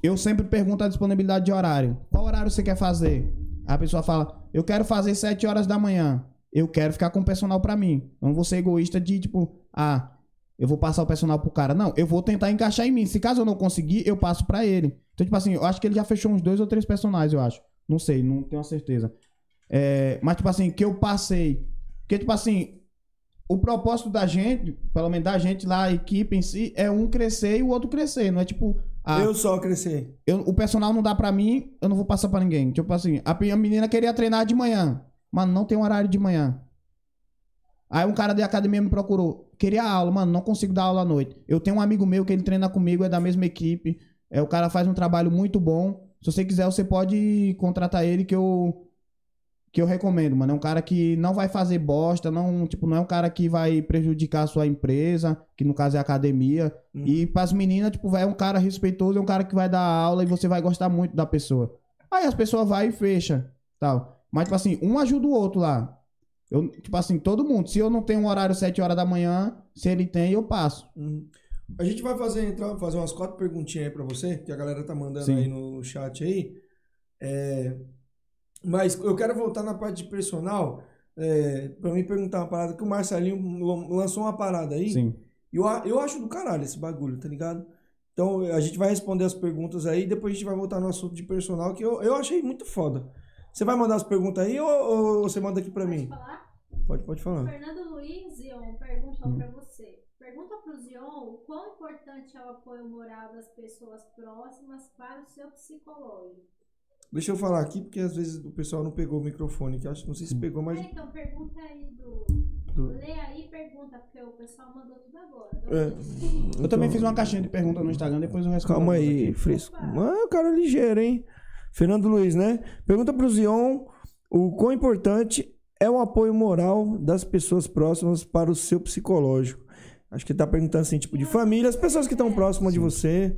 [SPEAKER 2] eu sempre pergunto a disponibilidade de horário. Qual horário você quer fazer? A pessoa fala, eu quero fazer 7 horas da manhã. Eu quero ficar com o personal pra mim. Não vou ser egoísta de, tipo, ah, eu vou passar o personal pro cara. Não, eu vou tentar encaixar em mim. Se caso eu não conseguir, eu passo pra ele. Então, tipo assim, eu acho que ele já fechou uns dois ou três personagens, eu acho. Não sei, não tenho certeza. É, mas, tipo assim, que eu passei. Porque, tipo assim, o propósito da gente, pelo menos da gente lá, a equipe em si, é um crescer e o outro crescer. Não é tipo, ah,
[SPEAKER 1] Eu só crescer.
[SPEAKER 2] eu- o personal não dá pra mim, eu não vou passar pra ninguém. Tipo assim, a a menina queria treinar de manhã. Mano, não tem horário de manhã. Aí um cara da academia me procurou. Queria aula, mano, não consigo dar aula à noite. Eu tenho um amigo meu que ele treina comigo, é da mesma equipe. É, o cara faz um trabalho muito bom. Se você quiser, você pode contratar ele que eu que eu recomendo, mano. É um cara que não vai fazer bosta, não, tipo, não é um cara que vai prejudicar a sua empresa, que no caso é a academia. E pras meninas, tipo, vai é um cara respeitoso, é um cara que vai dar aula e você vai gostar muito da pessoa. Aí as pessoas vai e fecha, tal. Mas tipo assim, um ajuda o outro lá. Eu, tipo assim, todo mundo. Se eu não tenho um horário 7 horas da manhã, se ele tem, eu passo.
[SPEAKER 1] Uhum. A gente vai fazer, entrar, fazer umas quatro perguntinhas aí pra você, que a galera tá mandando
[SPEAKER 2] Sim.
[SPEAKER 1] aí no chat aí. É, Mas eu quero voltar na parte de personal, é, pra me perguntar uma parada, que o Marcelinho lan- lançou uma parada aí.
[SPEAKER 2] Sim.
[SPEAKER 1] E eu, eu acho do caralho esse bagulho, tá ligado? Então a gente vai responder as perguntas aí, depois a gente vai voltar no assunto de personal, que eu, eu achei muito foda. Você vai mandar as perguntas aí ou, ou você manda aqui pra mim?
[SPEAKER 3] Falar?
[SPEAKER 1] Pode, pode falar.
[SPEAKER 3] Fernando Luiz Zion perguntou pra você. Pergunta pro Zion o quão importante é o apoio moral das pessoas próximas para o seu psicológico.
[SPEAKER 1] Deixa eu falar aqui, porque às vezes o pessoal não pegou o microfone, que eu acho, não sei se pegou, mas.
[SPEAKER 3] É, então pergunta aí do.
[SPEAKER 1] Do-
[SPEAKER 3] Lê aí e pergunta, porque o pessoal mandou tudo agora.
[SPEAKER 1] É.
[SPEAKER 2] Eu também fiz uma caixinha de pergunta no Instagram, depois eu respondo.
[SPEAKER 1] Calma aí, fresco. Mas o cara é ligeiro, hein? Fernando Luiz, né? Pergunta pro Zion o quão importante é o apoio moral das pessoas próximas para o seu psicológico. Acho que ele tá perguntando assim, tipo, de família, as pessoas que estão próximas de você.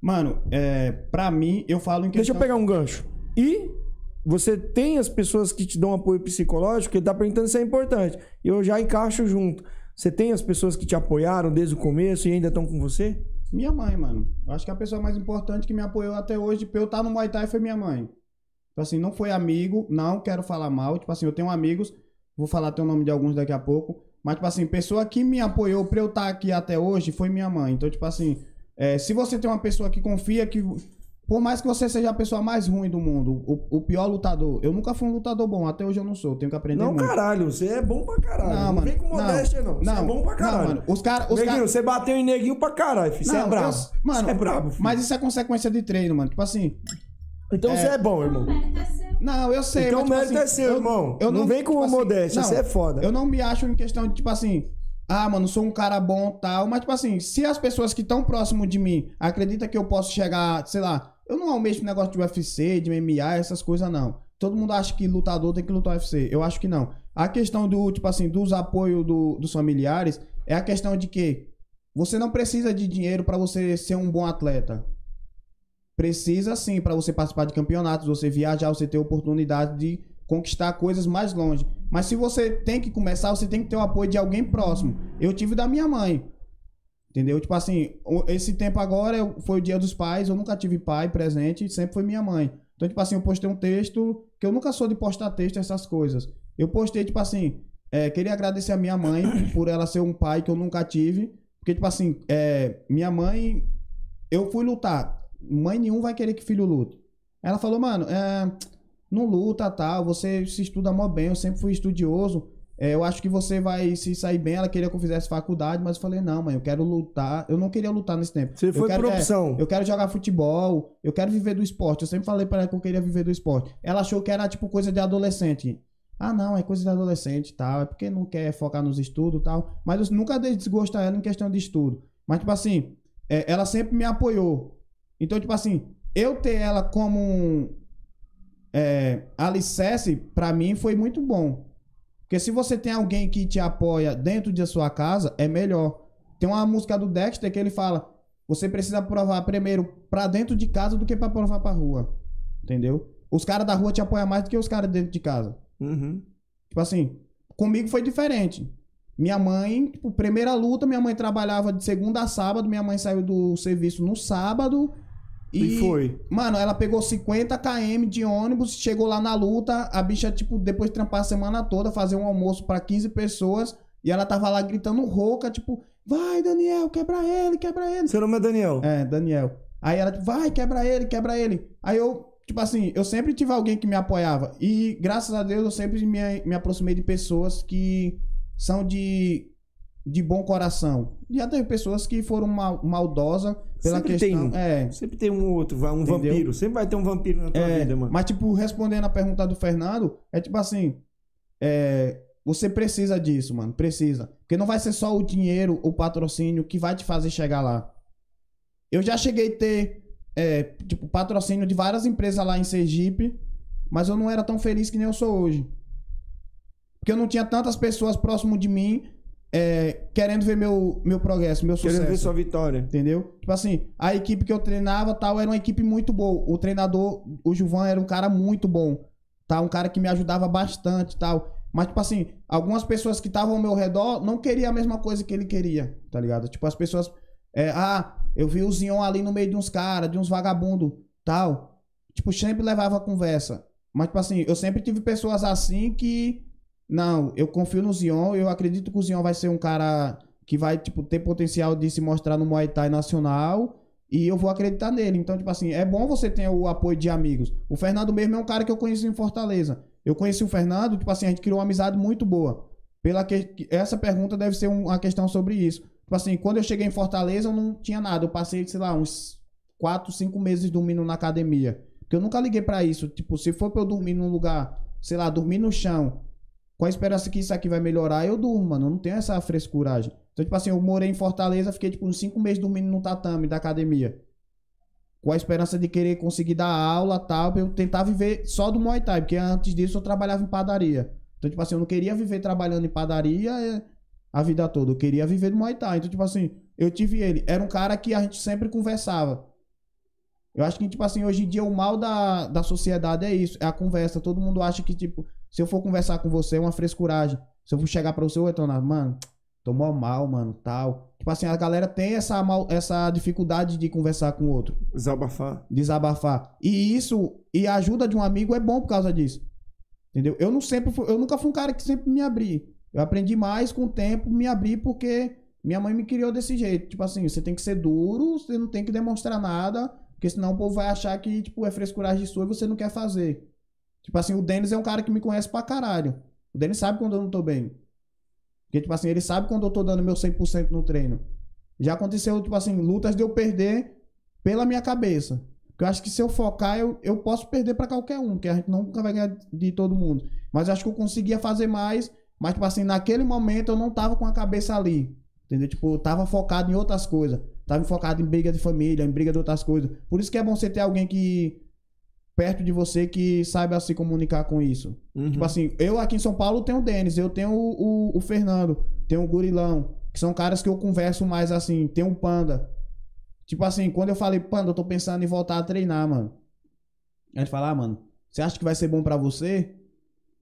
[SPEAKER 2] Mano, é, pra mim, eu falo em
[SPEAKER 1] Deixa eu
[SPEAKER 2] questão...
[SPEAKER 1] pegar um gancho. E você tem as pessoas que te dão apoio psicológico, ele tá perguntando se é importante. Eu já encaixo junto. Você tem as pessoas que te apoiaram desde o começo e ainda estão com você?
[SPEAKER 2] Minha mãe, mano. Eu acho que a pessoa mais importante que me apoiou até hoje pra eu estar no Muay Thai foi minha mãe. Tipo assim, não foi amigo, não quero falar mal. Tipo assim, eu tenho amigos, vou falar até o nome de alguns daqui a pouco. Mas, tipo assim, pessoa que me apoiou pra eu estar aqui até hoje foi minha mãe. Então, tipo assim, é, se você tem uma pessoa que confia que. Por mais que você seja a pessoa mais ruim do mundo, o, o pior lutador. Eu nunca fui um lutador bom, até hoje eu não sou. Tenho que aprender
[SPEAKER 1] Não,
[SPEAKER 2] muito.
[SPEAKER 1] caralho, você é bom pra caralho. Não,
[SPEAKER 2] Não, mano.
[SPEAKER 1] vem com modéstia, não. Você é bom pra caralho.
[SPEAKER 2] mano. Os caras. Os
[SPEAKER 1] Neguinho,
[SPEAKER 2] cara...
[SPEAKER 1] você bateu em neguinho pra caralho, filho. Você é
[SPEAKER 2] Não,
[SPEAKER 1] brabo.
[SPEAKER 2] eu- mano,
[SPEAKER 1] você é brabo, filho.
[SPEAKER 2] Mas isso é consequência de treino, mano. Tipo assim.
[SPEAKER 1] Então você é bom, irmão.
[SPEAKER 3] O mérito é.
[SPEAKER 2] Não, eu sei.
[SPEAKER 1] Então
[SPEAKER 2] mas,
[SPEAKER 1] o
[SPEAKER 2] tipo
[SPEAKER 1] mérito
[SPEAKER 2] assim,
[SPEAKER 1] é seu,
[SPEAKER 2] eu-
[SPEAKER 1] irmão.
[SPEAKER 2] eu
[SPEAKER 1] não, vem com
[SPEAKER 2] tipo assim,
[SPEAKER 1] modéstia,
[SPEAKER 2] não,
[SPEAKER 1] você é foda.
[SPEAKER 2] Eu não me acho em questão de, tipo assim, ah, mano, sou um cara bom tal. Mas, tipo assim, se as pessoas que estão próximo de mim acreditam que eu posso chegar, sei lá, eu não almejo negócio de UFC, de MMA, essas coisas, não. Todo mundo acha que lutador tem que lutar UFC. Eu acho que não. A questão do, tipo assim, dos apoios do- dos familiares é a questão de que você não precisa de dinheiro pra você ser um bom atleta. precisa sim, pra você participar de campeonatos, você viajar, você ter oportunidade de conquistar coisas mais longe. Mas se você tem que começar, você tem que ter o apoio de alguém próximo. Eu tive da minha mãe. Entendeu? Tipo assim, esse tempo agora foi o dia dos pais, eu nunca tive pai presente, sempre foi minha mãe. Então, tipo assim, eu postei um texto, que eu nunca sou de postar texto, essas coisas. Eu postei, tipo assim, é, queria agradecer a minha mãe [COUGHS] por ela ser um pai que eu nunca tive. Porque, tipo assim, é, minha mãe, eu fui lutar. Mãe nenhum vai querer que filho lute. Ela falou, mano, é, não luta, tal, você se estuda mó bem, eu sempre fui estudioso. É, eu acho que você vai se sair bem. Ela queria que eu fizesse faculdade, mas eu falei, não, mãe, eu quero lutar. Eu não queria lutar nesse tempo.
[SPEAKER 1] Você
[SPEAKER 2] Eu
[SPEAKER 1] foi
[SPEAKER 2] quero-
[SPEAKER 1] por
[SPEAKER 2] é,
[SPEAKER 1] opção.
[SPEAKER 2] eu quero jogar futebol, eu quero viver do esporte. Eu sempre falei pra ela que eu queria viver do esporte. Ela achou que era tipo coisa de adolescente. Ah, não, é coisa de adolescente e tal. É porque não quer focar nos estudos e tal. Mas eu nunca dei desgosto a ela em questão de estudo. Mas, tipo assim, é, ela sempre me apoiou. Então, tipo assim, eu ter ela como um é, alicerce, pra mim, foi muito bom. Porque se você tem alguém que te apoia dentro de sua casa, é melhor. Tem uma música do Dexter que ele fala: você precisa provar primeiro pra dentro de casa do que pra provar pra rua. Entendeu? Os caras da rua te apoiam mais do que os caras dentro de casa.
[SPEAKER 1] Uhum.
[SPEAKER 2] Tipo assim, comigo foi diferente. Minha mãe, tipo, primeira luta, minha mãe trabalhava de segunda a sábado, minha mãe saiu do serviço no sábado.
[SPEAKER 1] E foi.
[SPEAKER 2] Mano, ela pegou 50 km de ônibus, chegou lá na luta, a bicha, tipo, depois de trampar a semana toda, fazer um almoço pra 15 pessoas, e ela tava lá gritando rouca, tipo, vai, Daniel, quebra ele, quebra ele.
[SPEAKER 1] Seu nome é Daniel.
[SPEAKER 2] É, Daniel. Aí ela, tipo, vai, quebra ele, quebra ele. Aí eu, tipo assim, eu sempre tive alguém que me apoiava. E graças a Deus eu sempre me, me aproximei de pessoas que são de, de bom coração. Já teve pessoas que foram mal, maldosas pela
[SPEAKER 1] Sempre
[SPEAKER 2] questão.
[SPEAKER 1] tem.
[SPEAKER 2] É.
[SPEAKER 1] Sempre tem um outro, vai- um
[SPEAKER 2] Entendeu?
[SPEAKER 1] vampiro. Sempre vai ter um vampiro na tua
[SPEAKER 2] É,
[SPEAKER 1] vida, mano.
[SPEAKER 2] Mas, tipo, respondendo a pergunta do Fernando, é tipo assim: é, você precisa disso, mano. Precisa. Porque não vai ser só o dinheiro, o patrocínio que vai te fazer chegar lá. Eu já cheguei a ter, é, tipo, patrocínio de várias empresas lá em Sergipe, mas eu não era tão feliz que nem eu sou hoje. Porque eu não tinha tantas pessoas próximo de mim é, querendo ver meu, meu progresso, meu sucesso.
[SPEAKER 1] Querendo ver sua vitória.
[SPEAKER 2] Entendeu? Tipo assim, a equipe que eu treinava tal era uma equipe muito boa. O treinador, o Juvan, era um cara muito bom. Tá? Um cara que me ajudava bastante tal. Mas, tipo assim, algumas pessoas que estavam ao meu redor não queriam a mesma coisa que ele queria, tá ligado? Tipo, as pessoas. é, ah, eu vi o Zion ali no meio de uns caras, de uns vagabundos, tal. Tipo, sempre levava conversa. Mas, tipo assim, eu sempre tive pessoas assim que. Não, eu confio no Zion, eu acredito que o Zion vai ser um cara que vai, tipo, ter potencial de se mostrar no Muay Thai nacional e eu vou acreditar nele. Então, tipo assim, é bom você ter o apoio de amigos. O Fernando mesmo é um cara que eu conheci em Fortaleza. Eu conheci o Fernando, tipo assim, a gente criou uma amizade muito boa. Pela que... Essa pergunta deve ser um- uma questão sobre isso. Tipo assim, quando eu cheguei em Fortaleza, eu não tinha nada. Eu passei, sei lá, uns 4, 5 meses dormindo na academia. Porque eu nunca liguei pra isso. Tipo, se for pra eu dormir num lugar, sei lá, dormir no chão, com a esperança que isso aqui vai melhorar, eu durmo, mano. Eu não tenho essa frescuragem. Então, tipo assim, eu morei em Fortaleza, fiquei, tipo, uns 5 meses dormindo no tatame da academia. Com a esperança de querer conseguir dar aula tal, pra eu tentar viver só do Muay Thai. Porque antes disso eu trabalhava em padaria. Então, tipo assim, eu não queria viver trabalhando em padaria é, a vida toda. Eu queria viver do Muay Thai. Então, tipo assim, eu tive ele. Era um cara que a gente sempre conversava. Eu acho que, tipo assim, hoje em dia o mal da, da sociedade é isso, é a conversa. Todo mundo acha que, tipo, se eu for conversar com você é uma frescuragem. Se eu for chegar pra você, ô Etonado, mano, tô mó mal, mano, tal. Tipo assim, a galera tem essa, mal, essa dificuldade de conversar com o outro,
[SPEAKER 1] Desabafar.
[SPEAKER 2] desabafar. E isso, e a ajuda de um amigo é bom por causa disso. Entendeu? Eu não sempre fui, eu nunca fui um cara que sempre me abri. Eu aprendi mais com o tempo me abrir porque minha mãe me criou desse jeito. Tipo assim, você tem que ser duro, você não tem que demonstrar nada, porque senão o povo vai achar que, tipo, é frescuragem sua e você não quer fazer. Tipo assim, o Denis é um cara que me conhece pra caralho. O Denis sabe quando eu não tô bem. Porque, tipo assim, ele sabe quando eu tô dando meu 100% no treino. Já aconteceu, tipo assim, lutas de eu perder pela minha cabeça. Porque eu acho que se eu focar, eu, eu posso perder pra qualquer um, porque a gente nunca vai ganhar de todo mundo. Mas eu acho que eu conseguia fazer mais, mas, tipo assim, naquele momento eu não tava com a cabeça ali. Entendeu? Tipo, eu tava focado em outras coisas. Tava focado em briga de família, em briga de outras coisas. Por isso que é bom você ter alguém que. Perto de você que saiba se comunicar com isso.
[SPEAKER 1] Uhum.
[SPEAKER 2] Tipo assim, eu aqui em São Paulo tenho o Denis, eu tenho o, o, o Fernando, tenho o Gurilão, que são caras que eu converso mais assim, tem o Panda. Tipo assim, quando eu falei, panda, eu tô pensando em voltar a treinar, mano. Aí ele fala, ah, mano, você acha que vai ser bom pra você?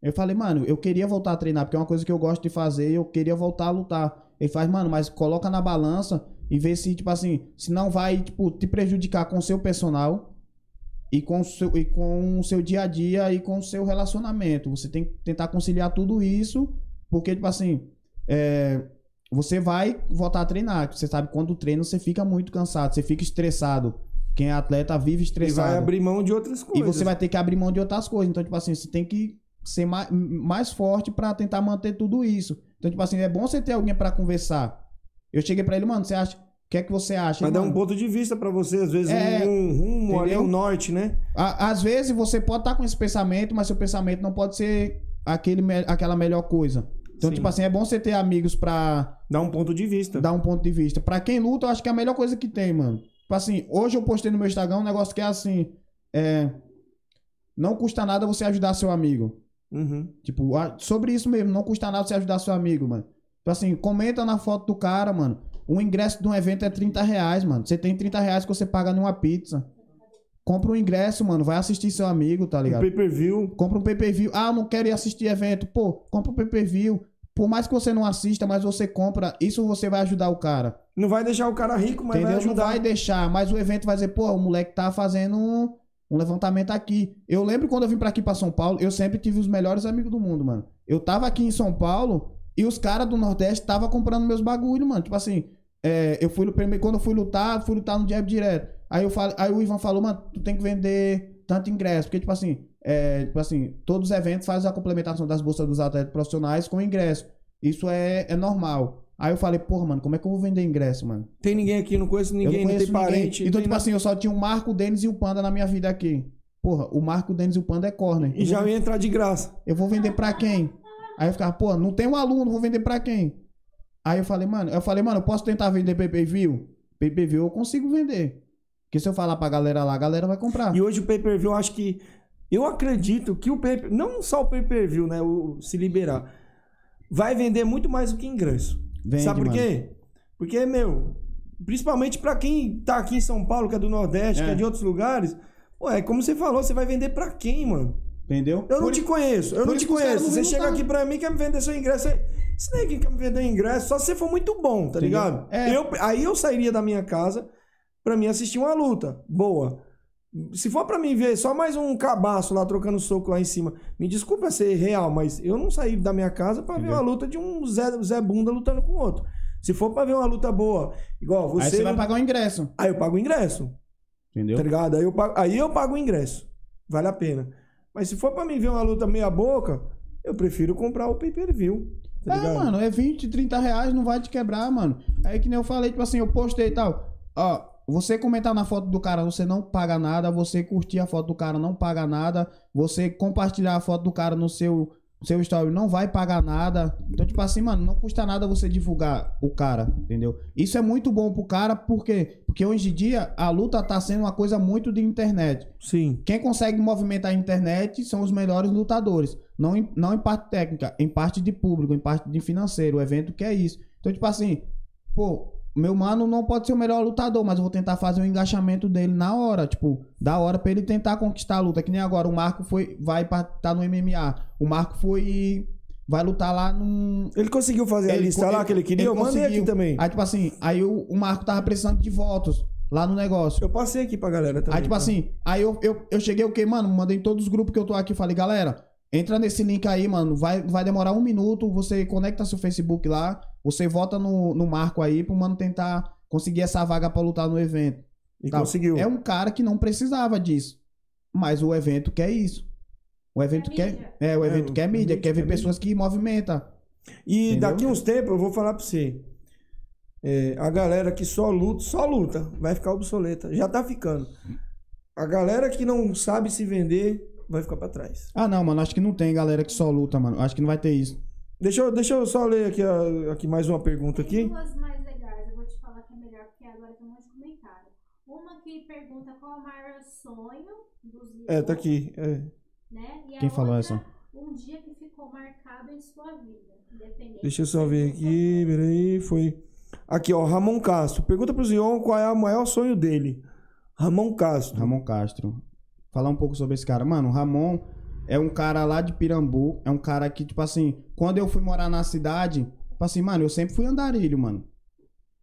[SPEAKER 2] Eu falei, mano, eu queria voltar a treinar, porque é uma coisa que eu gosto de fazer e eu queria voltar a lutar. Ele faz, mano, mas coloca na balança e vê se, tipo assim, se não vai, tipo, te prejudicar com o seu personal e com o seu, e com o seu dia a dia e com o seu relacionamento. Você tem que tentar conciliar tudo isso, porque, tipo assim, é, você vai voltar a treinar. Você sabe, quando treina, você fica muito cansado, você fica estressado. Quem é atleta vive
[SPEAKER 1] E
[SPEAKER 2] estressado.
[SPEAKER 1] vai abrir mão de outras
[SPEAKER 2] E
[SPEAKER 1] coisas.
[SPEAKER 2] você vai ter que abrir mão de outras coisas. Então, tipo assim, você tem que ser mais, mais forte pra tentar manter tudo isso. Então, tipo assim, é bom você ter alguém pra conversar. Eu cheguei pra ele, mano, você acha. O que é que você acha? Ele,
[SPEAKER 1] dar um ponto de vista pra você, às vezes,
[SPEAKER 2] É,
[SPEAKER 1] um rumo ali, um norte, né?
[SPEAKER 2] a- às vezes você pode estar com esse pensamento, mas seu pensamento não pode ser aquele, aquela melhor coisa. Então,
[SPEAKER 1] Sim.
[SPEAKER 2] tipo assim, é bom você ter amigos pra
[SPEAKER 1] Dá um ponto de vista.
[SPEAKER 2] dar um ponto de vista. Pra quem luta, eu acho que é a melhor coisa que tem, mano. Tipo assim, hoje eu postei no meu Instagram um negócio que é assim. É. Não custa nada você ajudar seu amigo.
[SPEAKER 1] Uhum.
[SPEAKER 2] Tipo, sobre isso mesmo, não custa nada você ajudar seu amigo, mano. Tipo assim, comenta na foto do cara, mano. O ingresso de um evento é 30 reais, mano. Você tem 30 reais que você paga numa pizza. Compra um ingresso, mano. Vai assistir seu amigo, tá
[SPEAKER 1] Um
[SPEAKER 2] ligado?
[SPEAKER 1] pay-per-view.
[SPEAKER 2] Compra um pay-per-view. Ah, eu não quero ir assistir evento. Pô, compra um pay-per-view. Por mais que você não assista, mas você compra, isso você vai ajudar o cara.
[SPEAKER 1] Não vai deixar o cara rico, mas vai
[SPEAKER 2] entendeu? Não
[SPEAKER 1] ajudar.
[SPEAKER 2] vai deixar, mas o evento vai dizer, pô, o moleque tá fazendo um, um levantamento aqui. Eu lembro quando eu vim pra aqui pra São Paulo, eu sempre tive os melhores amigos do mundo, mano. Eu tava aqui em São Paulo e os caras do Nordeste tava comprando meus bagulho, mano. Tipo assim, é, eu fui primeiro quando eu fui lutar, fui lutar no jab direto. Aí eu falei, aí o Ivan falou, mano, tu tem que vender tanto ingresso, porque tipo assim, é, tipo assim, todos os eventos fazem a complementação das bolsas dos atletas profissionais com ingresso. Isso é, é normal. Aí eu falei, porra, mano, como é que eu vou vender ingresso, mano?
[SPEAKER 1] Tem ninguém aqui, não conheço
[SPEAKER 2] Eu
[SPEAKER 1] ninguém, não,
[SPEAKER 2] conheço
[SPEAKER 1] tem parente.
[SPEAKER 2] Então,
[SPEAKER 1] não
[SPEAKER 2] tipo
[SPEAKER 1] nada.
[SPEAKER 2] assim, eu só tinha o Marco, o Denis e o Panda na minha vida aqui. Porra, o Marco, o Denis e o Panda é corner.
[SPEAKER 1] E
[SPEAKER 2] Eu
[SPEAKER 1] já
[SPEAKER 2] vou,
[SPEAKER 1] ia entrar de graça.
[SPEAKER 2] eu vou vender pra quem? Aí eu ficava, pô, não tem um aluno, vou vender pra quem? Aí eu falei, mano, eu falei, mano, eu posso tentar vender pay-per-view? Pay-per-view eu consigo vender. Porque se eu falar pra galera lá, a galera vai comprar.
[SPEAKER 1] E hoje o pay-per-view, eu acho que. Eu acredito que o pay Não só o pay-per-view, né? O, se liberar. Vai vender muito mais do que ingresso.
[SPEAKER 2] Vende,
[SPEAKER 1] Sabe por
[SPEAKER 2] mano.
[SPEAKER 1] quê? Porque, meu. Principalmente pra quem tá aqui em São Paulo, que é do Nordeste,
[SPEAKER 2] É.
[SPEAKER 1] que é de outros lugares. Pô, é como você falou, você vai vender pra quem, mano?
[SPEAKER 2] Entendeu?
[SPEAKER 1] Eu não
[SPEAKER 2] Por-
[SPEAKER 1] te conheço, eu não te conheço.
[SPEAKER 2] não
[SPEAKER 1] Você chega aqui pra mim quer me vender seu ingresso. aí- Esse daí quer me vender ingresso, só se você for muito bom, tá
[SPEAKER 2] Entendeu?
[SPEAKER 1] ligado?
[SPEAKER 2] É.
[SPEAKER 1] Eu, aí eu sairia da minha casa pra mim assistir uma luta boa. Se for pra mim ver só mais um cabaço lá trocando soco lá em cima, me desculpa ser real, mas eu não saí da minha casa pra ver uma luta de um Zé, Zé Bunda lutando com outro. Se for pra ver uma luta boa, igual você.
[SPEAKER 2] Aí você vai
[SPEAKER 1] não-
[SPEAKER 2] pagar o ingresso.
[SPEAKER 1] Aí eu pago o ingresso.
[SPEAKER 2] Entendeu?
[SPEAKER 1] Tá ligado? Aí eu, pago, aí eu pago o ingresso. Vale a pena. Mas se for pra mim ver uma luta meia boca, eu prefiro comprar o pay-per-view. Tá
[SPEAKER 2] é,
[SPEAKER 1] ligado?
[SPEAKER 2] mano, é 20, 30 reais, não vai te quebrar, mano. Aí que nem eu falei, tipo assim, eu postei e tal. Ó, você comentar na foto do cara, você não paga nada. Você curtir a foto do cara, não paga nada. Você compartilhar a foto do cara no seu, seu story, não vai pagar nada. Então, tipo assim, mano, não custa nada você divulgar o cara, entendeu? Isso é muito bom pro cara, por quê? Porque hoje em dia a luta tá sendo uma coisa muito de internet.
[SPEAKER 1] Sim.
[SPEAKER 2] Quem consegue movimentar a internet são os melhores lutadores. Não em, não em parte técnica, em parte de público, em parte de financeiro. O evento que é isso. Então, tipo assim, pô, meu mano não pode ser o melhor lutador, mas eu vou tentar fazer o engaixamento dele na hora. Tipo, da hora pra ele tentar conquistar a luta. Que nem agora, o Marco foi, vai pra, tá no MMA. O Marco foi vai lutar lá num,
[SPEAKER 1] Ele conseguiu fazer a
[SPEAKER 2] Ele
[SPEAKER 1] lista
[SPEAKER 2] co-
[SPEAKER 1] lá que ele queria?
[SPEAKER 2] ele
[SPEAKER 1] eu mandei
[SPEAKER 2] conseguiu.
[SPEAKER 1] aqui também.
[SPEAKER 2] Aí, tipo assim, aí o, o Marco tava precisando de votos lá no negócio.
[SPEAKER 1] Eu passei aqui pra galera também.
[SPEAKER 2] Aí, tipo
[SPEAKER 1] tá?
[SPEAKER 2] assim, aí eu, eu, eu cheguei o quê, mano? Mandei em todos os grupos que eu tô aqui. Falei, galera, entra nesse link aí, mano. Vai, vai demorar um minuto. Você conecta seu Facebook lá. Você vota no, no marco aí pro mano tentar conseguir essa vaga pra lutar no evento.
[SPEAKER 1] E
[SPEAKER 2] Tal.
[SPEAKER 1] conseguiu.
[SPEAKER 2] É um cara que não precisava disso. Mas o evento quer isso. O evento
[SPEAKER 3] Quer
[SPEAKER 2] quer.
[SPEAKER 3] mídia.
[SPEAKER 2] É, o
[SPEAKER 1] É,
[SPEAKER 2] evento
[SPEAKER 1] o
[SPEAKER 2] quer mídia,
[SPEAKER 1] mídia
[SPEAKER 2] quer ver pessoas que movimentam.
[SPEAKER 1] E
[SPEAKER 2] Entendeu?
[SPEAKER 1] daqui uns tempos eu vou falar pra você. É, a galera que só luta, só luta, vai ficar obsoleta. Já tá ficando. A galera que não sabe se vender vai ficar pra trás.
[SPEAKER 2] Ah, não, mano. Acho que não tem galera que só luta, mano. Acho que não vai ter isso.
[SPEAKER 1] Deixa eu, deixa eu só ler aqui, a- aqui mais uma pergunta
[SPEAKER 3] Tem
[SPEAKER 1] aqui.
[SPEAKER 3] duas mais legais, eu vou te falar que é melhor, porque agora tem um monte de comentário. Uma que pergunta qual é o maior sonho dos
[SPEAKER 1] É, tá aqui. é.
[SPEAKER 3] Né? E
[SPEAKER 2] Quem falou
[SPEAKER 3] outra,
[SPEAKER 2] essa?
[SPEAKER 3] Um dia que ficou marcado em sua vida. Independente
[SPEAKER 1] Deixa eu só ver aqui, peraí, foi. Aqui, ó, Ramon Castro. Pergunta pro Zion qual é o maior sonho dele. Ramon Castro.
[SPEAKER 2] Ramon Castro. Falar um pouco sobre esse cara. Mano, o Ramon é um cara lá de Pirambu. É um cara que, tipo assim, quando eu fui morar na cidade, tipo assim, mano, eu sempre fui andarilho, mano.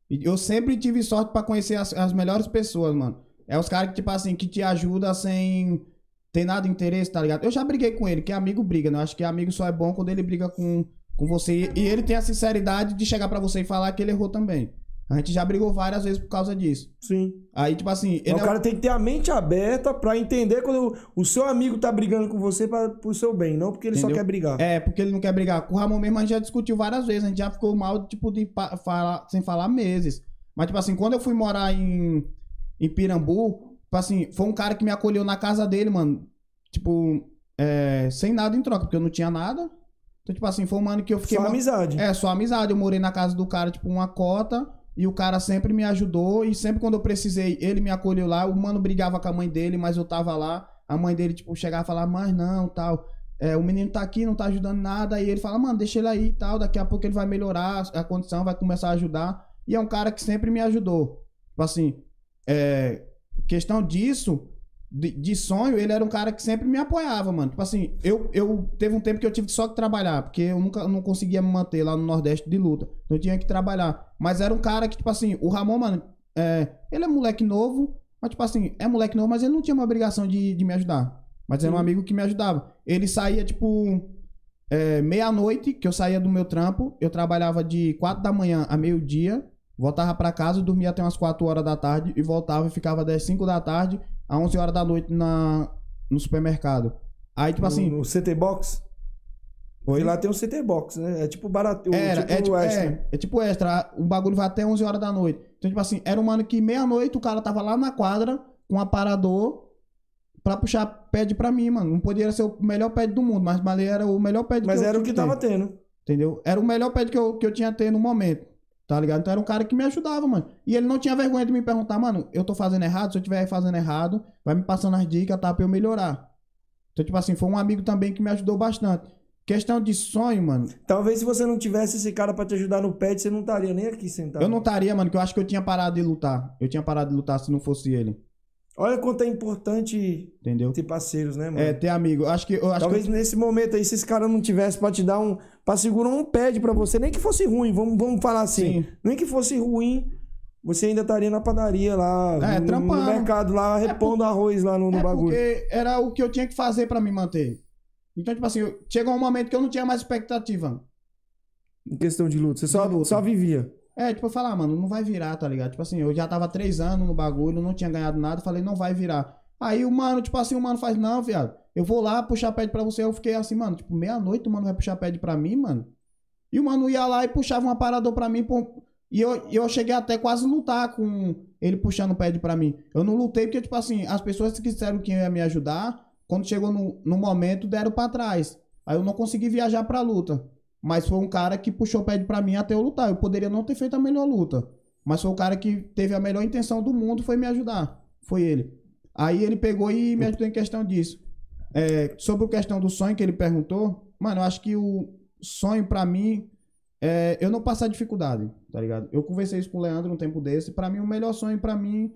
[SPEAKER 2] E Eu sempre tive sorte pra conhecer as, as melhores pessoas, mano. É os caras que, tipo assim, que te ajudam sem ter nada de interesse, tá ligado? Eu já briguei com ele, que amigo briga, né? Eu acho que amigo só é bom quando ele briga com, com você. E, ele tem a sinceridade de chegar pra você e falar que ele errou também. A gente já brigou várias vezes por causa disso.
[SPEAKER 1] Sim.
[SPEAKER 2] Aí, tipo assim,
[SPEAKER 1] o
[SPEAKER 2] é
[SPEAKER 1] cara tem que ter a mente aberta pra entender quando o seu amigo tá brigando com você pra, pro seu bem, não porque ele só
[SPEAKER 2] Entendeu?
[SPEAKER 1] quer brigar.
[SPEAKER 2] É, porque ele não quer brigar. Com o Ramon mesmo a gente já discutiu várias vezes. A gente já ficou mal, tipo, de falar, sem falar meses. Mas, tipo assim, quando eu fui morar em, em Pirambu, tipo assim, foi um cara que me acolheu na casa dele, mano. Tipo, é, sem nada em troca, porque eu não tinha nada. Então, tipo assim, foi um mano que eu fiquei.
[SPEAKER 1] Só amizade.
[SPEAKER 2] É, só amizade. Eu morei na casa do cara, tipo, uma cota. E o cara sempre me ajudou. E sempre quando eu precisei, ele me acolheu lá. O mano brigava com a mãe dele, mas eu tava lá. A mãe dele, tipo, chegava e falava, mas não, tal. É, o menino tá aqui, não tá ajudando nada. E ele fala, mano, deixa ele aí e tal. Daqui a pouco ele vai melhorar a condição, vai começar a ajudar. E é um cara que sempre me ajudou. Tipo assim, é, questão disso, de, de sonho, ele era um cara que sempre me apoiava, mano. Tipo assim, eu, eu teve um tempo que eu tive só que trabalhar, porque eu nunca não conseguia me manter lá no Nordeste de luta. Então eu tinha que trabalhar. Mas era um cara que, tipo assim, o Ramon, mano, é, ele é moleque novo, mas tipo assim, é moleque novo, mas ele não tinha uma obrigação de, de me ajudar. Mas era um amigo que me ajudava. Ele saía, tipo, é, meia-noite, que eu saía do meu trampo, eu trabalhava de 4 da manhã a meio-dia, voltava pra casa, dormia até umas 4 horas da tarde e voltava e ficava das 5 da tarde a 11 horas da noite na, no supermercado. Aí, tipo assim,
[SPEAKER 1] no, no CT Box.
[SPEAKER 2] Oi?
[SPEAKER 1] E lá tem um CT Box, né? É tipo barato.
[SPEAKER 2] Era,
[SPEAKER 1] tipo
[SPEAKER 2] é, tipo,
[SPEAKER 1] extra.
[SPEAKER 2] é, é tipo extra. O bagulho vai até 11 horas da noite. Então, tipo assim, era um mano que meia-noite o cara tava lá na quadra com um aparador pra puxar pad pra mim, mano. Não poderia ser o melhor pad do mundo, mas ali era o melhor pad
[SPEAKER 1] Mas
[SPEAKER 2] que eu
[SPEAKER 1] era o que tava tendo.
[SPEAKER 2] Entendeu? Era o melhor pad que eu, que eu tinha ter no momento. Tá ligado? Então era um cara que me ajudava, mano. E ele não tinha vergonha de me perguntar, mano, eu tô fazendo errado, se eu estiver fazendo errado, vai me passando as dicas, tá? Pra eu melhorar. Então, tipo assim, foi um amigo também que me ajudou bastante. Questão de sonho, mano,
[SPEAKER 1] Talvez se você não tivesse esse cara pra te ajudar no pad, você não estaria nem aqui sentado.
[SPEAKER 2] Eu não estaria, mano, que eu acho que eu tinha parado de lutar. Eu tinha parado de lutar se não fosse ele.
[SPEAKER 1] Olha quanto é importante
[SPEAKER 2] Entendeu?
[SPEAKER 1] ter parceiros, né, mano?
[SPEAKER 2] É, ter amigo. Acho que. Eu acho
[SPEAKER 1] Talvez
[SPEAKER 2] que
[SPEAKER 1] nesse momento aí, se esse cara não tivesse pra te dar um. pra segurar um pad pra você, nem que fosse ruim, vamos, vamos falar assim.
[SPEAKER 2] Sim.
[SPEAKER 1] Nem que fosse ruim, você ainda estaria na padaria lá,
[SPEAKER 2] É,
[SPEAKER 1] no, no
[SPEAKER 2] trampando.
[SPEAKER 1] mercado lá, repondo arroz lá no, no
[SPEAKER 2] é
[SPEAKER 1] bagulho.
[SPEAKER 2] porque era o que eu tinha que fazer pra me manter. Então, tipo assim, chegou um momento que eu não tinha mais expectativa.
[SPEAKER 1] Em questão de luta. Você só,
[SPEAKER 2] luta.
[SPEAKER 1] só vivia.
[SPEAKER 2] É, tipo, eu falar, mano, não vai virar, tá ligado? Tipo assim, eu já tava três anos no bagulho, não tinha ganhado nada, falei, não vai virar. Aí o mano, tipo assim, o mano faz, não, viado, eu vou lá puxar pad pra você. Eu fiquei assim, mano, tipo, meia-noite o mano vai puxar pad pra mim, mano. E o mano ia lá e puxava um aparador pra mim, pô, e eu, eu cheguei até quase lutar com ele puxando o pad pra mim. Eu não lutei porque, tipo assim, as pessoas que disseram que ia me ajudar, quando chegou no, no momento, deram pra trás. Aí eu não consegui viajar pra luta. Mas foi um cara que puxou o pad pra mim até eu lutar. Eu poderia não ter feito a melhor luta. Mas foi o cara que teve a melhor intenção do mundo, foi me ajudar. Foi ele. Aí ele pegou e me ajudou em questão disso. É, sobre a questão do sonho que ele perguntou, mano, eu acho que o sonho pra mim é eu não passar dificuldade, tá ligado? Eu conversei isso com o Leandro um tempo desse. Pra mim, o melhor sonho pra mim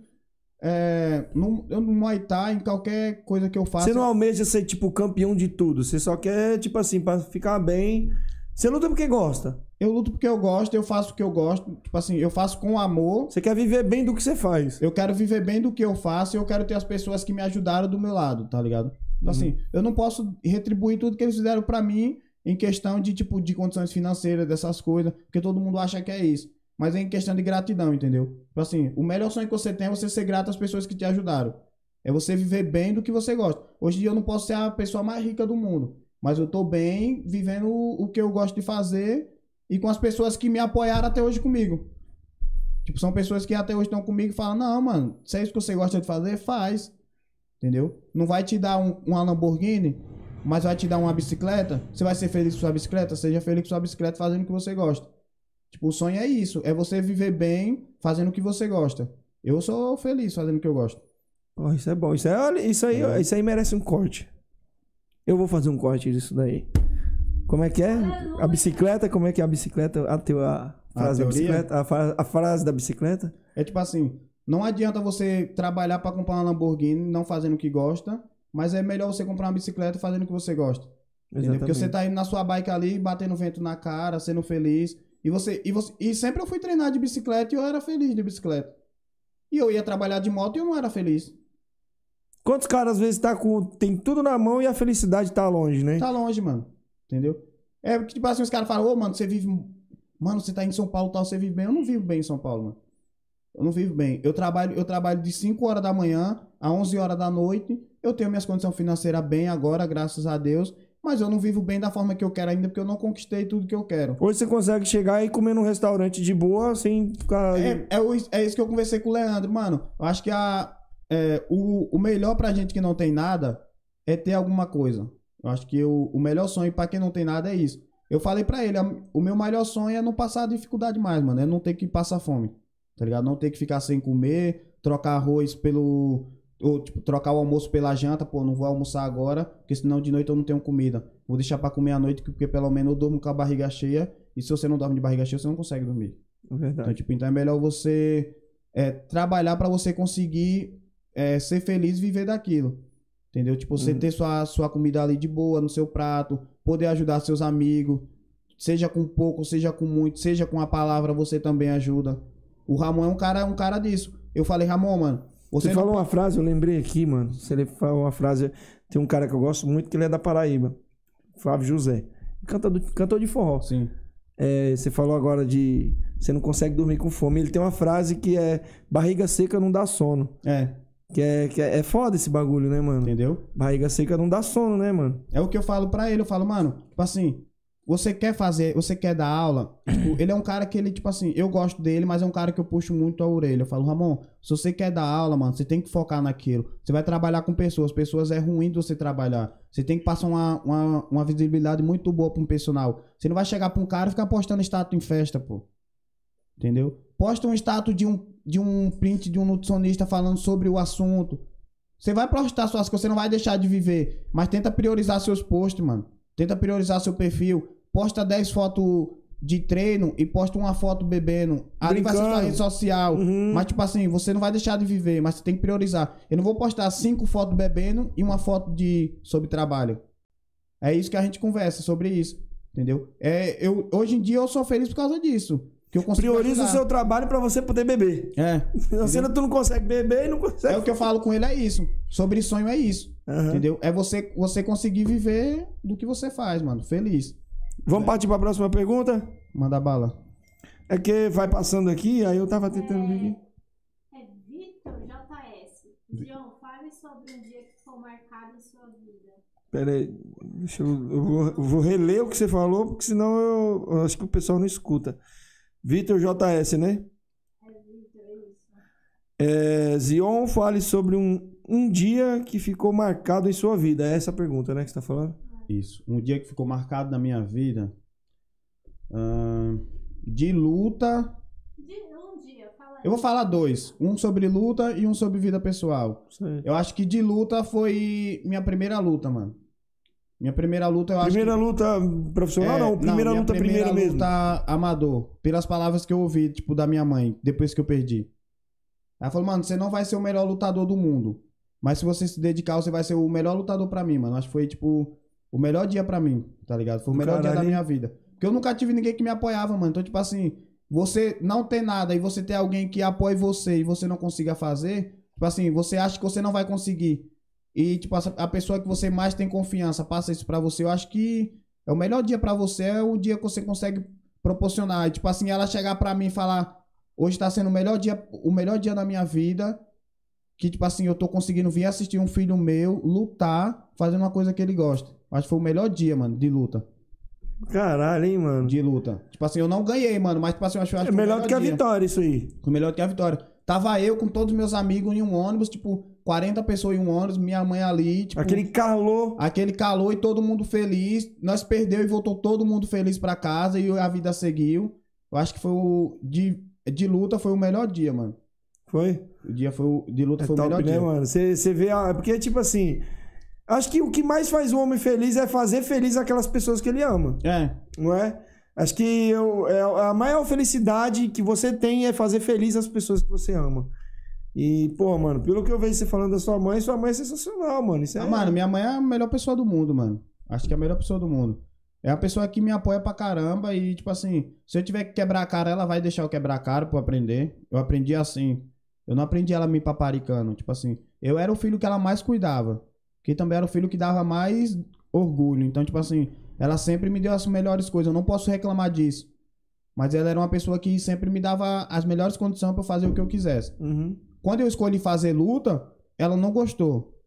[SPEAKER 2] é no, eu no Muay Thai, em qualquer coisa que eu faça.
[SPEAKER 1] Você não almeja ser, tipo, campeão de tudo. Você só quer, tipo assim, pra ficar bem. Você luta porque gosta.
[SPEAKER 2] Eu luto porque eu gosto, eu faço o que eu gosto. Tipo assim, eu faço com amor.
[SPEAKER 1] Você quer viver bem do que você faz.
[SPEAKER 2] Eu quero viver bem do que eu faço e eu quero ter as pessoas que me ajudaram do meu lado, tá ligado? Então,
[SPEAKER 1] Uhum.
[SPEAKER 2] assim, eu não posso retribuir tudo que eles fizeram pra mim em questão de, tipo, de condições financeiras, dessas coisas, porque todo mundo acha que é isso. Mas é em questão de gratidão, entendeu? Tipo assim, o melhor sonho que você tem é você ser grato às pessoas que te ajudaram. É você viver bem do que você gosta. Hoje em dia eu não posso ser a pessoa mais rica do mundo, mas eu tô bem vivendo o que eu gosto de fazer e com as pessoas que me apoiaram até hoje comigo. Tipo, são pessoas que até hoje estão comigo e falam, não, mano, se é isso que você gosta de fazer, faz. Entendeu? Não vai te dar um, uma Lamborghini, mas vai te dar uma bicicleta. Você vai ser feliz com sua bicicleta? Seja feliz com sua bicicleta fazendo o que você gosta. Tipo, o sonho é isso. É você viver bem fazendo o que você gosta. Eu sou feliz fazendo o que eu gosto.
[SPEAKER 1] Ó, isso é bom. Isso, é, olha, isso, aí,
[SPEAKER 2] É.
[SPEAKER 1] isso aí merece um corte. Eu vou fazer um corte disso daí. Como é que é? A bicicleta, como é que é a bicicleta? A tua
[SPEAKER 2] A
[SPEAKER 1] frase da bicicleta? A, a frase da bicicleta?
[SPEAKER 2] É tipo assim, não adianta você trabalhar pra comprar uma Lamborghini não fazendo o que gosta, mas é melhor você comprar uma bicicleta fazendo o que você gosta. Entendeu? Porque você tá indo na sua bike ali, batendo vento na cara, sendo feliz. E você, e você. E sempre eu fui treinar de bicicleta e eu era feliz de bicicleta. E eu ia trabalhar de moto e eu não era feliz.
[SPEAKER 1] Quantos caras às vezes tá com. tem tudo na mão e a felicidade tá longe, né?
[SPEAKER 2] Tá longe, mano. Entendeu? É que, tipo assim, os caras falam, ô, mano, você vive. Mano, você tá em São Paulo tal, você vive bem. Eu não vivo bem em São Paulo, mano. Eu não vivo bem. Eu trabalho, eu trabalho de 5 horas da manhã a 11 horas da noite. Eu tenho minhas condições financeiras bem agora, graças a Deus. Mas eu não vivo bem da forma que eu quero ainda, porque eu não conquistei tudo que eu quero.
[SPEAKER 1] Hoje você consegue chegar e comer num restaurante de boa sem ficar.
[SPEAKER 2] É, é, é isso que eu conversei com o Leandro, mano. Eu acho que a, é, o, o melhor pra gente que não tem nada é ter alguma coisa. Eu acho que o, o melhor sonho pra quem não tem nada é isso. Eu falei pra ele, o meu melhor sonho é não passar dificuldade mais, mano. É não ter que passar fome. Tá ligado? Não ter que ficar sem comer, trocar arroz pelo. Ou, tipo, trocar o almoço pela janta, pô, não vou almoçar agora, porque senão de noite eu não tenho comida. Vou deixar pra comer à noite, porque pelo menos eu durmo com a barriga cheia. E se você não dorme de barriga cheia, você não consegue dormir.
[SPEAKER 1] É verdade.
[SPEAKER 2] Então, tipo, então é melhor você é, trabalhar pra você conseguir é, ser feliz e viver daquilo. Entendeu? Tipo, você
[SPEAKER 1] Uhum.
[SPEAKER 2] ter sua, sua comida ali de boa no seu prato, poder ajudar seus amigos, seja com pouco, seja com muito, seja com a palavra, você também ajuda. O Ramon é um cara, um cara disso. Eu falei, Ramon, mano,
[SPEAKER 1] Você,
[SPEAKER 2] você, não
[SPEAKER 1] falou uma frase, eu lembrei aqui, mano. Você falou uma frase. Tem um cara que eu gosto muito que ele é da Paraíba. Flávio José. Canta do- cantor de forró.
[SPEAKER 2] Sim.
[SPEAKER 1] É, você falou agora de. Você não consegue dormir com fome. Ele tem uma frase que é: barriga seca não dá sono.
[SPEAKER 2] É,
[SPEAKER 1] Que é, que é, é foda esse bagulho, né, mano?
[SPEAKER 2] entendeu?
[SPEAKER 1] Barriga seca não dá sono, né, mano?
[SPEAKER 2] É o que eu falo pra ele. Eu falo, mano, tipo assim, você quer fazer, você quer dar aula. Tipo, ele é um cara que ele, tipo assim, eu gosto dele, mas é um cara que eu puxo muito a orelha. Eu falo, Ramon, se você quer dar aula, mano, você tem que focar naquilo. Você vai trabalhar com pessoas. Pessoas é ruim de você trabalhar. Você tem que passar uma, uma, uma visibilidade muito boa pra um personal. Você não vai chegar pra um cara e ficar postando status em festa, pô. Entendeu? Posta um status de um, de um print de um nutricionista falando sobre o assunto. Você vai postar suas coisas, você não vai deixar de viver. Mas tenta priorizar seus posts, mano. Tenta priorizar seu perfil. Posta 10 fotos de treino e posta uma foto bebendo. Ali vai ser sua rede social.
[SPEAKER 1] Uhum.
[SPEAKER 2] Mas, tipo assim, você não vai deixar de viver, mas você tem que priorizar. Eu não vou postar cinco fotos bebendo e uma foto de sobre trabalho. É isso que a gente conversa sobre isso. Entendeu? É, eu, hoje em dia eu sou feliz por causa disso. Que eu consigo
[SPEAKER 1] Prioriza o
[SPEAKER 2] ajudar.
[SPEAKER 1] seu trabalho pra você poder beber.
[SPEAKER 2] É.
[SPEAKER 1] Senão você não- tu não consegue beber e não consegue.
[SPEAKER 2] É o que eu falo com ele, é isso. Sobre sonho é isso.
[SPEAKER 1] Aham.
[SPEAKER 2] Entendeu? É você, você conseguir viver do que você faz, mano. Feliz.
[SPEAKER 1] Vamos partir pra próxima pergunta?
[SPEAKER 2] Manda bala.
[SPEAKER 1] É que vai passando aqui, aí eu tava tentando ver aqui.
[SPEAKER 3] É Vitor JS. João, fale sobre um dia que ficou marcado em sua vida.
[SPEAKER 1] Pera aí, deixa eu, eu vou, eu vou reler o que você falou, porque senão eu, eu acho que o pessoal não escuta. Vitor JS, né?
[SPEAKER 3] É Vitor, isso.
[SPEAKER 1] Zion, fale sobre um, um dia que ficou marcado em sua vida. É essa a pergunta, né, que você tá falando?
[SPEAKER 2] Isso. Um dia que ficou marcado na minha vida. ahn, de luta.
[SPEAKER 3] De um dia, fala aí.
[SPEAKER 2] Eu vou falar dois. Um sobre luta e um sobre vida pessoal.
[SPEAKER 1] Certo.
[SPEAKER 2] Eu acho que de luta foi minha primeira luta, mano. Minha primeira luta, eu acho que...
[SPEAKER 1] Primeira luta profissional,
[SPEAKER 2] É,
[SPEAKER 1] não? Primeira
[SPEAKER 2] minha
[SPEAKER 1] luta, primeira mesmo.
[SPEAKER 2] luta amador. Pelas palavras que eu ouvi, tipo, da minha mãe, depois que eu perdi. Ela falou, mano, você não vai ser o melhor lutador do mundo. Mas se você se dedicar, você vai ser o melhor lutador pra mim, mano. Acho que foi, tipo, o melhor dia pra mim, tá ligado? Foi o melhor dia
[SPEAKER 1] Caralho,
[SPEAKER 2] da
[SPEAKER 1] hein?
[SPEAKER 2] minha vida. Porque eu nunca tive ninguém que me apoiava, mano. Então, tipo assim, você não ter nada e você ter alguém que apoie você e você não consiga fazer, tipo assim, você acha que você não vai conseguir. E, tipo, a pessoa que você mais tem confiança passa isso pra você, eu acho que é o melhor dia pra você, é o dia que você consegue proporcionar. E, tipo assim, ela chegar pra mim e falar: hoje tá sendo o melhor dia, o melhor dia da minha vida. Que, tipo assim, eu tô conseguindo vir assistir um filho meu lutar, fazendo uma coisa que ele gosta. Acho que foi o melhor dia, mano, de luta.
[SPEAKER 1] Caralho, hein, mano.
[SPEAKER 2] De luta. Tipo assim, eu não ganhei, mano, mas, tipo assim, eu acho, eu acho
[SPEAKER 1] É
[SPEAKER 2] que foi o
[SPEAKER 1] melhor do que a
[SPEAKER 2] dia.
[SPEAKER 1] vitória, isso aí.
[SPEAKER 2] Foi melhor do que a vitória. Tava eu com todos os meus amigos em um ônibus, tipo, 40 pessoas em um ônibus, minha mãe ali, tipo.
[SPEAKER 1] Aquele calor.
[SPEAKER 2] Aquele calor e todo mundo feliz. Nós perdeu e voltou todo mundo feliz pra casa e a vida seguiu. Eu acho que foi o. De, de luta foi o melhor dia, mano.
[SPEAKER 1] Foi?
[SPEAKER 2] O dia foi o. De luta
[SPEAKER 1] É
[SPEAKER 2] foi o
[SPEAKER 1] top,
[SPEAKER 2] melhor
[SPEAKER 1] né,
[SPEAKER 2] dia.
[SPEAKER 1] mano? Você você vê. A... Porque, tipo assim. Acho que o que mais faz o homem feliz é fazer feliz aquelas pessoas que ele ama,
[SPEAKER 2] É.
[SPEAKER 1] não é? Acho que eu, é a maior felicidade que você tem é fazer feliz as pessoas que você ama. E, pô, mano, pelo que eu vejo você falando da sua mãe, sua mãe é sensacional, mano. Isso é...
[SPEAKER 2] Ah, mano, minha mãe é a melhor pessoa do mundo, mano. Acho que é a melhor pessoa do mundo. É a pessoa que me apoia pra caramba e, tipo assim, se eu tiver que quebrar a cara, ela vai deixar eu quebrar a cara pra eu aprender. Eu aprendi assim. Eu não aprendi ela me paparicando. Tipo assim, eu era o filho que ela mais cuidava. Que também era o filho que dava mais orgulho. Então, tipo assim, ela sempre me deu as melhores coisas. Eu não posso reclamar disso. Mas ela era uma pessoa que sempre me dava as melhores condições pra eu fazer o que eu quisesse.
[SPEAKER 1] Uhum.
[SPEAKER 2] Quando eu escolhi fazer luta, ela não gostou.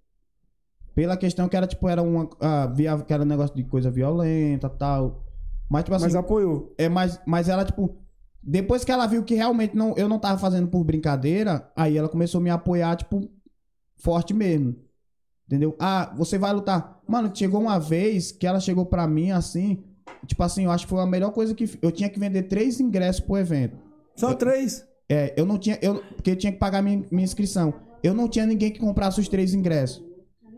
[SPEAKER 2] Pela questão que era, tipo, era uma. Ah, via, que era um negócio de coisa violenta tal. Mas, tipo assim.
[SPEAKER 1] Mas apoiou.
[SPEAKER 2] É, mas, mas ela, tipo. Depois que ela viu que realmente não, eu não tava fazendo por brincadeira, aí ela começou a me apoiar, tipo, forte mesmo. Entendeu? Ah, você vai lutar. Mano, chegou uma vez que ela chegou pra mim assim. Tipo assim, eu acho que foi a melhor coisa que. Eu tinha que vender três ingressos pro evento.
[SPEAKER 1] Só três.
[SPEAKER 2] É, eu não tinha. Eu, porque eu tinha que pagar minha, minha inscrição. Eu não tinha ninguém que comprasse os três ingressos.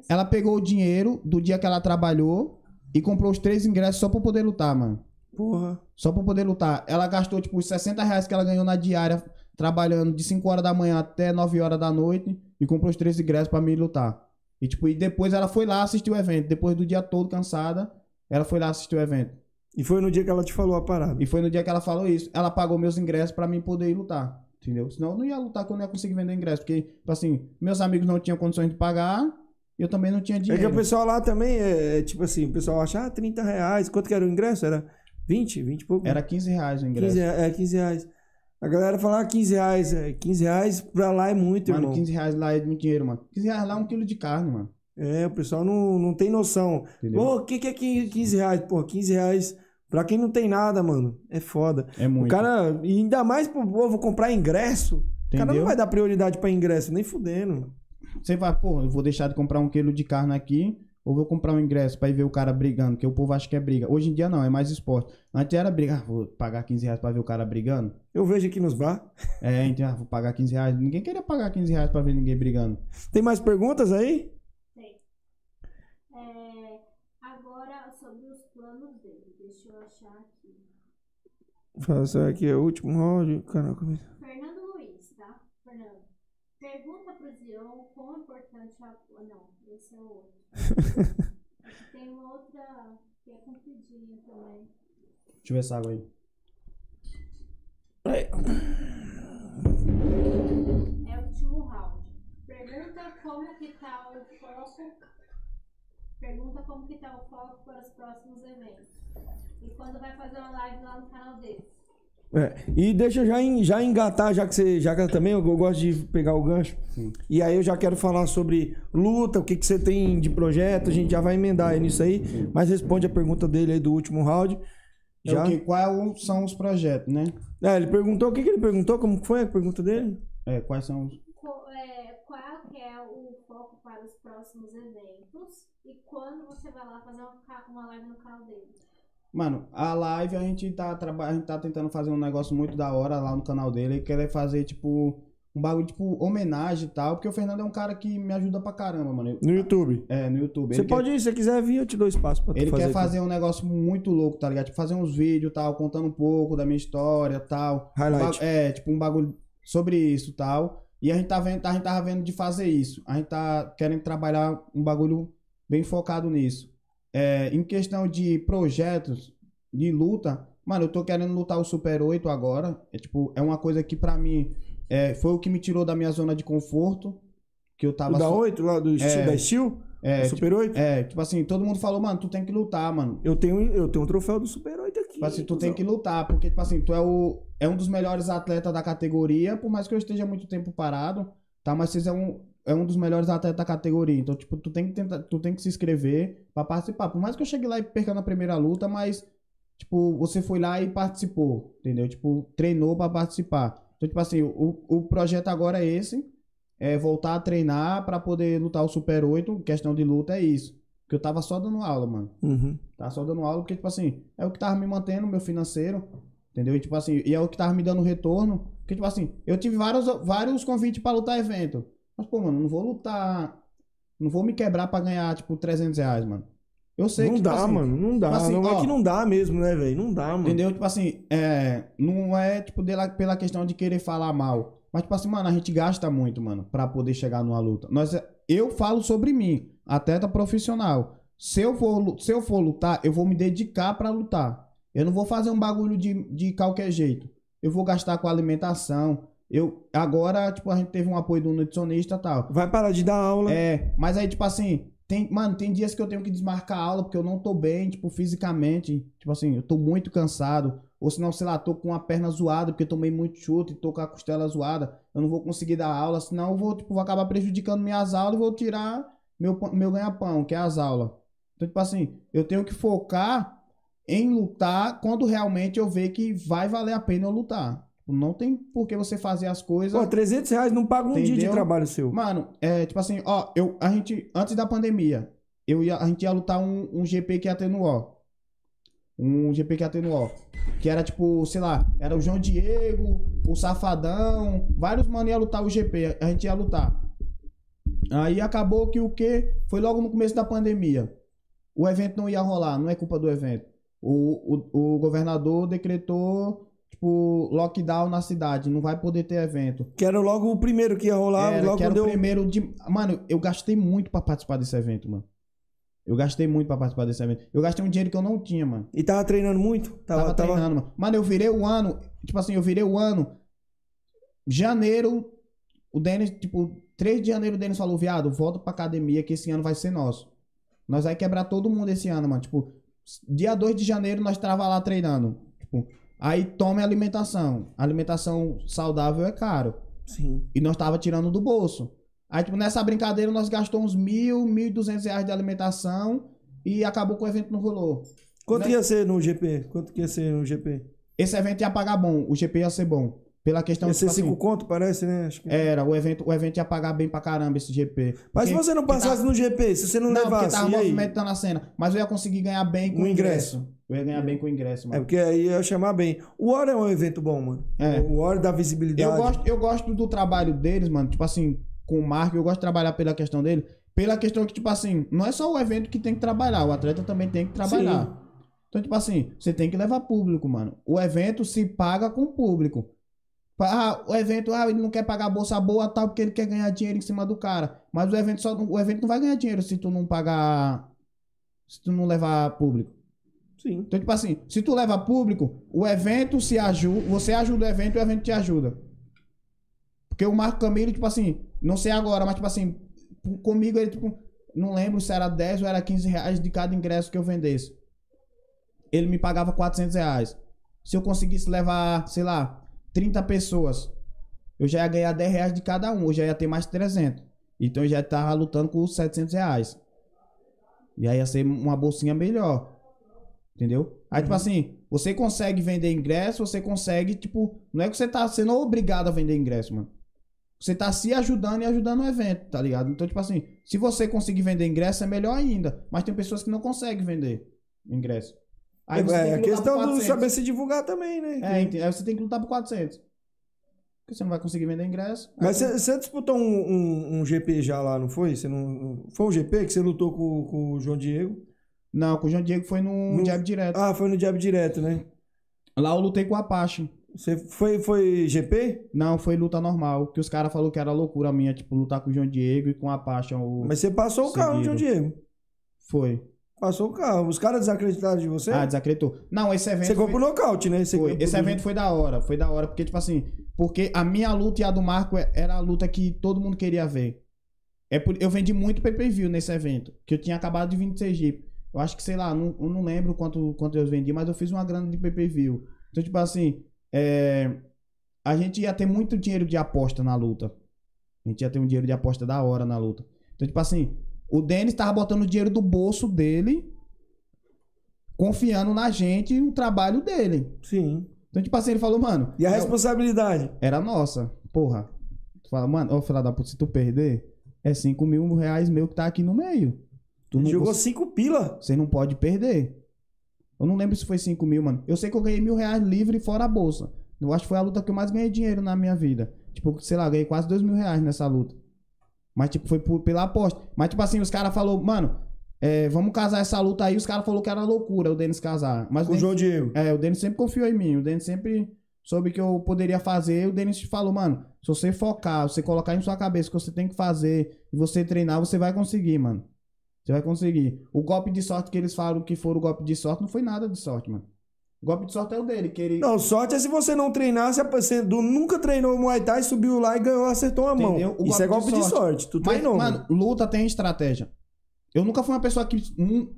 [SPEAKER 2] Ela pegou o dinheiro do dia que ela trabalhou e comprou os três ingressos só pra poder lutar, mano.
[SPEAKER 1] Porra.
[SPEAKER 2] Só pra poder lutar. Ela gastou, tipo, os 60 reais que ela ganhou na diária, trabalhando de 5 horas da manhã até 9 horas da noite, e comprou os três ingressos pra mim lutar. E, tipo, e depois ela foi lá assistir o evento. Depois do dia todo cansada, ela foi lá assistir o evento.
[SPEAKER 1] E foi no dia que ela te falou a parada.
[SPEAKER 2] E foi no dia que ela falou isso. Ela pagou meus ingressos pra mim poder ir lutar. Entendeu? Senão eu não ia lutar que eu não ia conseguir vender ingresso. Porque, tipo assim, meus amigos não tinham condições de pagar. E eu também não tinha
[SPEAKER 1] É
[SPEAKER 2] dinheiro.
[SPEAKER 1] que o pessoal lá também é, é tipo assim, o pessoal acha, ah, 30 reais. Quanto que era o ingresso? Era 20, 20 e pouco?
[SPEAKER 2] Era 15 reais o
[SPEAKER 1] 15,
[SPEAKER 2] ingresso.
[SPEAKER 1] re- é, 15 reais. A galera fala, ah, 15 reais. É, 15 reais pra lá é muito,
[SPEAKER 2] Mano,
[SPEAKER 1] irmão.
[SPEAKER 2] 15 reais lá é muito dinheiro, mano. 15 reais lá é um quilo de carne, mano.
[SPEAKER 1] É, o pessoal não, não tem noção.
[SPEAKER 2] Entendeu?
[SPEAKER 1] Pô, o que, que é 15 15 reais? Pô, 15 reais pra quem não tem nada, mano. É foda.
[SPEAKER 2] É muito.
[SPEAKER 1] O cara, ainda mais pro povo comprar ingresso. O cara não
[SPEAKER 2] Entendeu?
[SPEAKER 1] vai dar prioridade pra ingresso, nem fudendo.
[SPEAKER 2] Você vai, pô, eu vou deixar de comprar um quilo de carne aqui, ou vou comprar um ingresso pra ir ver o cara brigando, porque o povo acha que é briga. Hoje em dia não, é mais esporte. Antes era briga, ah, vou pagar 15 reais pra ver o cara brigando.
[SPEAKER 1] Eu vejo aqui nos bar.
[SPEAKER 2] É, então, ah, vou pagar 15 reais. Ninguém queria pagar 15 reais pra ver ninguém brigando.
[SPEAKER 1] Tem mais perguntas aí?
[SPEAKER 3] Tem. É, agora sobre os planos dele. Deixa eu achar aqui.
[SPEAKER 1] Faça aqui é o último áudio. Caraca,
[SPEAKER 3] Fernando Luiz, tá? Fernando. Pergunta pro Zion quão importante é a. ah, Não, esse é o outro. [LAUGHS] Aqui tem uma outra que é compridinha também.
[SPEAKER 2] Deixa eu ver essa água aí.
[SPEAKER 3] É o último round. Pergunta como que tá o foco. Pergunta como que tá o foco para os próximos eventos. E quando vai fazer uma live lá no canal dele.
[SPEAKER 1] É, e deixa eu já, en- já engatar, já que você. Já que também eu, eu gosto de pegar o gancho. E aí eu já quero falar sobre luta, o que, que você tem de projeto, a gente já vai emendar aí nisso aí. Mas responde a pergunta dele aí do último round.
[SPEAKER 2] É
[SPEAKER 1] Já?
[SPEAKER 2] o que, quais são os projetos, né?
[SPEAKER 1] É, ele perguntou, o que, que ele perguntou? Como foi a pergunta dele?
[SPEAKER 2] É, quais são os.
[SPEAKER 3] É, que é o foco para os próximos eventos e quando você vai lá fazer uma, uma live no canal dele.
[SPEAKER 2] Mano, a live a gente tá trabalhando, a gente tá tentando fazer um negócio muito da hora lá no canal dele. Ele quer fazer, tipo, um bagulho, tipo, homenagem e tal. Porque o Fernando é um cara que me ajuda pra caramba, mano.
[SPEAKER 1] No YouTube.
[SPEAKER 2] É, no YouTube.
[SPEAKER 1] Você
[SPEAKER 2] Ele quer-
[SPEAKER 1] pode ir, se você quiser vir, eu te dou espaço pra tu
[SPEAKER 2] Ele
[SPEAKER 1] fazer.
[SPEAKER 2] quer fazer um negócio muito louco, tá ligado? Tipo, fazer uns vídeos tal, contando um pouco da minha história tal.
[SPEAKER 1] Highlight.
[SPEAKER 2] Ba- É, tipo, um bagulho sobre isso tal. E a gente tá vendo, a gente tava vendo de fazer isso. A gente tá querendo trabalhar um bagulho bem focado nisso. É, em questão de projetos de luta, mano, eu tô querendo lutar o Super 8 agora. É tipo, é uma coisa que pra mim é, foi o que me tirou da minha zona de conforto. Que eu tava
[SPEAKER 1] O da
[SPEAKER 2] só-
[SPEAKER 1] 8, lá do Steel,
[SPEAKER 2] É.
[SPEAKER 1] da Steel?
[SPEAKER 2] é,
[SPEAKER 1] do Super 8?
[SPEAKER 2] é, tipo assim, todo mundo falou, mano, tu tem que lutar, mano.
[SPEAKER 1] Eu, tenho, eu tenho um troféu do Super 8 aqui.
[SPEAKER 2] Tipo assim, tu tem que lutar, porque, tipo assim, tu é, o, é um dos melhores atletas da categoria, por mais que eu esteja muito tempo parado, tá? Mas você é um, é um dos melhores atletas da categoria. Então, tipo, tu tem que tentar, tu tem que se inscrever pra participar. Por mais que eu chegue lá e perca na primeira luta, mas, tipo, você foi lá e participou, entendeu? Tipo, treinou pra participar. Então, tipo assim, o, o projeto agora é esse, é voltar a treinar pra poder lutar o Super 8. Questão de luta é isso. Porque eu tava só dando aula, mano.
[SPEAKER 1] Uhum.
[SPEAKER 2] Tá só dando aula, porque, tipo assim, é o que tava me mantendo, meu financeiro. Entendeu? E, tipo assim, e é o que tava me dando retorno. Porque, tipo assim, eu tive vários, vários convites pra lutar evento. Mas, pô, mano, não vou lutar. Não vou me quebrar pra ganhar, tipo, 300 reais, mano. Eu sei
[SPEAKER 1] não
[SPEAKER 2] que,
[SPEAKER 1] dá,
[SPEAKER 2] tipo assim,
[SPEAKER 1] mano. Não dá.
[SPEAKER 2] tipo assim,
[SPEAKER 1] não é
[SPEAKER 2] ó,
[SPEAKER 1] que não dá mesmo, né, velho? Não dá, mano.
[SPEAKER 2] Entendeu? Tipo assim, é, não é tipo dela- pela questão de querer falar mal. Mas, tipo assim, mano, a gente gasta muito, mano, pra poder chegar numa luta. Nós, eu falo sobre mim, atleta profissional. Se eu for, se eu for lutar, eu vou me dedicar pra lutar. Eu não vou fazer um bagulho de, de qualquer jeito. Eu vou gastar com alimentação. Eu, agora, tipo, a gente teve um apoio do nutricionista e tal.
[SPEAKER 1] Vai parar de dar aula.
[SPEAKER 2] É, mas aí, tipo assim, tem, mano, tem dias que eu tenho que desmarcar a aula porque eu não tô bem, tipo, fisicamente. Tipo assim, eu tô muito cansado. Ou senão, sei lá, tô com a perna zoada porque eu tomei muito chute e tô com a costela zoada. Eu não vou conseguir dar aula, senão eu vou, tipo, vou acabar prejudicando minhas aulas e vou tirar meu, meu ganha-pão, que é as aulas. Então, tipo assim, eu tenho que focar em lutar quando realmente eu ver que vai valer a pena eu lutar. Não tem por que você fazer as coisas.
[SPEAKER 1] Pô, 300 reais não paga um dia de
[SPEAKER 2] Entendeu?
[SPEAKER 1] trabalho seu.
[SPEAKER 2] Mano, é tipo assim, ó, eu, a gente, antes da pandemia, eu ia, a gente ia lutar um, um GP que ia ter no O. Um GP que ia ter no O. Que era tipo, sei lá, era o João Diego, o Safadão, vários mano ia lutar o GP, a gente ia lutar. Aí acabou que o que? Foi logo no começo da pandemia. O evento não ia rolar, não é culpa do evento. O, o, o governador decretou, tipo, lockdown na cidade, não vai poder ter evento.
[SPEAKER 1] Que era logo o primeiro que ia rolar.
[SPEAKER 2] Era,
[SPEAKER 1] logo
[SPEAKER 2] que era o
[SPEAKER 1] eu...
[SPEAKER 2] primeiro de. Mano, eu gastei muito pra participar desse evento, mano. Eu gastei muito pra participar desse evento. Eu gastei um dinheiro que eu não tinha, mano.
[SPEAKER 1] E tava treinando muito?
[SPEAKER 2] Tava, treinando, mano. Mano, eu virei o ano. Tipo assim, eu virei o ano. Janeiro. O Denis, tipo, 3 de janeiro o Denis falou, viado, volta pra academia que esse ano vai ser nosso. Nós vai quebrar todo mundo esse ano, mano. Tipo, dia 2 de janeiro nós tava lá treinando. Tipo, aí tome alimentação. Alimentação saudável é caro.
[SPEAKER 1] Sim.
[SPEAKER 2] E nós tava tirando do bolso. Aí, tipo, nessa brincadeira, nós gastamos uns mil, mil e duzentos reais de alimentação e acabou que o evento não rolou.
[SPEAKER 1] Quanto
[SPEAKER 2] Né?
[SPEAKER 1] ia ser no GP? Quanto que ia ser no GP?
[SPEAKER 2] Esse evento ia pagar bom, o GP ia ser bom. Pela questão
[SPEAKER 1] Ia ser
[SPEAKER 2] tipo
[SPEAKER 1] 5
[SPEAKER 2] assim,
[SPEAKER 1] conto, parece, né? Acho que...
[SPEAKER 2] Era, o evento, o evento ia pagar bem pra caramba esse GP.
[SPEAKER 1] Mas se
[SPEAKER 2] Porque-
[SPEAKER 1] você não
[SPEAKER 2] porque
[SPEAKER 1] passasse
[SPEAKER 2] tá-
[SPEAKER 1] no GP, se você não,
[SPEAKER 2] Não, porque
[SPEAKER 1] levasse,
[SPEAKER 2] tava
[SPEAKER 1] e aí?
[SPEAKER 2] movimentando a cena. Mas eu ia conseguir ganhar bem com o
[SPEAKER 1] ingresso.
[SPEAKER 2] ingresso. Eu ia ganhar bem com o ingresso,
[SPEAKER 1] É
[SPEAKER 2] mano.
[SPEAKER 1] porque aí ia chamar bem. O War é um evento bom, mano.
[SPEAKER 2] É.
[SPEAKER 1] O War dá visibilidade.
[SPEAKER 2] Eu gosto, eu gosto do trabalho deles, mano. Tipo assim, com o Marco, eu gosto de trabalhar pela questão dele. Pela questão que, tipo assim, não é só o evento que tem que trabalhar, o atleta também tem que trabalhar.
[SPEAKER 1] Sim.
[SPEAKER 2] Então, tipo assim, você tem que levar público, mano. O evento se paga com o público. Ah, o evento, ah, ele não quer pagar bolsa boa tal, porque ele quer ganhar dinheiro em cima do cara. Mas o evento só o evento não vai ganhar dinheiro se tu não pagar. Se tu não levar público.
[SPEAKER 1] Sim.
[SPEAKER 2] Então, tipo assim, se tu leva público, o evento se ajuda, você ajuda o evento e o evento te ajuda. Porque o Marco Camilo, tipo assim, não sei agora, mas tipo assim, comigo ele, tipo, não lembro se era 10 ou era 15 reais de cada ingresso que eu vendesse. Ele me pagava 400 reais. Se eu conseguisse levar, sei lá, 30 pessoas, eu já ia ganhar 10 reais de cada um, eu já ia ter mais 300. Então eu já tava lutando com os 700 reais. E aí ia ser uma bolsinha melhor. Entendeu? Aí, tipo assim, você consegue vender ingresso, você consegue, tipo, não é que você tá sendo obrigado a vender ingresso, mano. Você tá se ajudando e ajudando o evento, tá ligado? Então, tipo assim, se você conseguir vender ingresso, é melhor ainda. Mas tem pessoas que não conseguem vender ingresso. Aí
[SPEAKER 1] é,
[SPEAKER 2] tem
[SPEAKER 1] a questão do
[SPEAKER 2] 400.
[SPEAKER 1] saber se divulgar também, né?
[SPEAKER 2] É, aí você tem que lutar por 400. Porque você não vai conseguir vender ingresso.
[SPEAKER 1] Mas
[SPEAKER 2] você-
[SPEAKER 1] disputou um, um- um GP já lá, não foi? Você não, foi um GP que você lutou com, com o João Diego?
[SPEAKER 2] Não, com o João Diego foi num
[SPEAKER 1] No-
[SPEAKER 2] jab direto.
[SPEAKER 1] Ah, foi no Jab Direto, né?
[SPEAKER 2] Lá eu lutei com o Apache.
[SPEAKER 1] Você foi, foi GP?
[SPEAKER 2] Não, foi luta normal. Que os caras falaram que era loucura minha, tipo, lutar com o João Diego e com o Apache. O...
[SPEAKER 1] Mas você passou o carro no João. Diego.
[SPEAKER 2] Foi.
[SPEAKER 1] Passou o carro. Os caras desacreditaram de você?
[SPEAKER 2] Ah, desacreditou. Não, esse evento.
[SPEAKER 1] você
[SPEAKER 2] foi...
[SPEAKER 1] comprou nocaute, né? Você
[SPEAKER 2] foi. Esse evento foi da hora. Foi da hora. Porque, tipo assim, porque a minha luta e a do Marco é- era a luta que todo mundo queria ver. É por... Eu vendi muito pay-per-view nesse evento. Que eu tinha acabado de vir de Sergipe. Eu acho que, sei lá, não, não lembro quanto, quanto eu vendi, mas eu fiz uma grana de pay-per-view. Então, tipo assim, é... a gente ia ter muito dinheiro de aposta na luta. A gente ia ter um dinheiro de aposta da hora na luta. Então, tipo assim, o Denis tava botando o dinheiro do bolso dele, confiando na gente e no trabalho dele.
[SPEAKER 1] Sim.
[SPEAKER 2] Então, tipo assim, ele falou, mano.
[SPEAKER 1] E a responsabilidade?
[SPEAKER 2] Era nossa. Porra. Tu fala, mano, ô filha da puta, se tu perder, é 5 mil reais meu que tá aqui no meio. Tu não,
[SPEAKER 1] Jogou
[SPEAKER 2] você,
[SPEAKER 1] cinco pila.
[SPEAKER 2] você não pode perder. Eu não lembro se foi 5 mil, mano. Eu sei que eu ganhei mil reais livre fora a bolsa. Eu acho que foi a luta que eu mais ganhei dinheiro na minha vida. Tipo, sei lá, ganhei quase 2 mil reais nessa luta. Mas, tipo, foi por- pela aposta. Mas, tipo assim, os caras falaram, mano, é, vamos casar essa luta aí. Os caras falaram que era loucura o Denis casar. Mas
[SPEAKER 1] Com o
[SPEAKER 2] Denis-
[SPEAKER 1] João Diego.
[SPEAKER 2] É, o Denis sempre confiou em mim. O Denis sempre soube que eu poderia fazer. O Denis falou, mano, se você focar, você colocar em sua cabeça o que você tem que fazer e você treinar, você vai conseguir, mano. Você vai conseguir. O golpe de sorte que eles falaram que for o golpe de sorte não foi nada de sorte, mano. Golpe de sorte é o dele, que ele.
[SPEAKER 1] Não, sorte é se você não treinar, se nunca treinou Muay Thai, subiu lá e ganhou, acertou a mão.
[SPEAKER 2] Entendeu?
[SPEAKER 1] Isso é golpe de
[SPEAKER 2] de
[SPEAKER 1] sorte. Tu
[SPEAKER 2] Mas,
[SPEAKER 1] treinou.
[SPEAKER 2] mano, luta tem estratégia. Eu nunca fui uma pessoa que hum,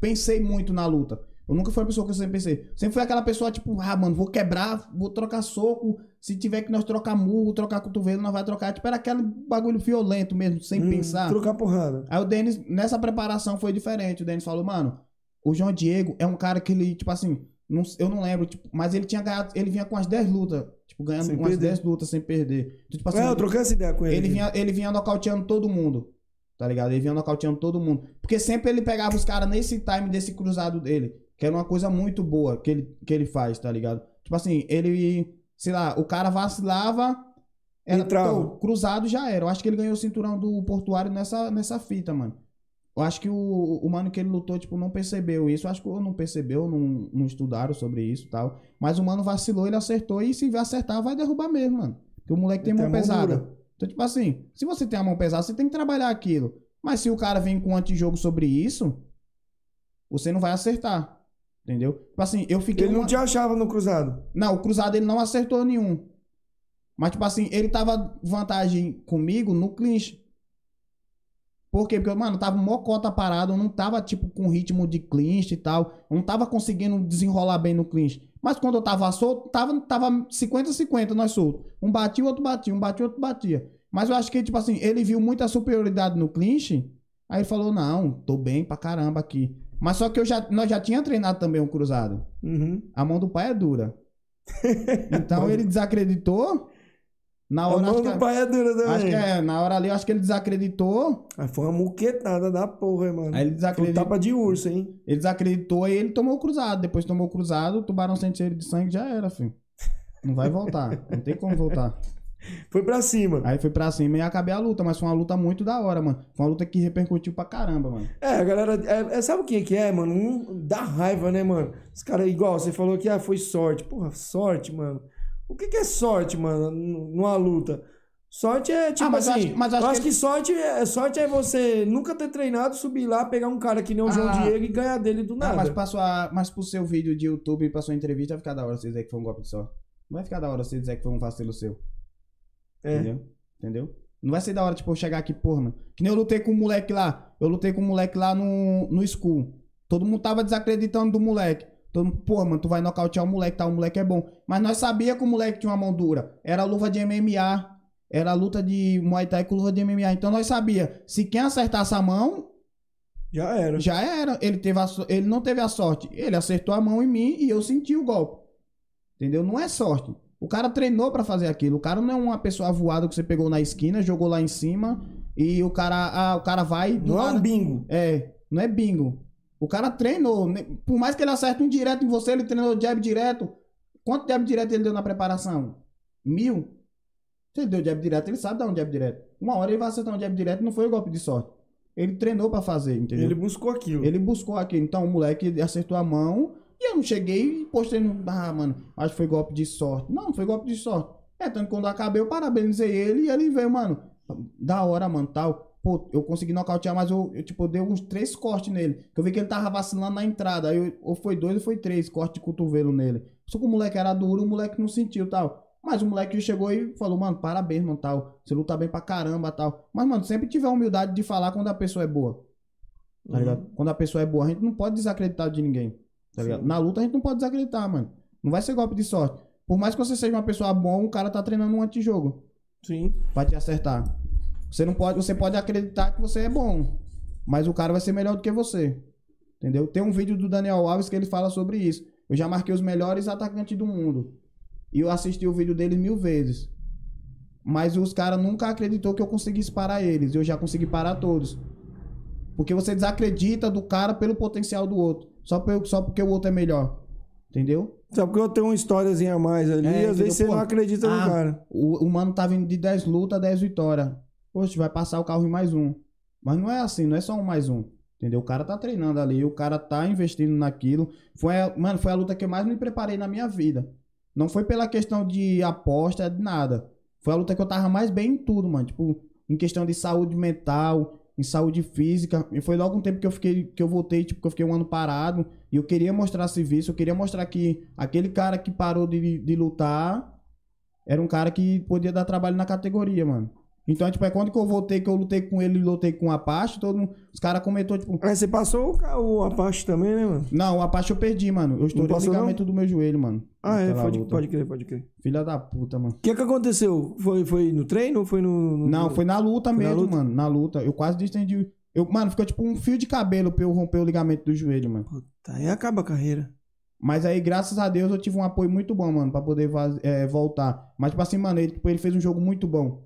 [SPEAKER 2] pensei muito na luta. Eu nunca fui uma pessoa que eu sempre pensei. Sempre fui aquela pessoa, tipo, ah, mano, vou quebrar, vou trocar soco. Se tiver que nós trocar murro, trocar cotovelo, nós vai trocar. Tipo, era aquele bagulho violento mesmo, sem
[SPEAKER 1] Hum,
[SPEAKER 2] pensar.
[SPEAKER 1] Trocar porrada.
[SPEAKER 2] Aí o Denis, nessa preparação foi diferente. O Denis falou, mano, o João Diego é um cara que ele, tipo assim, não- eu não lembro, tipo, mas ele tinha ganhado, ele vinha com as 10 lutas. Tipo, ganhando
[SPEAKER 1] Sem
[SPEAKER 2] umas
[SPEAKER 1] perder.
[SPEAKER 2] 10 lutas sem perder. Então, tipo assim,
[SPEAKER 1] É, eu troquei essa ideia com ele.
[SPEAKER 2] ele vinha, ele vinha nocauteando todo mundo. Tá ligado? Ele vinha nocauteando todo mundo. Porque sempre ele pegava os caras nesse time desse cruzado dele. Que era uma coisa muito boa que ele, que ele faz, tá ligado? Tipo assim, ele. Sei lá, o cara vacilava. Era, pô, cruzado já era. Eu acho que ele ganhou o cinturão do portuário nessa, nessa fita, mano. Eu acho que o, o mano que ele lutou, tipo, não percebeu isso. Eu acho que ou não percebeu, não, não estudaram sobre isso e tal. Mas o mano vacilou, ele acertou. E se acertar, vai derrubar mesmo, mano. Porque o moleque tem
[SPEAKER 1] tem mão
[SPEAKER 2] pesada.
[SPEAKER 1] dura.
[SPEAKER 2] Então, tipo assim, se você tem a mão pesada, você tem que trabalhar aquilo. Mas se o cara vem com um antijogo sobre isso, você não vai acertar. Entendeu? Tipo assim, eu fiquei.
[SPEAKER 1] Ele não
[SPEAKER 2] uma-
[SPEAKER 1] te achava no cruzado.
[SPEAKER 2] Não, o cruzado ele não acertou nenhum. Mas, tipo assim, ele tava vantagem comigo no clinch. Por quê? Porque, mano, tava mocota parado, eu não tava, tipo, com ritmo de clinch e tal. Eu não tava conseguindo desenrolar bem no clinch. Mas quando eu tava solto, tava, tava 50-50 nós soltos. Um batia, o outro batia, um batia, o outro batia. Mas eu acho que, tipo assim, ele viu muita superioridade no clinch. Aí ele falou, não, tô bem pra caramba aqui. Mas só que eu já, nós já tinha treinado também um cruzado.
[SPEAKER 1] Uhum.
[SPEAKER 2] A mão do pai é dura. [LAUGHS] Então ele desacreditou. Na
[SPEAKER 1] A
[SPEAKER 2] hora,
[SPEAKER 1] mão
[SPEAKER 2] acho,
[SPEAKER 1] do
[SPEAKER 2] que,
[SPEAKER 1] pai é dura também.
[SPEAKER 2] acho que é, na hora ali, eu acho que ele desacreditou.
[SPEAKER 1] Aí foi uma muquetada da porra, hein, mano.
[SPEAKER 2] Aí ele
[SPEAKER 1] Foi
[SPEAKER 2] desacreditou.
[SPEAKER 1] tapa de urso, hein?
[SPEAKER 2] Ele desacreditou e ele tomou o cruzado. Depois tomou o cruzado, o tubarão sente cheiro de sangue, já era, filho. Não vai voltar. Não tem como voltar. [LAUGHS]
[SPEAKER 1] Foi pra cima.
[SPEAKER 2] Aí foi pra cima e acabei a luta, mas foi uma luta muito da hora, mano. Foi uma luta que repercutiu pra caramba, mano.
[SPEAKER 1] É, a galera. É, é- sabe o que que é, mano? Um, dá raiva, né, mano? Os caras, igual, você falou que ah, foi sorte. Porra, sorte, mano. O que, que é sorte, mano, numa luta? Sorte é tipo
[SPEAKER 2] Ah, mas eu
[SPEAKER 1] assim.
[SPEAKER 2] acho que- mas acho
[SPEAKER 1] acho
[SPEAKER 2] que
[SPEAKER 1] que, sorte, é, sorte é você nunca ter treinado, subir lá, pegar um cara que nem o João
[SPEAKER 2] Ah.
[SPEAKER 1] Diego e ganhar dele do
[SPEAKER 2] Ah,
[SPEAKER 1] nada.
[SPEAKER 2] mas, pra sua, mas pro seu vídeo de YouTube e pra sua entrevista vai ficar da hora você dizer que foi um golpe de sorte. Não vai ficar da hora você dizer que foi um vacilo seu.
[SPEAKER 1] É.
[SPEAKER 2] Entendeu? Entendeu? Não vai ser da hora, tipo, eu chegar aqui, porra, mano. Que nem eu lutei com o moleque lá. Eu lutei com o moleque lá no, no school. Todo mundo tava desacreditando do moleque. Todo mundo, porra, mano, tu vai nocautear o moleque, tá? O moleque é bom. Mas nós sabia que o moleque tinha uma mão dura. Era luva de MMA. Era luta de Muay Thai com luva de MMA. Então nós sabia. Se quem acertasse a mão,
[SPEAKER 1] Já era.
[SPEAKER 2] já era. Ele, teve a ele não teve a sorte. Ele acertou a mão em mim e eu senti o golpe. Entendeu? Não é sorte. O cara treinou pra fazer aquilo. O cara não é uma pessoa voada que você pegou na esquina, jogou lá em cima e o cara, ah, o cara vai
[SPEAKER 1] Não é um bingo.
[SPEAKER 2] É, não é bingo. O cara treinou. né? Por mais que ele acerte um direto em você, ele treinou jab direto. Quanto jab direto ele deu na preparação? Mil? Se ele deu jab direto, ele sabe dar um jab direto. Uma hora ele vai acertar um jab direto não foi o golpe de sorte. Ele treinou pra fazer, entendeu?
[SPEAKER 1] Ele buscou aquilo.
[SPEAKER 2] Ele buscou aquilo. Então o moleque acertou a mão e eu não cheguei e postei no. Ah, mano, acho que foi golpe de sorte. Não, não foi golpe de sorte. É, tanto que quando eu acabei, eu parabenizei ele e ele veio, mano. Da hora, mano, tal. Pô, eu consegui nocautear, mas eu, eu, tipo, eu dei uns três cortes nele. Que eu vi que ele tava vacilando na entrada. Aí eu- ou foi dois ou foi três cortes de cotovelo nele. Só que o moleque era duro, o moleque não sentiu tal. Mas o moleque chegou e falou, mano, parabéns, mano, tal. Você luta bem pra caramba, tal. Mas, mano, sempre tiver a humildade de falar quando a pessoa é boa. Tá ligado? Quando a pessoa é boa, a gente não pode desacreditar de ninguém. Tá ligado? Na luta a gente não pode desacreditar, mano. Não vai ser golpe de sorte. Por mais que você seja uma pessoa boa, o cara tá treinando um antijogo
[SPEAKER 1] Sim.
[SPEAKER 2] pra te acertar. Você não pode, você pode acreditar que você é bom, mas o cara vai ser melhor do que você. Entendeu? Tem um vídeo do Daniel Alves que ele fala sobre isso. Eu já marquei os melhores atacantes do mundo. E eu assisti o vídeo dele mil vezes. Mas os caras nunca acreditou que eu conseguisse parar eles. Eu já consegui parar todos. Porque você desacredita do cara pelo potencial do outro. Só, pe- só porque o outro é melhor. Entendeu?
[SPEAKER 1] Só porque eu tenho uma historiazinha a mais ali,
[SPEAKER 2] É,
[SPEAKER 1] às
[SPEAKER 2] entendeu?
[SPEAKER 1] vezes você
[SPEAKER 2] Pô,
[SPEAKER 1] não acredita
[SPEAKER 2] ah,
[SPEAKER 1] no cara.
[SPEAKER 2] O, o mano tá vindo de 10 lutas, 10 vitórias. Poxa, vai passar o carro em mais um. Mas não é assim, não é só um mais um. Entendeu? O cara tá treinando ali, o cara tá investindo naquilo. Foi, a- mano, foi a luta que eu mais me preparei na minha vida. Não foi pela questão de aposta, de nada. Foi a luta que eu tava mais bem em tudo, mano. Tipo, em questão de saúde mental, em saúde física. E foi logo um tempo que eu fiquei, que eu voltei, tipo, que eu fiquei um ano parado. E eu queria mostrar serviço, eu queria mostrar que aquele cara que parou de, de lutar era um cara que podia dar trabalho na categoria, mano. Então, tipo, é quando que eu voltei, que eu lutei com ele e lutei com o Apache, todo mundo, os caras comentou, tipo,
[SPEAKER 1] Aí você passou o, o Apache também, né, mano?
[SPEAKER 2] não, o Apache eu perdi, mano. Eu estourei o
[SPEAKER 1] passou, não?
[SPEAKER 2] ligamento do meu joelho, mano.
[SPEAKER 1] Ah, é, pode,
[SPEAKER 2] luta.
[SPEAKER 1] pode crer, pode crer.
[SPEAKER 2] Filha da puta, mano.
[SPEAKER 1] O que que aconteceu? Foi, foi no treino ou foi no... no-
[SPEAKER 2] Não, foi na luta
[SPEAKER 1] Foi na
[SPEAKER 2] mesmo,
[SPEAKER 1] luta?
[SPEAKER 2] mano. Na luta. Eu quase distendi. Eu, mano, ficou tipo um fio de cabelo pra eu romper o ligamento do joelho, mano.
[SPEAKER 1] Puta, aí acaba a carreira.
[SPEAKER 2] Mas aí, graças a Deus, eu tive um apoio muito bom, mano, pra poder é, voltar. Mas, tipo assim, mano, ele, tipo, ele fez um jogo muito bom.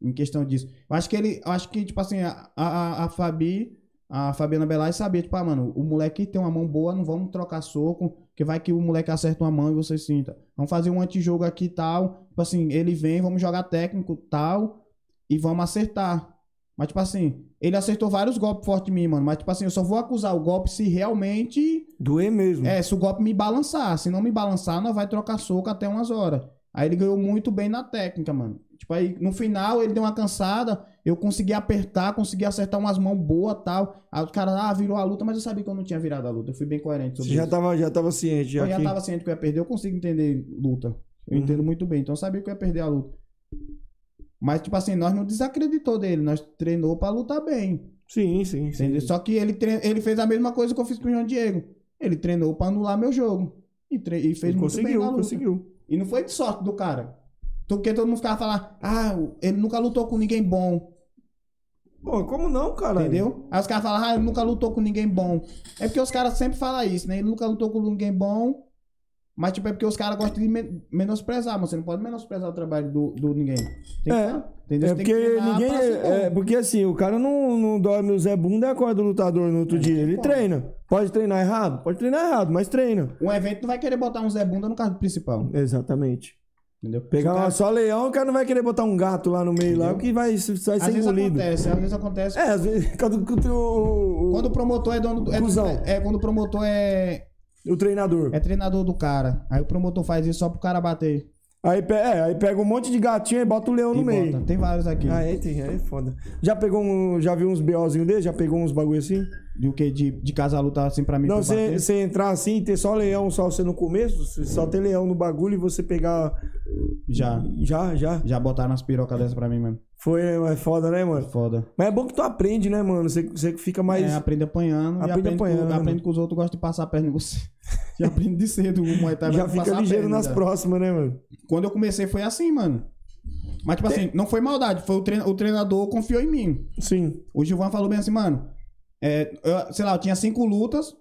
[SPEAKER 2] Em questão disso. Eu acho que ele. eu Acho que, tipo assim, a, a, a Fabi. A Fabiana Belay sabia, tipo, ah, mano, o moleque tem uma mão boa, não vamos trocar soco, que vai que o moleque acerta uma mão e você sinta. Vamos fazer um antijogo aqui e tal. Tipo assim, ele vem, vamos jogar técnico tal, e vamos acertar. Mas, tipo assim, ele acertou vários golpes fortes em mim, mano. Mas, tipo assim, eu só vou acusar o golpe se realmente
[SPEAKER 1] Doer mesmo.
[SPEAKER 2] é, se o golpe me balançar. Se não me balançar, nós vai trocar soco até umas horas. Aí ele ganhou muito bem na técnica, mano. Tipo, aí no final ele deu uma cansada, eu consegui apertar, consegui acertar umas mãos boas e tal. Aí os caras, ah, virou a luta, mas eu sabia que eu não tinha virado a luta. Eu fui bem coerente
[SPEAKER 1] Você
[SPEAKER 2] sobre
[SPEAKER 1] já
[SPEAKER 2] isso.
[SPEAKER 1] tava, já tava ciente. Já
[SPEAKER 2] eu já
[SPEAKER 1] que-
[SPEAKER 2] tava ciente que eu ia perder, eu consigo entender luta. Eu
[SPEAKER 1] Uhum.
[SPEAKER 2] entendo muito bem, então eu sabia que eu ia perder a luta. Mas, tipo assim, nós não desacreditou dele, nós treinou pra lutar bem.
[SPEAKER 1] Sim, sim, sim.
[SPEAKER 2] Só que ele, tre- ele fez a mesma coisa que eu fiz com o João Diego. Ele treinou pra anular meu jogo. E, tre- e fez
[SPEAKER 1] Ele
[SPEAKER 2] muito bem
[SPEAKER 1] conseguiu,
[SPEAKER 2] na luta.
[SPEAKER 1] conseguiu.
[SPEAKER 2] E não foi de sorte do cara. Porque todo mundo ficava falando, ah, ele nunca lutou com ninguém bom.
[SPEAKER 1] Pô, como não, cara?
[SPEAKER 2] Entendeu? Aí os caras falam, ah, ele nunca lutou com ninguém bom. É porque os caras sempre falam isso, né? Ele nunca lutou com ninguém bom. Mas, tipo, é porque os caras gostam de men- menosprezar, mas você não pode menosprezar o trabalho do, do ninguém. Tem
[SPEAKER 1] É.
[SPEAKER 2] que, entendeu?
[SPEAKER 1] É porque ninguém.
[SPEAKER 2] bom.
[SPEAKER 1] É, porque assim, o cara não, não dorme o Zé Bunda e acorda o lutador no outro dia. Ele
[SPEAKER 2] pode.
[SPEAKER 1] treina. Pode treinar errado? Pode treinar errado, mas treina.
[SPEAKER 2] Um evento não vai querer botar um Zé Bunda no carro principal.
[SPEAKER 1] Exatamente.
[SPEAKER 2] Entendeu?
[SPEAKER 1] Pegar
[SPEAKER 2] cara-
[SPEAKER 1] só leão, o cara não vai querer botar um gato lá no meio lá, que vai, vai
[SPEAKER 2] Às
[SPEAKER 1] ser
[SPEAKER 2] vezes
[SPEAKER 1] engolido.
[SPEAKER 2] acontece, às vezes acontece.
[SPEAKER 1] É, às vezes, [LAUGHS] quando, quando o,
[SPEAKER 2] Quando o promotor é dono do. É,
[SPEAKER 1] Cusão.
[SPEAKER 2] é quando o promotor é,
[SPEAKER 1] o treinador.
[SPEAKER 2] é treinador do cara. Aí o promotor faz isso só pro cara bater.
[SPEAKER 1] Aí, pe- é, aí pega um monte de gatinho e bota o leão
[SPEAKER 2] E
[SPEAKER 1] no meio.
[SPEAKER 2] bota. Tem vários aqui.
[SPEAKER 1] Ah, aí tem, aí é foda. Já pegou um. Já viu uns BOzinhos dele? Já pegou uns bagulho assim?
[SPEAKER 2] De o que? De, de casa luta assim pra mim.
[SPEAKER 1] Não,
[SPEAKER 2] pra
[SPEAKER 1] você
[SPEAKER 2] bater?
[SPEAKER 1] você entrar assim e ter só leão só você no começo, só ter leão no bagulho e você pegar.
[SPEAKER 2] Já.
[SPEAKER 1] Já, já.
[SPEAKER 2] Já botaram as pirocas dessas pra mim, mano.
[SPEAKER 1] Foi, é foda, né, mano?
[SPEAKER 2] Foda.
[SPEAKER 1] Mas é bom que tu aprende, né, mano? Você, você fica mais.
[SPEAKER 2] É, aprende apanhando.
[SPEAKER 1] Aprende
[SPEAKER 2] aprende,
[SPEAKER 1] apanhando,
[SPEAKER 2] Com,
[SPEAKER 1] né,
[SPEAKER 2] aprende com os outros, gosta de passar a perna em você. [LAUGHS] Já aprende de cedo o Muay Thai.
[SPEAKER 1] já fica ligeiro
[SPEAKER 2] perna,
[SPEAKER 1] nas
[SPEAKER 2] já.
[SPEAKER 1] próximas, né, mano?
[SPEAKER 2] Quando eu comecei foi assim, mano. Mas, tipo assim, não foi maldade. Foi o, treina- o treinador confiou em mim.
[SPEAKER 1] Sim.
[SPEAKER 2] O Gilvan falou bem assim, mano. É, eu- sei lá, eu tinha cinco lutas,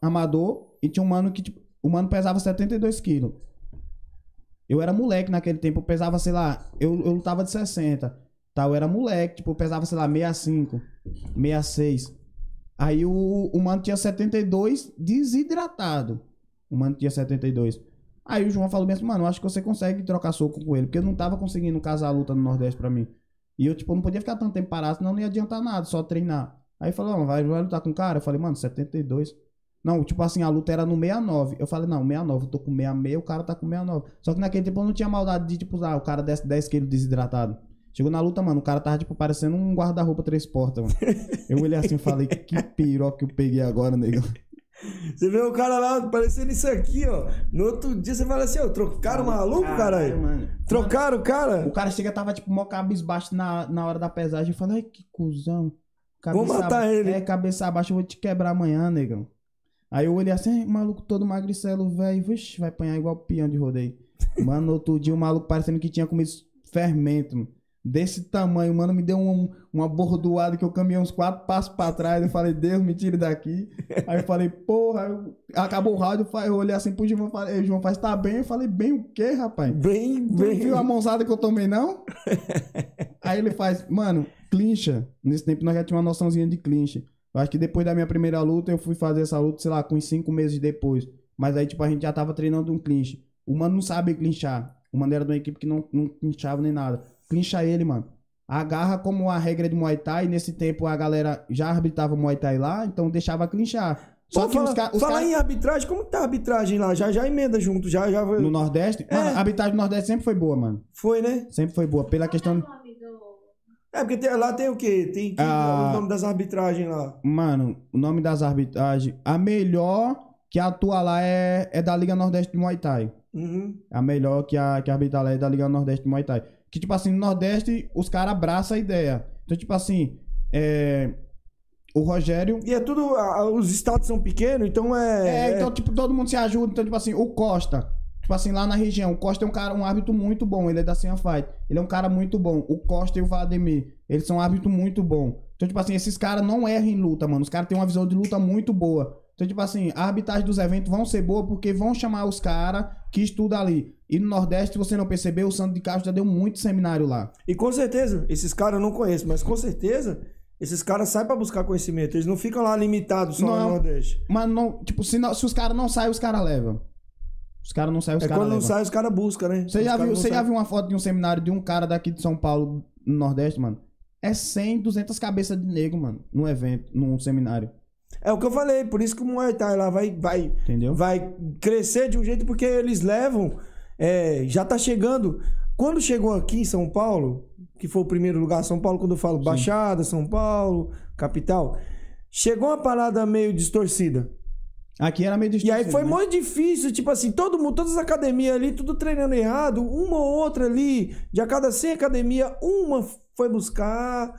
[SPEAKER 2] amador, e tinha um mano que, tipo, o mano pesava 72 quilos. Eu era moleque naquele tempo, eu pesava, sei lá, eu, eu lutava de 60. Tá, eu era moleque, tipo, eu pesava, sei lá, 65, 66. Aí o, o mano tinha 72 desidratado. O mano tinha 72. Aí o João falou bem assim, mano, acho que você consegue trocar soco com ele, porque eu não tava conseguindo casar a luta no Nordeste pra mim. E eu, tipo, não podia ficar tanto tempo parado, senão não ia adiantar nada, só treinar. Aí falou, não, vai, vai lutar com o cara? Eu falei, mano, 72. Não, tipo assim, a luta era no 69. Eu falei, não, 69, eu tô com 66, o cara tá com 69. Só que naquele tempo eu não tinha maldade de, tipo, ah, o cara desce 10 quilos desidratado. Chegou na luta, mano, o cara tava, tipo, parecendo um guarda-roupa três portas, mano. Eu olhei assim e falei, [LAUGHS] que piroca que eu peguei agora, negão.
[SPEAKER 1] Você vê o cara lá parecendo isso aqui, ó. No outro dia você fala assim, ó, trocaram o maluco, caralho?
[SPEAKER 2] mano.
[SPEAKER 1] Trocaram o
[SPEAKER 2] O
[SPEAKER 1] cara?
[SPEAKER 2] cara chega, tava, tipo, mó cabisbaixo na, na hora da pesagem. Eu falei, ai, que cuzão.
[SPEAKER 1] Vou matar ele.
[SPEAKER 2] É, cabeça abaixo, eu vou te quebrar amanhã, negão. Aí eu olhei assim, "Ai, maluco todo magricelo, velho. Vixe, vai apanhar igual peão de rodeio. [LAUGHS] Mano, no outro dia o maluco parecendo que tinha comido fermento, mano. Desse tamanho, mano, me deu um, uma bordoada que eu caminhei uns quatro passos pra trás. Eu falei, Deus, me tire daqui. [LAUGHS] Aí eu falei, porra, eu- acabou o rádio. eu olhei assim pro João, falei, "Ei, João, faz tá bem? Eu falei, bem o quê, rapaz?
[SPEAKER 1] Bem,
[SPEAKER 2] Tu
[SPEAKER 1] bem.
[SPEAKER 2] viu a mãozada que eu tomei, não? [LAUGHS] Aí ele faz, mano, clincha. Nesse tempo nós já tínhamos uma noçãozinha de clincha. Eu acho que depois da minha primeira luta, eu fui fazer essa luta, sei lá, com uns cinco meses depois. Mas aí, tipo, a gente já tava treinando um clinch. O mano não sabe clinchar. O mano era de uma equipe que não, não clinchava nem nada. Clincha ele, mano. agarra como a regra de Muay Thai. Nesse tempo a galera já arbitrava Muay Thai lá, então deixava clinchar. Só
[SPEAKER 1] Pô,
[SPEAKER 2] que
[SPEAKER 1] fala,
[SPEAKER 2] os, ca os
[SPEAKER 1] fala
[SPEAKER 2] caras.
[SPEAKER 1] em arbitragem, como que tá a arbitragem lá? Já, já emenda junto, já, já foi,
[SPEAKER 2] No Nordeste,
[SPEAKER 1] É.
[SPEAKER 2] mano, a arbitragem do Nordeste sempre foi boa, mano.
[SPEAKER 1] foi, né?
[SPEAKER 2] Sempre foi boa. Pela questão.
[SPEAKER 3] é.
[SPEAKER 1] É, porque tem- lá tem o quê? Tem que,
[SPEAKER 2] Ah.
[SPEAKER 1] o nome das arbitragens lá.
[SPEAKER 2] Mano, o nome das arbitragens. A melhor que atua lá é, é da Liga Nordeste de Muay Thai.
[SPEAKER 1] Uhum.
[SPEAKER 2] A melhor que, a, que arbitra lá é da Liga Nordeste de Muay Thai. Que, tipo assim, no Nordeste, os caras abraçam a ideia. Então, tipo assim, é, o Rogério.
[SPEAKER 1] E é tudo. os estados são pequenos, então é.
[SPEAKER 2] É, então, tipo, todo mundo se ajuda. Então, tipo assim, o Costa. Tipo assim, lá na região, o Costa é um cara, um árbitro muito bom. Ele é da Senha Fight. Ele é um cara muito bom. O Costa e o Vladimir, eles são um árbitro muito bom. Então, tipo assim, esses caras não erram em luta, mano. Os caras têm uma visão de luta muito boa. Então, tipo assim, a arbitragem dos eventos vão ser boa porque vão chamar os caras que estudam ali. E no Nordeste, você não percebeu, o Santo de Castro já deu muito seminário lá.
[SPEAKER 1] E com certeza, esses caras eu não conheço, mas com certeza, esses caras saem pra buscar conhecimento. Eles não ficam lá limitados só
[SPEAKER 2] Não.
[SPEAKER 1] no Nordeste.
[SPEAKER 2] Mas não, tipo, se, não- se os caras não saem, os caras levam. Os caras não saem, os
[SPEAKER 1] É
[SPEAKER 2] caras
[SPEAKER 1] quando
[SPEAKER 2] levam.
[SPEAKER 1] não sai, os caras buscam, né?
[SPEAKER 2] Você já, viu, você já viu uma foto de um seminário de um cara daqui de São Paulo, no Nordeste, mano? É 100, 200 cabeças de negro, mano, num evento, num seminário.
[SPEAKER 1] É o que eu falei, por isso que o Muay Thai lá vai, vai,
[SPEAKER 2] Entendeu?
[SPEAKER 1] vai crescer de um jeito porque eles levam. É, já tá chegando. Quando chegou aqui em São Paulo, que foi o primeiro lugar, São Paulo, quando eu falo Baixada, São Paulo, capital, chegou uma parada meio distorcida.
[SPEAKER 2] Aqui era meio
[SPEAKER 1] E aí foi
[SPEAKER 2] né?
[SPEAKER 1] muito difícil, tipo assim, todo mundo, todas as academias ali, tudo treinando errado, uma ou outra ali, de a cada 100 academia, uma foi buscar,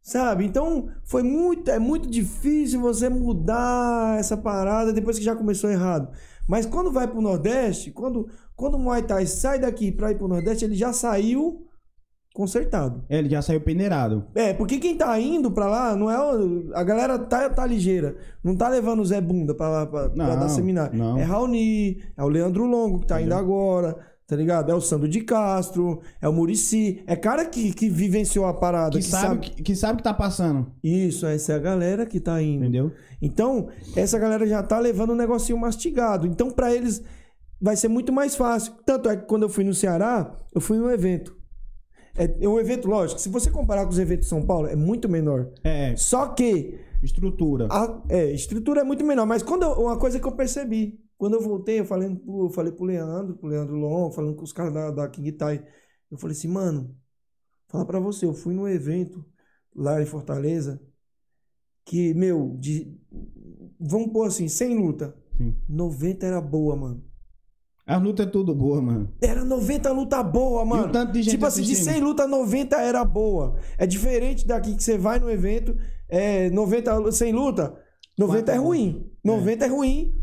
[SPEAKER 1] sabe? Então, foi muito, é muito difícil você mudar essa parada depois que já começou errado. Mas quando vai pro Nordeste, quando, quando o Muay Thai sai daqui pra ir pro Nordeste, ele já saiu consertado.
[SPEAKER 2] É, ele já saiu peneirado.
[SPEAKER 1] É, porque quem tá indo pra lá não é. o- A galera tá, tá ligeira. Não tá levando o Zé Bunda pra lá pra, pra
[SPEAKER 2] Não,
[SPEAKER 1] dar seminário.
[SPEAKER 2] não.
[SPEAKER 1] É Raoni, é o Leandro Longo que tá indo agora, tá ligado? É o Sandro de Castro, é o Murici. É cara que, que vivenciou a parada.
[SPEAKER 2] Que, sabe, Que, que sabe o que tá passando,
[SPEAKER 1] Isso, essa é a galera que tá indo.
[SPEAKER 2] entendeu?
[SPEAKER 1] Então, essa galera já tá levando um negocinho mastigado. Então, pra eles, vai ser muito mais fácil. Tanto é que quando eu fui no Ceará, eu fui num evento. É, é um evento, lógico, se você comparar com os eventos de São Paulo, é muito menor.
[SPEAKER 2] É,
[SPEAKER 1] Só que
[SPEAKER 2] estrutura.
[SPEAKER 1] a é, estrutura é muito menor. Mas quando eu- uma coisa que eu percebi, quando eu voltei, eu falei, pro- eu falei pro Leandro, pro Leandro Long, falando com os caras da, da King Tai. Eu falei assim, mano, falar pra você, eu fui num evento lá em Fortaleza que, meu, de. Vamos pôr assim, sem luta.
[SPEAKER 2] Sim.
[SPEAKER 1] 90 era boa, mano.
[SPEAKER 2] As lutas é tudo boa, mano.
[SPEAKER 1] Era 90 luta boa, mano.
[SPEAKER 2] tanto de gente
[SPEAKER 1] tipo assim, de
[SPEAKER 2] assistindo?
[SPEAKER 1] 100 luta, 90 era boa. É diferente daqui que você vai no evento, é 90 lu- sem luta, 90 é
[SPEAKER 2] Quatro
[SPEAKER 1] ruim. 90 é, ruim,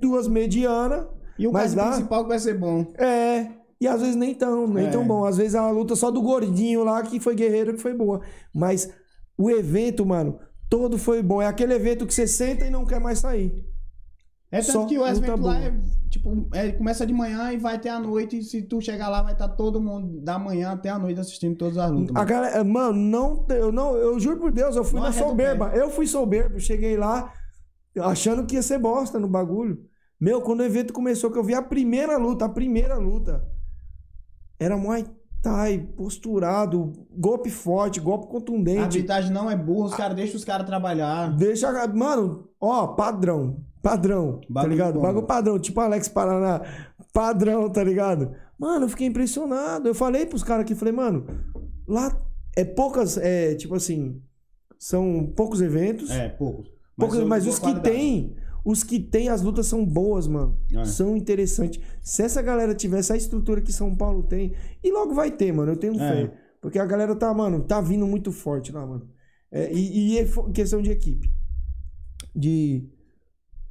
[SPEAKER 1] duas medianas,
[SPEAKER 2] E o
[SPEAKER 1] Mas lá-
[SPEAKER 2] principal que vai ser bom.
[SPEAKER 1] é. E às vezes nem tão, nem
[SPEAKER 2] É.
[SPEAKER 1] tão bom. Às vezes é uma luta só do gordinho lá que foi guerreiro que foi boa. Mas o evento, mano, todo foi bom. É aquele evento que você senta e não quer mais sair.
[SPEAKER 2] É tanto
[SPEAKER 1] Só
[SPEAKER 2] que o evento lá é, tipo, é, começa de manhã e vai até a noite. E se tu chegar lá, vai estar todo mundo da manhã até a noite assistindo todas as lutas.
[SPEAKER 1] A
[SPEAKER 2] mano.
[SPEAKER 1] galera, mano, não, eu não, eu juro por Deus, eu fui
[SPEAKER 2] Não
[SPEAKER 1] na soberba. Eu fui soberbo, cheguei lá achando que ia ser bosta no bagulho. Meu, quando o evento começou, que eu vi a primeira luta, a primeira luta, era Muay Thai, posturado, golpe forte, golpe
[SPEAKER 2] A
[SPEAKER 1] contundente.
[SPEAKER 2] arbitragem não é burra, os caras deixam os caras trabalhar.
[SPEAKER 1] Deixa, mano, ó, padrão, padrão, tá ligado? Bagulho padrão, tipo Alex Paraná, padrão, tá ligado? Mano, eu fiquei impressionado. Eu falei pros caras aqui, falei, mano, lá é poucas, é, tipo assim, são poucos eventos,
[SPEAKER 2] É, poucos.
[SPEAKER 1] poucos,
[SPEAKER 2] são de
[SPEAKER 1] mas os que tem, os que tem, as lutas são boas, mano.
[SPEAKER 2] É.
[SPEAKER 1] São interessantes. Se essa galera tivesse a estrutura que São Paulo tem, e logo vai ter, mano, eu tenho
[SPEAKER 2] É.
[SPEAKER 1] fé. Porque a galera tá, mano, tá vindo muito forte lá, mano. É, e, e é questão de equipe. De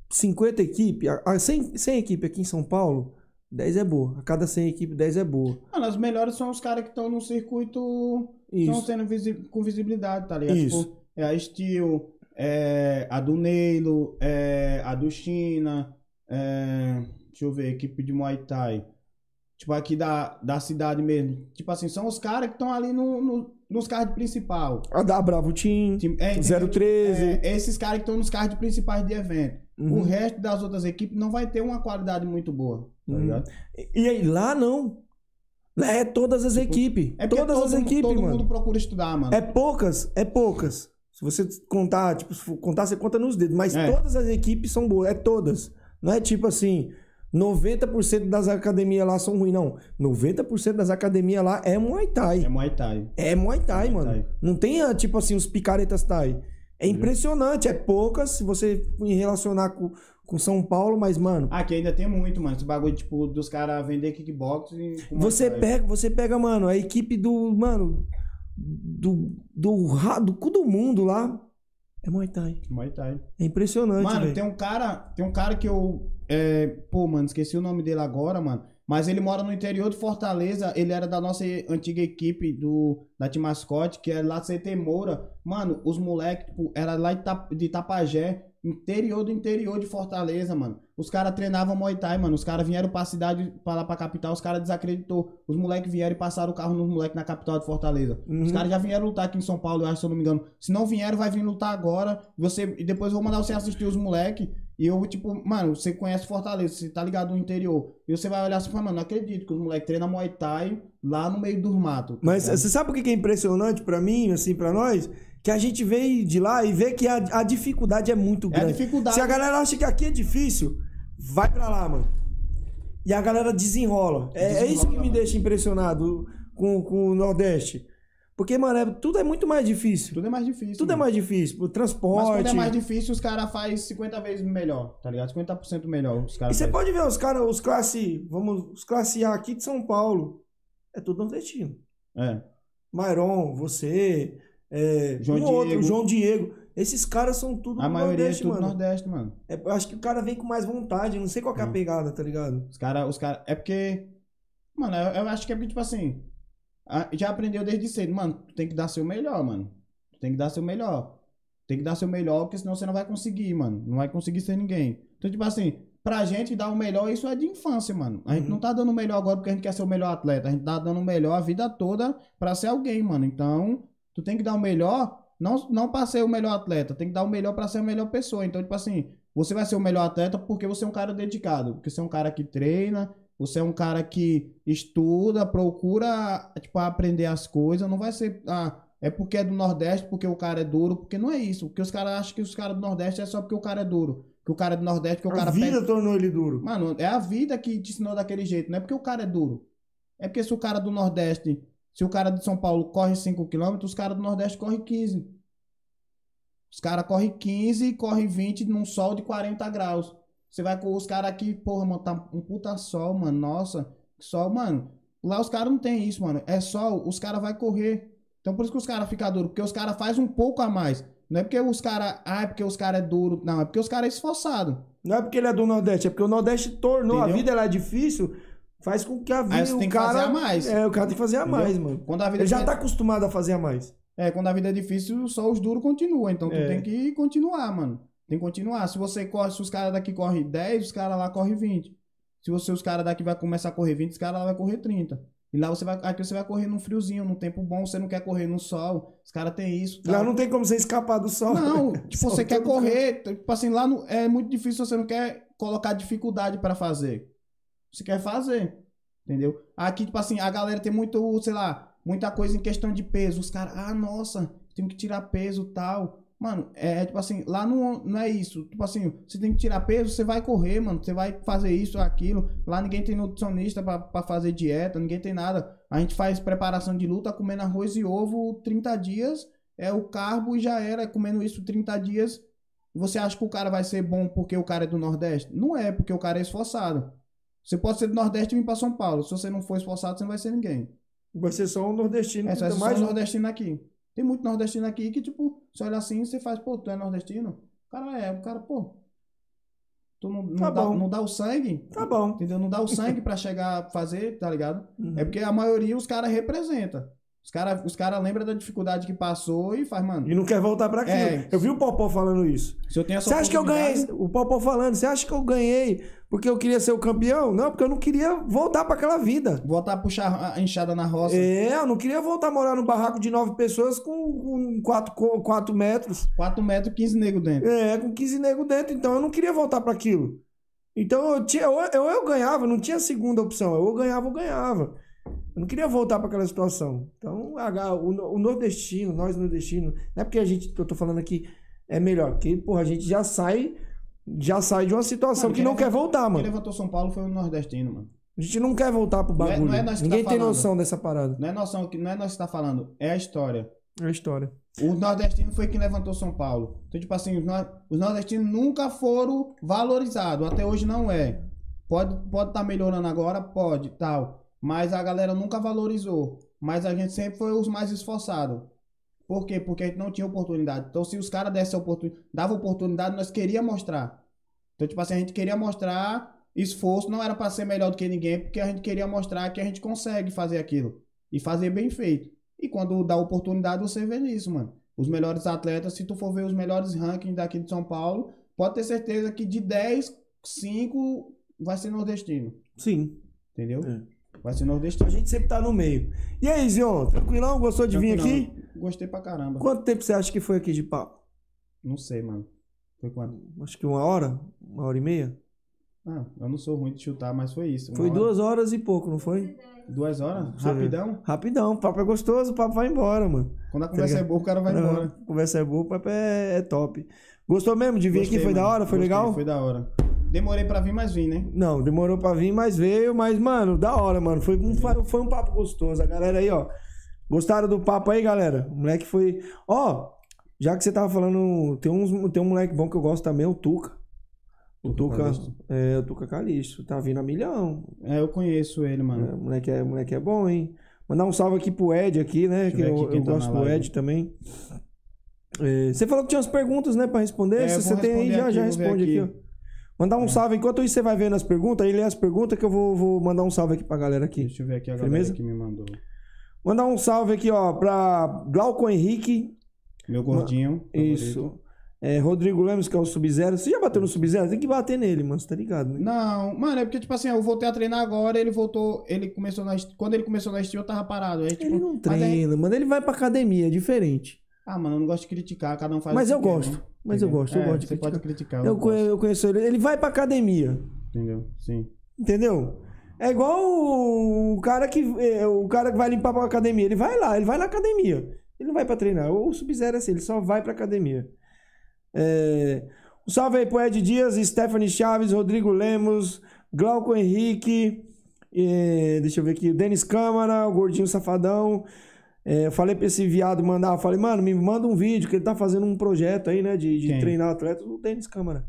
[SPEAKER 1] 50 equipes, a, a 100, 100 equipes aqui em São Paulo, 10 é boa. A cada 100 equipes, 10 é boa.
[SPEAKER 2] Mano, as melhores são os caras que estão no circuito. Estão sendo visi- com visibilidade, tá ligado?
[SPEAKER 1] Isso.
[SPEAKER 2] Tipo, é a Steel, é a do Neilo, é a do China, é, deixa eu ver, equipe de Muay Thai. Tipo, aqui da, da cidade mesmo. Tipo assim, são os caras que estão ali no, no- nos cards principais.
[SPEAKER 1] A da Bravo Team,
[SPEAKER 2] Tipo, é, entendeu?
[SPEAKER 1] 013.
[SPEAKER 2] É, esses caras que estão nos cards principais de evento.
[SPEAKER 1] Uhum.
[SPEAKER 2] O resto das outras equipes não vai ter uma qualidade muito boa, tá
[SPEAKER 1] Uhum.
[SPEAKER 2] ligado?
[SPEAKER 1] E aí, lá não. É todas as equipes.
[SPEAKER 2] É
[SPEAKER 1] todas
[SPEAKER 2] todo,
[SPEAKER 1] as equipes,
[SPEAKER 2] todo
[SPEAKER 1] mano.
[SPEAKER 2] mundo procura estudar, mano.
[SPEAKER 1] É poucas, é poucas. Se você contar, tipo, se contar, você conta nos dedos. Mas
[SPEAKER 2] É.
[SPEAKER 1] todas as equipes são boas, é todas. Não é tipo assim, 90% das academias lá são ruins, não. 90% das academias lá é Muay Thai.
[SPEAKER 2] É Muay Thai.
[SPEAKER 1] É Muay Thai,
[SPEAKER 2] Muay
[SPEAKER 1] mano.
[SPEAKER 2] Thai.
[SPEAKER 1] Não tem, ah, tipo assim, os picaretas Thai. É impressionante, é poucas se você relacionar com, com São Paulo, mas, mano,
[SPEAKER 2] Aqui ainda tem muito, mano. Esse bagulho, tipo, dos caras vender kickbox e.
[SPEAKER 1] Você pega, você pega, mano, a equipe do, mano, do do ra- do cu do mundo lá é Muay Thai.
[SPEAKER 2] Muay Thai.
[SPEAKER 1] É impressionante,
[SPEAKER 2] Mano, tem um cara. Tem um cara que eu. é, pô, mano, esqueci o nome dele agora, mano. Mas ele mora no interior de Fortaleza. Ele era da nossa antiga equipe do, da Team Mascote, que é lá CT Moura. Mano, os moleques, tipo, era lá de, Itapajé, interior do interior de Fortaleza, mano. Os caras treinavam Muay Thai, mano. Os caras vieram pra cidade, pra lá pra capital, os caras desacreditou. Os moleques vieram e passaram o carro nos moleques na capital de Fortaleza. Os
[SPEAKER 1] Uhum.
[SPEAKER 2] caras já vieram lutar aqui em São Paulo, eu acho, se eu não me engano. Se não vieram, vai vir lutar agora. Você, e depois eu vou mandar você assistir os moleques. E eu, tipo, mano, você conhece Fortaleza, você tá ligado no interior. E você vai olhar assim e falar, mano, não acredito que os moleques treinam Muay Thai lá no meio dos matos. tá
[SPEAKER 1] Mas você sabe o que é impressionante pra mim, assim, pra nós? Que a gente veio de lá e vê que a, a dificuldade é muito
[SPEAKER 2] É a
[SPEAKER 1] grande.
[SPEAKER 2] dificuldade.
[SPEAKER 1] Se a galera acha que aqui é difícil, vai pra lá, mano. E a galera desenrola. É, é
[SPEAKER 2] Desenrola,
[SPEAKER 1] isso que me
[SPEAKER 2] mano.
[SPEAKER 1] deixa impressionado com, com o Nordeste. Porque, mano, é- tudo é muito mais difícil.
[SPEAKER 2] Tudo é mais difícil.
[SPEAKER 1] Tudo é
[SPEAKER 2] mano.
[SPEAKER 1] mais difícil. O
[SPEAKER 2] Mas
[SPEAKER 1] transporte.
[SPEAKER 2] quando é mais difícil, os caras fazem 50 vezes melhor, tá ligado? 50% melhor. Os
[SPEAKER 1] E
[SPEAKER 2] caras
[SPEAKER 1] você
[SPEAKER 2] fazem.
[SPEAKER 1] pode ver os caras, os classe, vamos, os classe A aqui de São Paulo, é tudo nordestino.
[SPEAKER 2] É.
[SPEAKER 1] Mairon, você, é,
[SPEAKER 2] João
[SPEAKER 1] um outro,
[SPEAKER 2] Diego.
[SPEAKER 1] João Diego. Esses caras são tudo
[SPEAKER 2] A maioria
[SPEAKER 1] Nordeste,
[SPEAKER 2] é tudo
[SPEAKER 1] mano.
[SPEAKER 2] Nordeste, mano.
[SPEAKER 1] É, eu acho que o cara vem com mais vontade, não sei qual é a pegada, tá ligado?
[SPEAKER 2] Os caras, os cara, é porque, mano, eu, eu acho que é porque, tipo assim, já aprendeu desde cedo, mano, tu tem que dar seu melhor, mano. Tu tem que dar seu melhor. Tem que dar seu melhor, porque senão você não vai conseguir, mano. Não vai conseguir ser ninguém. Então, tipo assim, pra gente dar o melhor, isso é de infância, mano. A gente
[SPEAKER 1] Uhum.
[SPEAKER 2] não tá dando o melhor agora porque a gente quer ser o melhor atleta. A gente tá dando o melhor a vida toda pra ser alguém, mano. Então, tu tem que dar o melhor, não, não pra ser o melhor atleta, tem que dar o melhor pra ser a melhor pessoa. Então, tipo assim, você vai ser o melhor atleta porque você é um cara dedicado, porque você é um cara que treina, você é um cara que estuda, procura, tipo, aprender as coisas, não vai ser, ah, é porque é do Nordeste, porque o cara é duro, porque não é isso, porque os caras acham que os caras do Nordeste é só porque o cara é duro, que o cara é do Nordeste, que o
[SPEAKER 1] a
[SPEAKER 2] cara
[SPEAKER 1] vida
[SPEAKER 2] pega...
[SPEAKER 1] tornou ele duro.
[SPEAKER 2] Mano, é a vida que te ensinou daquele jeito, não é porque o cara é duro. É porque se o cara do Nordeste, se o cara de São Paulo corre 5km, os caras do Nordeste correm 15. Os caras correm 15 e correm 20 num sol de 40 graus. Você vai com os caras aqui, porra, mano, tá um puta sol, mano. Nossa, que sol, mano. Lá os caras não tem isso, mano. É sol, os caras vai correr. Então por isso que os caras ficam duros, porque os caras fazem um pouco a mais. Não é porque os caras, ah, é porque os caras é duro, não, é porque os caras é esforçado.
[SPEAKER 1] Não é porque ele é do Nordeste, é porque o Nordeste tornou a
[SPEAKER 2] Entendeu?
[SPEAKER 1] vida ela é difícil, faz com que a vida
[SPEAKER 2] Aí você
[SPEAKER 1] o
[SPEAKER 2] tem que
[SPEAKER 1] cara
[SPEAKER 2] fazer a mais.
[SPEAKER 1] É, o cara tem que fazer a
[SPEAKER 2] Entendeu?
[SPEAKER 1] mais, mano.
[SPEAKER 2] Quando a vida
[SPEAKER 1] Ele já
[SPEAKER 2] é-
[SPEAKER 1] tá acostumado a fazer a mais.
[SPEAKER 2] É, quando a vida é difícil, só os duros continuam. Então tu
[SPEAKER 1] É.
[SPEAKER 2] tem que continuar, mano. Tem que continuar. Se você corre, se os caras daqui correm 10, os caras lá correm 20. Se você, os caras daqui vai começar a correr 20, os caras lá vai correr 30. E lá você vai, aqui você vai correr num friozinho, num tempo bom, você não quer correr no sol. Os caras têm isso.
[SPEAKER 1] Lá
[SPEAKER 2] tal.
[SPEAKER 1] não tem como você escapar do sol.
[SPEAKER 2] Não, [LAUGHS] tipo,
[SPEAKER 1] Sol
[SPEAKER 2] você quer correr, tipo assim, lá no- é muito difícil, você não quer colocar dificuldade pra fazer. Você quer fazer, entendeu? Aqui, tipo assim, a galera tem muito, sei lá, muita coisa em questão de peso. Os caras, ah, nossa, tenho que tirar peso tal. Mano, é tipo assim, lá não, não é isso. Tipo assim, você tem que tirar peso, você vai correr, mano. Você vai fazer isso, aquilo. Lá ninguém tem nutricionista pra, pra fazer dieta, ninguém tem nada. A gente faz preparação de luta comendo arroz e ovo 30 dias é o carbo e já era, comendo isso 30 dias. Você acha que o cara vai ser bom porque o cara é do Nordeste? Não é, porque o cara é esforçado. Você pode ser do Nordeste e vir pra São Paulo. Se você não for esforçado, você não vai ser ninguém.
[SPEAKER 1] Vai ser só um nordestino.
[SPEAKER 2] É, só é só
[SPEAKER 1] mais um.
[SPEAKER 2] nordestino aqui. Tem muito nordestino aqui que, tipo, você olha assim e você faz, pô, tu é nordestino? O cara é, o cara, pô. Tu não, não,
[SPEAKER 1] Tá
[SPEAKER 2] dá, não dá o sangue?
[SPEAKER 1] Tá bom.
[SPEAKER 2] Entendeu? Não dá o sangue pra chegar a fazer, tá ligado?
[SPEAKER 1] Uhum.
[SPEAKER 2] É porque a maioria os caras representam. Os caras os cara lembram da dificuldade que passou e faz, mano.
[SPEAKER 1] E não quer voltar pra aquilo.
[SPEAKER 2] É.
[SPEAKER 1] Eu vi o Popó falando isso.
[SPEAKER 2] Se eu tenho essa
[SPEAKER 1] Você acha que eu ganhei? O Popó falando, você acha que eu ganhei porque eu queria ser o campeão? Não, porque eu não queria voltar pra aquela vida.
[SPEAKER 2] Voltar a puxar a enxada na roça.
[SPEAKER 1] É, eu não queria voltar a morar num barraco de nove pessoas com 4 quatro, quatro metros.
[SPEAKER 2] 4 metros, 15 negros dentro.
[SPEAKER 1] É, com 15 nego dentro. Então eu não queria voltar pra aquilo. Então eu tinha, ou eu, eu ganhava, não tinha segunda opção. Eu ganhava ou ganhava. Eu não queria voltar para aquela situação. Então, o, o nordestino, nós nordestinos, não é porque a gente, eu tô falando aqui, é melhor, porque, porra, a gente já sai, já sai de uma situação
[SPEAKER 2] Mano,
[SPEAKER 1] que
[SPEAKER 2] quem
[SPEAKER 1] não
[SPEAKER 2] levanta-
[SPEAKER 1] quer voltar,
[SPEAKER 2] Quem
[SPEAKER 1] mano.
[SPEAKER 2] levantou São Paulo foi o nordestino, mano.
[SPEAKER 1] A gente não quer voltar pro
[SPEAKER 2] Não é-
[SPEAKER 1] bagulho.
[SPEAKER 2] não é nós que
[SPEAKER 1] Ninguém
[SPEAKER 2] tá
[SPEAKER 1] tem
[SPEAKER 2] falando.
[SPEAKER 1] noção dessa parada.
[SPEAKER 2] Não é noção que não é nós que tá falando, é a história.
[SPEAKER 1] É a história.
[SPEAKER 2] O nordestino foi quem levantou São Paulo. Então, tipo assim, os, os nordestinos nunca foram valorizados. Até hoje não é. Pode estar pode tá melhorando agora, pode, tal. Mas a galera nunca valorizou. Mas a gente sempre foi os mais esforçados. Por quê? Porque a gente não tinha oportunidade. Então, se os caras dessem oportunidade, dava oportunidade, nós queríamos mostrar. Então, tipo assim, a gente queria mostrar esforço, não era para ser melhor do que ninguém, porque a gente queria mostrar que a gente consegue fazer aquilo. E fazer bem feito. E quando dá oportunidade, você vê isso, mano. Os melhores atletas, se tu for ver os melhores rankings daqui de São Paulo, pode ter certeza que de 10, 5 vai ser nordestino.
[SPEAKER 1] Sim.
[SPEAKER 2] Entendeu?
[SPEAKER 1] É.
[SPEAKER 2] Vai ser
[SPEAKER 1] A
[SPEAKER 2] nordestino.
[SPEAKER 1] gente sempre tá no meio. E aí, Zion, tranquilão? Gostou de vir aqui?
[SPEAKER 2] Gostei pra caramba.
[SPEAKER 1] Quanto tempo você acha que foi aqui de papo?
[SPEAKER 2] Não sei, mano. Foi quanto?
[SPEAKER 1] Acho que uma hora? Uma hora e meia?
[SPEAKER 2] Ah, eu não sou ruim de chutar, mas foi isso.
[SPEAKER 1] Foi
[SPEAKER 2] hora-
[SPEAKER 1] duas horas e pouco, não foi?
[SPEAKER 2] Duas horas?
[SPEAKER 1] Você vê.
[SPEAKER 2] Rapidão?
[SPEAKER 1] Rapidão, o papo é gostoso, o papo vai embora, mano.
[SPEAKER 2] Quando a conversa
[SPEAKER 1] ligado?
[SPEAKER 2] é boa, o cara vai
[SPEAKER 1] Aham,
[SPEAKER 2] embora.
[SPEAKER 1] Conversa é boa, o papo é, é top. Gostou mesmo de vir
[SPEAKER 2] Gostei,
[SPEAKER 1] aqui? Foi da
[SPEAKER 2] mano.
[SPEAKER 1] hora? Foi
[SPEAKER 2] Gostei,
[SPEAKER 1] legal?
[SPEAKER 2] Foi da hora. Demorei pra vir, mas vim, né?
[SPEAKER 1] Não, demorou pra vir, mas veio. Mas, mano, da hora, mano. Foi um, foi um papo gostoso. A galera aí, ó. Gostaram do papo aí, galera? O moleque foi. Ó, já que você tava falando. Tem, uns, tem um moleque bom que eu gosto também, o Tuca. O
[SPEAKER 2] Tuca.
[SPEAKER 1] É, o Tuca Calixto. Tá vindo a milhão.
[SPEAKER 2] É, eu conheço ele,
[SPEAKER 1] É,
[SPEAKER 2] mano.
[SPEAKER 1] o, moleque é, moleque é bom, hein? Mandar um salve aqui pro Ed aqui, né?
[SPEAKER 2] Deixa
[SPEAKER 1] Que
[SPEAKER 2] eu aqui
[SPEAKER 1] eu
[SPEAKER 2] tá
[SPEAKER 1] gosto do
[SPEAKER 2] live.
[SPEAKER 1] Ed também. É, você falou que tinha umas perguntas, né, pra responder.
[SPEAKER 2] É,
[SPEAKER 1] Se você tem aí, já, já responde aqui,
[SPEAKER 2] aqui.
[SPEAKER 1] Mandar um salve. Enquanto isso você vai vendo as perguntas, aí lê as perguntas que eu vou, vou mandar um salve aqui pra galera aqui.
[SPEAKER 2] Deixa eu ver aqui a galera
[SPEAKER 1] Firmeza?
[SPEAKER 2] que me mandou.
[SPEAKER 1] Mandar um salve aqui, ó, pra Glauco Henrique.
[SPEAKER 2] Meu gordinho. favorito.
[SPEAKER 1] Isso. É, Rodrigo Lemos, que é o Sub-Zero. Você já bateu no Sub-Zero? Tem que bater nele, mano. Você tá ligado, né?
[SPEAKER 2] Não, mano, é porque, tipo assim, eu voltei a treinar agora, ele voltou, ele começou na, quando ele começou na Steel, eu tava parado. Aí, tipo,
[SPEAKER 1] Ele não
[SPEAKER 2] mas aí-
[SPEAKER 1] treina, mano. Ele vai pra academia, é diferente.
[SPEAKER 2] ah, mano, eu não gosto de criticar, cada um faz
[SPEAKER 1] Mas eu
[SPEAKER 2] quer,
[SPEAKER 1] gosto,
[SPEAKER 2] né?
[SPEAKER 1] Mas eu gosto, eu
[SPEAKER 2] É,
[SPEAKER 1] gosto de
[SPEAKER 2] Você
[SPEAKER 1] criticar.
[SPEAKER 2] pode criticar,
[SPEAKER 1] Eu,
[SPEAKER 2] eu,
[SPEAKER 1] eu conheço ele. Ele vai pra academia.
[SPEAKER 2] entendeu? Sim.
[SPEAKER 1] Entendeu? É igual o cara que é, o cara que vai limpar pra academia. Ele vai lá, ele vai na academia. Ele não vai pra treinar. O Sub-Zero é assim, ele só vai pra academia. É... Um salve aí pro Ed Dias, Stephanie Chaves, Rodrigo Lemos, Glauco Henrique, é, deixa eu ver aqui, Denis Câmara, o Gordinho Safadão. É, eu falei pra esse viado mandar, eu falei, mano, me manda um vídeo, que ele tá fazendo um projeto aí, né, de, de treinar atleta. O Denis Câmara.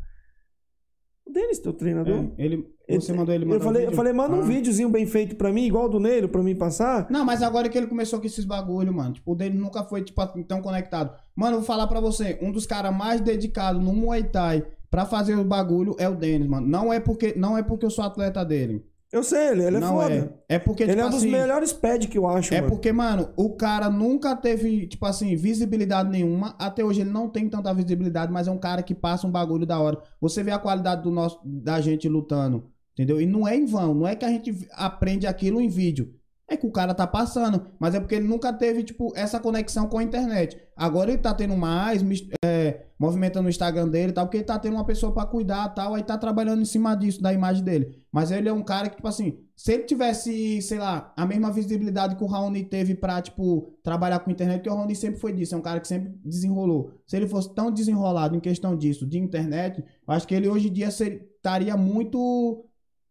[SPEAKER 1] O Denis, teu treinador?
[SPEAKER 2] É, ele,
[SPEAKER 1] Ele-
[SPEAKER 2] você mandou ele mandar
[SPEAKER 1] eu falei,
[SPEAKER 2] um
[SPEAKER 1] eu falei, manda um
[SPEAKER 2] Ah.
[SPEAKER 1] videozinho bem feito pra mim, igual o do Neilo, pra mim passar.
[SPEAKER 2] Não, mas agora que ele começou com esses bagulho, mano. Tipo, o dele nunca foi, tipo, assim, tão conectado. Mano, eu vou falar pra você, um dos caras mais dedicados no Muay Thai pra fazer o bagulho é o Denis, mano. Não é porque, não é porque eu sou atleta dele.
[SPEAKER 1] Eu sei, ele, ele é
[SPEAKER 2] não
[SPEAKER 1] foda.
[SPEAKER 2] é. É porque,
[SPEAKER 1] Ele
[SPEAKER 2] tipo
[SPEAKER 1] é um dos
[SPEAKER 2] assim,
[SPEAKER 1] melhores pads que eu acho,
[SPEAKER 2] É
[SPEAKER 1] mano.
[SPEAKER 2] porque, mano, o cara nunca teve, tipo assim, visibilidade nenhuma. Até hoje ele não tem tanta visibilidade, mas é um cara que passa um bagulho da hora. Você vê a qualidade do nosso, da gente lutando, entendeu? E não é em vão, não é que a gente aprende aquilo em vídeo. É que o cara tá passando, mas é porque ele nunca teve, tipo, essa conexão com a internet. Agora ele tá tendo mais, é, movimentando o Instagram dele e tal, porque ele tá tendo uma pessoa pra cuidar tal, aí tá trabalhando em cima disso, da imagem dele. Mas ele é um cara que, tipo assim, se ele tivesse, sei lá, a mesma visibilidade que o Raoni teve pra, tipo, trabalhar com internet, porque o Raoni sempre foi disso, é um cara que sempre desenrolou. Se ele fosse tão desenrolado em questão disso, de internet, eu acho que ele hoje em dia ser- estaria muito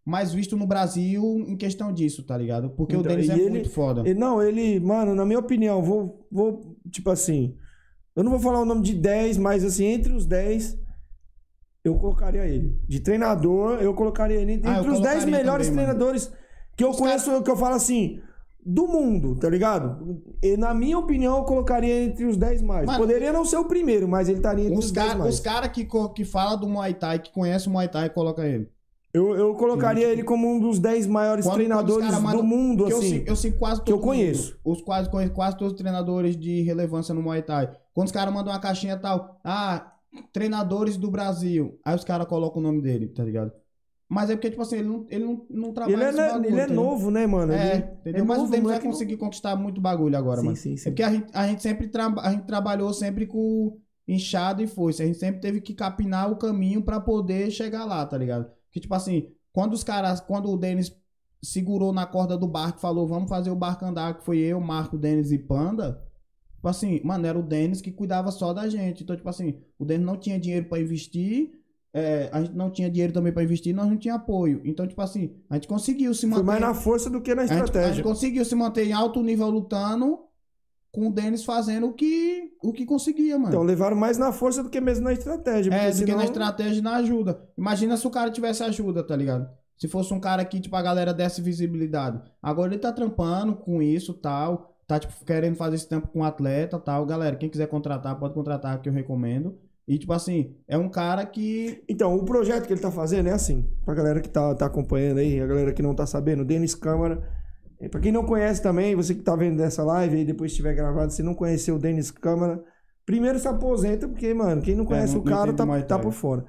[SPEAKER 2] mais visto no Brasil em questão disso, tá ligado? Porque
[SPEAKER 1] Então,
[SPEAKER 2] o Denis é
[SPEAKER 1] ele-
[SPEAKER 2] muito foda.
[SPEAKER 1] Ele- não, ele, mano, na minha opinião, vou, vou, tipo assim, eu não vou falar o nome de 10, mas assim, entre os 10, eu colocaria ele. De treinador, eu colocaria ele entre
[SPEAKER 2] Ah,
[SPEAKER 1] os 10
[SPEAKER 2] colocaria
[SPEAKER 1] melhores
[SPEAKER 2] também, mano.
[SPEAKER 1] treinadores que eu
[SPEAKER 2] Os
[SPEAKER 1] conheço, que eu falo assim, do mundo, tá ligado? E, na minha opinião, eu colocaria entre os 10 mais.
[SPEAKER 2] Mano,
[SPEAKER 1] Poderia não ser o primeiro, mas ele estaria entre os,
[SPEAKER 2] Os
[SPEAKER 1] 10
[SPEAKER 2] caras
[SPEAKER 1] mais.
[SPEAKER 2] cara que, co- que fala do Muay Thai, que conhece o Muay Thai, coloca ele.
[SPEAKER 1] Eu, eu colocaria ele como um dos 10 maiores
[SPEAKER 2] Quando- quando
[SPEAKER 1] treinadores
[SPEAKER 2] cara
[SPEAKER 1] do mundo,
[SPEAKER 2] Que eu,
[SPEAKER 1] assim.
[SPEAKER 2] sigo, eu sigo quase
[SPEAKER 1] que eu
[SPEAKER 2] todo mundo.
[SPEAKER 1] conheço.
[SPEAKER 2] Os quase, conheço quase todos os treinadores de relevância no Muay Thai. Quando os caras mandam uma caixinha tal, ah, treinadores do Brasil. Aí os caras colocam o nome dele, tá ligado? Mas é porque, tipo assim, ele não, ele não, não trabalha
[SPEAKER 1] Ele é, né,
[SPEAKER 2] bagulho,
[SPEAKER 1] ele é
[SPEAKER 2] entendeu?
[SPEAKER 1] novo, né, mano?
[SPEAKER 2] É,
[SPEAKER 1] Ele-
[SPEAKER 2] entendeu?
[SPEAKER 1] é
[SPEAKER 2] Mas
[SPEAKER 1] novo,
[SPEAKER 2] o Denis vai
[SPEAKER 1] moleque não-
[SPEAKER 2] conseguir conquistar muito bagulho agora,
[SPEAKER 1] Sim,
[SPEAKER 2] mano.
[SPEAKER 1] sim, sim.
[SPEAKER 2] É porque a gente, a gente sempre traba- a gente trabalhou sempre com inchado e foice. A gente sempre teve que capinar o caminho pra poder chegar lá, tá ligado? Que tipo assim, quando os caras, quando o Denis segurou na corda do barco e falou, vamos fazer o barco andar, que foi eu, Marco, Denis e Panda. Tipo assim, mano, era o Denis que cuidava só da gente. Então, tipo assim, o Denis não tinha dinheiro pra investir, é, a gente não tinha dinheiro também pra investir, nós não tinha apoio. Então, tipo assim, a gente conseguiu se
[SPEAKER 1] Foi
[SPEAKER 2] manter.
[SPEAKER 1] mais na força do que na
[SPEAKER 2] a, gente, a
[SPEAKER 1] estratégia.
[SPEAKER 2] gente conseguiu se manter em alto nível lutando, com o Denis fazendo o que, o que conseguia, mano.
[SPEAKER 1] Então levaram mais na força do que mesmo na estratégia.
[SPEAKER 2] É, do que
[SPEAKER 1] senão-
[SPEAKER 2] na estratégia e na ajuda. Imagina se o cara tivesse ajuda, tá ligado? Se fosse um cara que, tipo, a galera desse visibilidade. Agora ele tá trampando com isso tal. Tá, tipo, querendo fazer esse tempo com um atleta tal. Galera, quem quiser contratar, pode contratar, que eu recomendo. E, tipo assim, é um cara que.
[SPEAKER 1] Então, o projeto que ele tá fazendo é assim, pra galera que tá, tá acompanhando aí, a galera que não tá sabendo, Denis Câmara. E Pra quem não conhece também, você que tá vendo dessa live aí, depois estiver gravado, se não conheceu o Denis Câmara, primeiro se aposenta, porque, mano, quem não conhece
[SPEAKER 2] É, não-
[SPEAKER 1] o cara tá, tá por fora.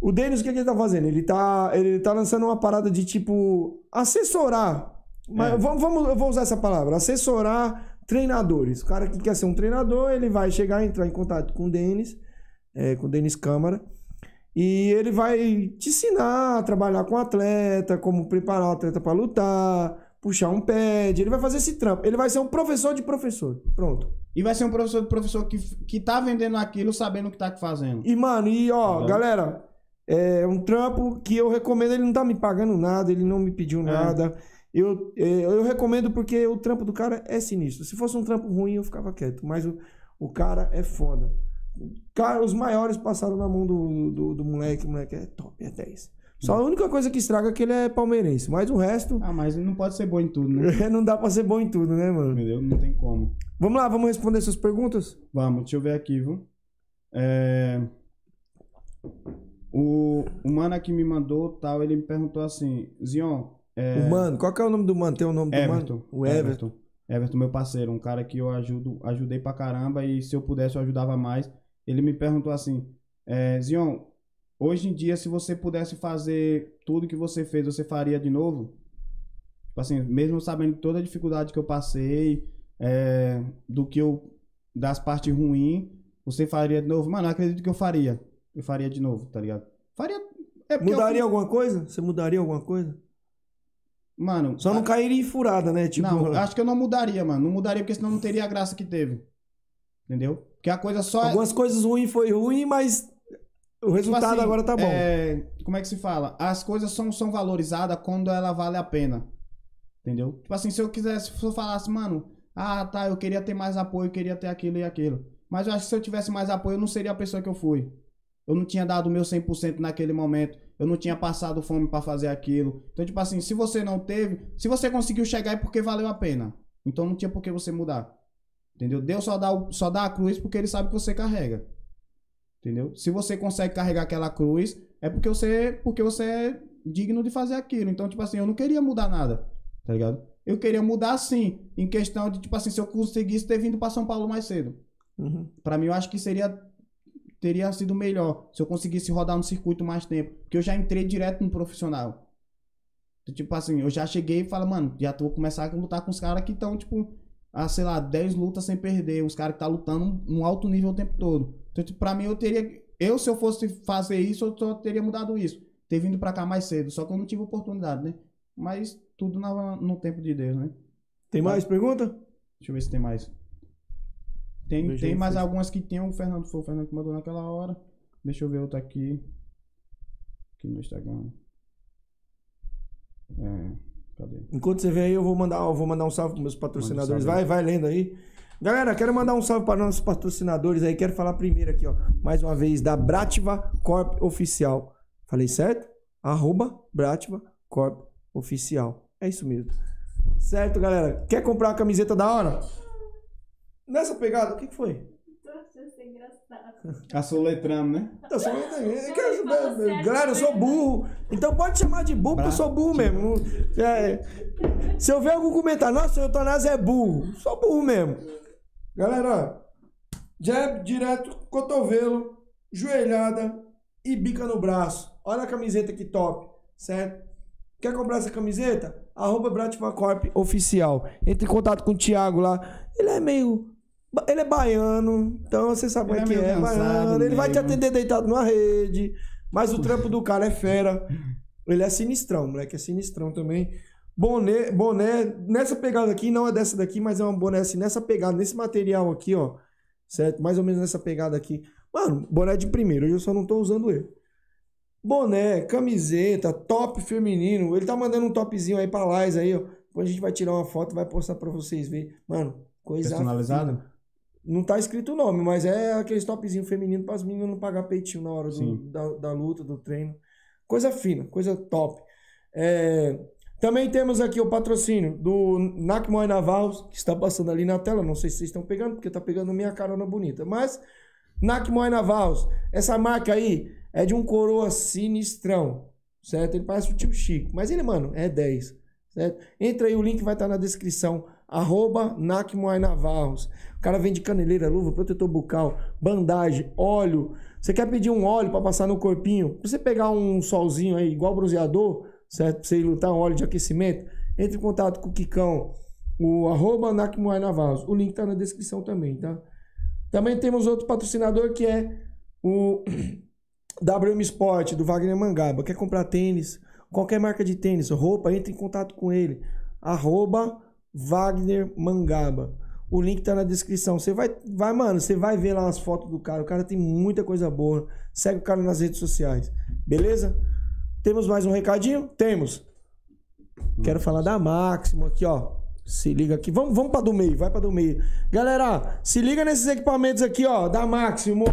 [SPEAKER 1] O Denis, o que, que ele tá fazendo? Ele tá, ele tá lançando uma parada de tipo assessorar. Mas
[SPEAKER 2] É.
[SPEAKER 1] vamos, vamos, eu vou usar essa palavra, assessorar treinadores. O cara que quer ser um treinador, ele vai chegar, entrar em contato com o Denis, é, com o Denis Câmara, e ele vai te ensinar a trabalhar com o atleta, como preparar o atleta para lutar, puxar um pad. Ele vai fazer esse trampo. Ele vai ser um professor de professor. Pronto.
[SPEAKER 2] E vai ser um professor de professor que, que tá vendendo aquilo sabendo o que tá fazendo.
[SPEAKER 1] E, mano, e ó,
[SPEAKER 2] Uhum.
[SPEAKER 1] galera, é um trampo que eu recomendo. Ele não tá me pagando nada, ele não me pediu nada. Eu, é, eu recomendo porque o trampo do cara é sinistro. Se fosse um trampo ruim, eu ficava quieto. Mas o, o cara é foda. Cara, os maiores passaram na mão do, do, do moleque. O moleque é top, é 10. Só a única coisa que estraga é que ele é palmeirense. Mas o resto,
[SPEAKER 2] Ah, mas não pode ser bom em tudo, né? [LAUGHS]
[SPEAKER 1] não dá pra ser bom em tudo, né, mano?
[SPEAKER 2] Entendeu? Não tem como.
[SPEAKER 1] Vamos lá, vamos responder suas perguntas?
[SPEAKER 2] Vamos, deixa eu ver aqui, viu? É... O, o mano aqui me mandou tal, ele me perguntou assim, Zion, é...
[SPEAKER 1] O mano, qual que é o nome do mano? Tem o nome do
[SPEAKER 2] Everton.
[SPEAKER 1] mano? O Everton.
[SPEAKER 2] Everton, meu parceiro, um cara que eu ajudo, ajudei pra caramba e se eu pudesse eu ajudava mais. Ele me perguntou assim, é, Zion, hoje em dia se você pudesse fazer tudo que você fez, você faria de novo? Tipo assim, mesmo sabendo toda a dificuldade que eu passei, é, do que eu, das partes ruins, você faria de novo? Mano, eu acredito que eu faria. Eu faria de novo, tá ligado? Faria. É porque eu-
[SPEAKER 1] Mudaria alguma coisa? Você mudaria alguma coisa?
[SPEAKER 2] Mano,
[SPEAKER 1] Só não cairia em furada, né? Tipo,
[SPEAKER 2] não, [LAUGHS] acho que eu não mudaria, mano. Não mudaria porque senão não teria a graça que teve. Entendeu? Porque a coisa só é.
[SPEAKER 1] algumas coisas ruins foi ruim, mas o
[SPEAKER 2] tipo
[SPEAKER 1] resultado
[SPEAKER 2] assim,
[SPEAKER 1] agora tá bom.
[SPEAKER 2] é, como é que se fala? As coisas são, são valorizadas quando ela vale a pena. Entendeu? Tipo assim, se eu quisesse, se eu falasse, mano, ah, tá, eu queria ter mais apoio, eu queria ter aquilo e aquilo. Mas eu acho que se eu tivesse mais apoio, eu não seria a pessoa que eu fui. Eu não tinha dado o meu 100% naquele momento. Eu não tinha passado fome pra fazer aquilo. Então, tipo assim, se você não teve, se você conseguiu chegar é porque valeu a pena. Então não tinha por que você mudar. Entendeu? Deus só dá, o- só dá a cruz porque ele sabe que você carrega. Entendeu? Se você consegue carregar aquela cruz, é porque você, porque você é digno de fazer aquilo. Então, tipo assim, eu não queria mudar nada. Tá ligado? Eu queria mudar sim, em questão de, tipo assim, se eu conseguisse ter vindo pra São Paulo mais cedo.
[SPEAKER 1] Uhum.
[SPEAKER 2] Pra mim, eu acho que seria teria sido melhor se eu conseguisse rodar no circuito mais tempo, porque eu já entrei direto no profissional. Então, tipo assim, eu já cheguei e falo, mano, já tô começar a lutar com os caras que estão tipo a, sei lá, 10 lutas sem perder, os caras que tá lutando num alto nível o tempo todo. Então, tipo, pra mim eu teria eu se eu fosse fazer isso, eu só teria mudado isso, ter vindo pra cá mais cedo, só que eu não tive oportunidade, né? Mas tudo na- no tempo de Deus, né?
[SPEAKER 1] Tem mais pergunta?
[SPEAKER 2] Deixa eu ver se tem mais. Tem,
[SPEAKER 1] Veja
[SPEAKER 2] tem mais
[SPEAKER 1] Fred.
[SPEAKER 2] algumas que tem o Fernando. Foi o Fernando que mandou naquela hora. Deixa eu ver outra aqui. Aqui no Instagram. É. Cadê?
[SPEAKER 1] Enquanto você vê aí, eu vou mandar, eu vou mandar um salve para meus patrocinadores. Vai, vai lendo aí. Galera, quero mandar um salve para nossos patrocinadores aí. Quero falar primeiro aqui, ó. Mais uma vez, da Brativa Corp Oficial. Falei certo? Arroba Brativa Corp Oficial. É isso mesmo. Certo, galera? Quer comprar uma camiseta da hora? Nessa pegada, o que que foi?
[SPEAKER 3] Nossa, isso é engraçado.
[SPEAKER 2] A soletrando, né?
[SPEAKER 1] Eu sou- é eu- Galera, eu sou burro. Então pode chamar de burro, porque eu sou burro mesmo. É, se eu ver algum comentário, nossa, o Eutanásio é burro. Sou burro mesmo. Galera, jab direto, cotovelo, joelhada e bica no braço. Olha a camiseta que top, certo? Quer comprar essa camiseta? Arroba Brativa Corp Oficial. Entre em contato com o Thiago lá. Ele é meio... Ele é baiano, então você sabe como é
[SPEAKER 2] Ele
[SPEAKER 1] que
[SPEAKER 2] é
[SPEAKER 1] é. baiano. Ele vai te atender deitado numa rede. Mas o trampo do cara é fera. [LAUGHS] Ele é sinistrão, moleque. É sinistrão também. Boné, boné, nessa pegada aqui, não é dessa daqui, mas é uma boné assim, nessa pegada, nesse material aqui, ó. Certo? Mais ou menos nessa pegada aqui. Mano, boné de primeiro, hoje eu só não tô usando ele. Boné, camiseta, top feminino. Ele tá mandando um topzinho aí pra Lais aí, ó. Depois a gente vai tirar uma foto e vai postar pra vocês verem. Mano, coisa.
[SPEAKER 2] Personalizado?
[SPEAKER 1] fina. Não tá escrito o nome, mas é aqueles topzinho feminino para as meninas não pagar peitinho na hora do- da, da luta, do treino. Coisa fina, coisa top. É, também temos aqui o patrocínio do Nakmoy Navals, que está passando ali na tela. Não sei se vocês estão pegando, porque tá pegando minha carona bonita. Mas, Nakmoy Navals, essa marca aí é de um coroa sinistrão, certo? Ele parece o tio Chico, mas ele, mano, é 10, certo? Entra aí, o link vai estar na descrição. Arroba Nakmoy Navarros. O cara vende caneleira, luva, protetor bucal, bandagem, óleo. Você quer pedir um óleo para passar no corpinho? Pra você pegar um solzinho aí, igual bronzeador, certo? Pra você lutar um óleo de aquecimento, entre em contato com o Kikão, o arroba Navarros. O link tá na descrição também, tá? Também temos outro patrocinador que é o [CLEARS THROAT] WM Sport, do Wagner Mangaba. Quer comprar tênis, qualquer marca de tênis, roupa, entre em contato com ele. Arroba Wagner Mangaba. O link tá na descrição. Você vai, vai, mano, você vai ver lá as fotos do cara. O cara tem muita coisa boa. Segue o cara nas redes sociais. Beleza? Temos mais um recadinho? Temos. Quero falar da Máximo aqui, ó. Se liga aqui. Vamos, vamos para do meio, vai para do meio. Galera, se liga nesses equipamentos aqui, ó, da Máximo.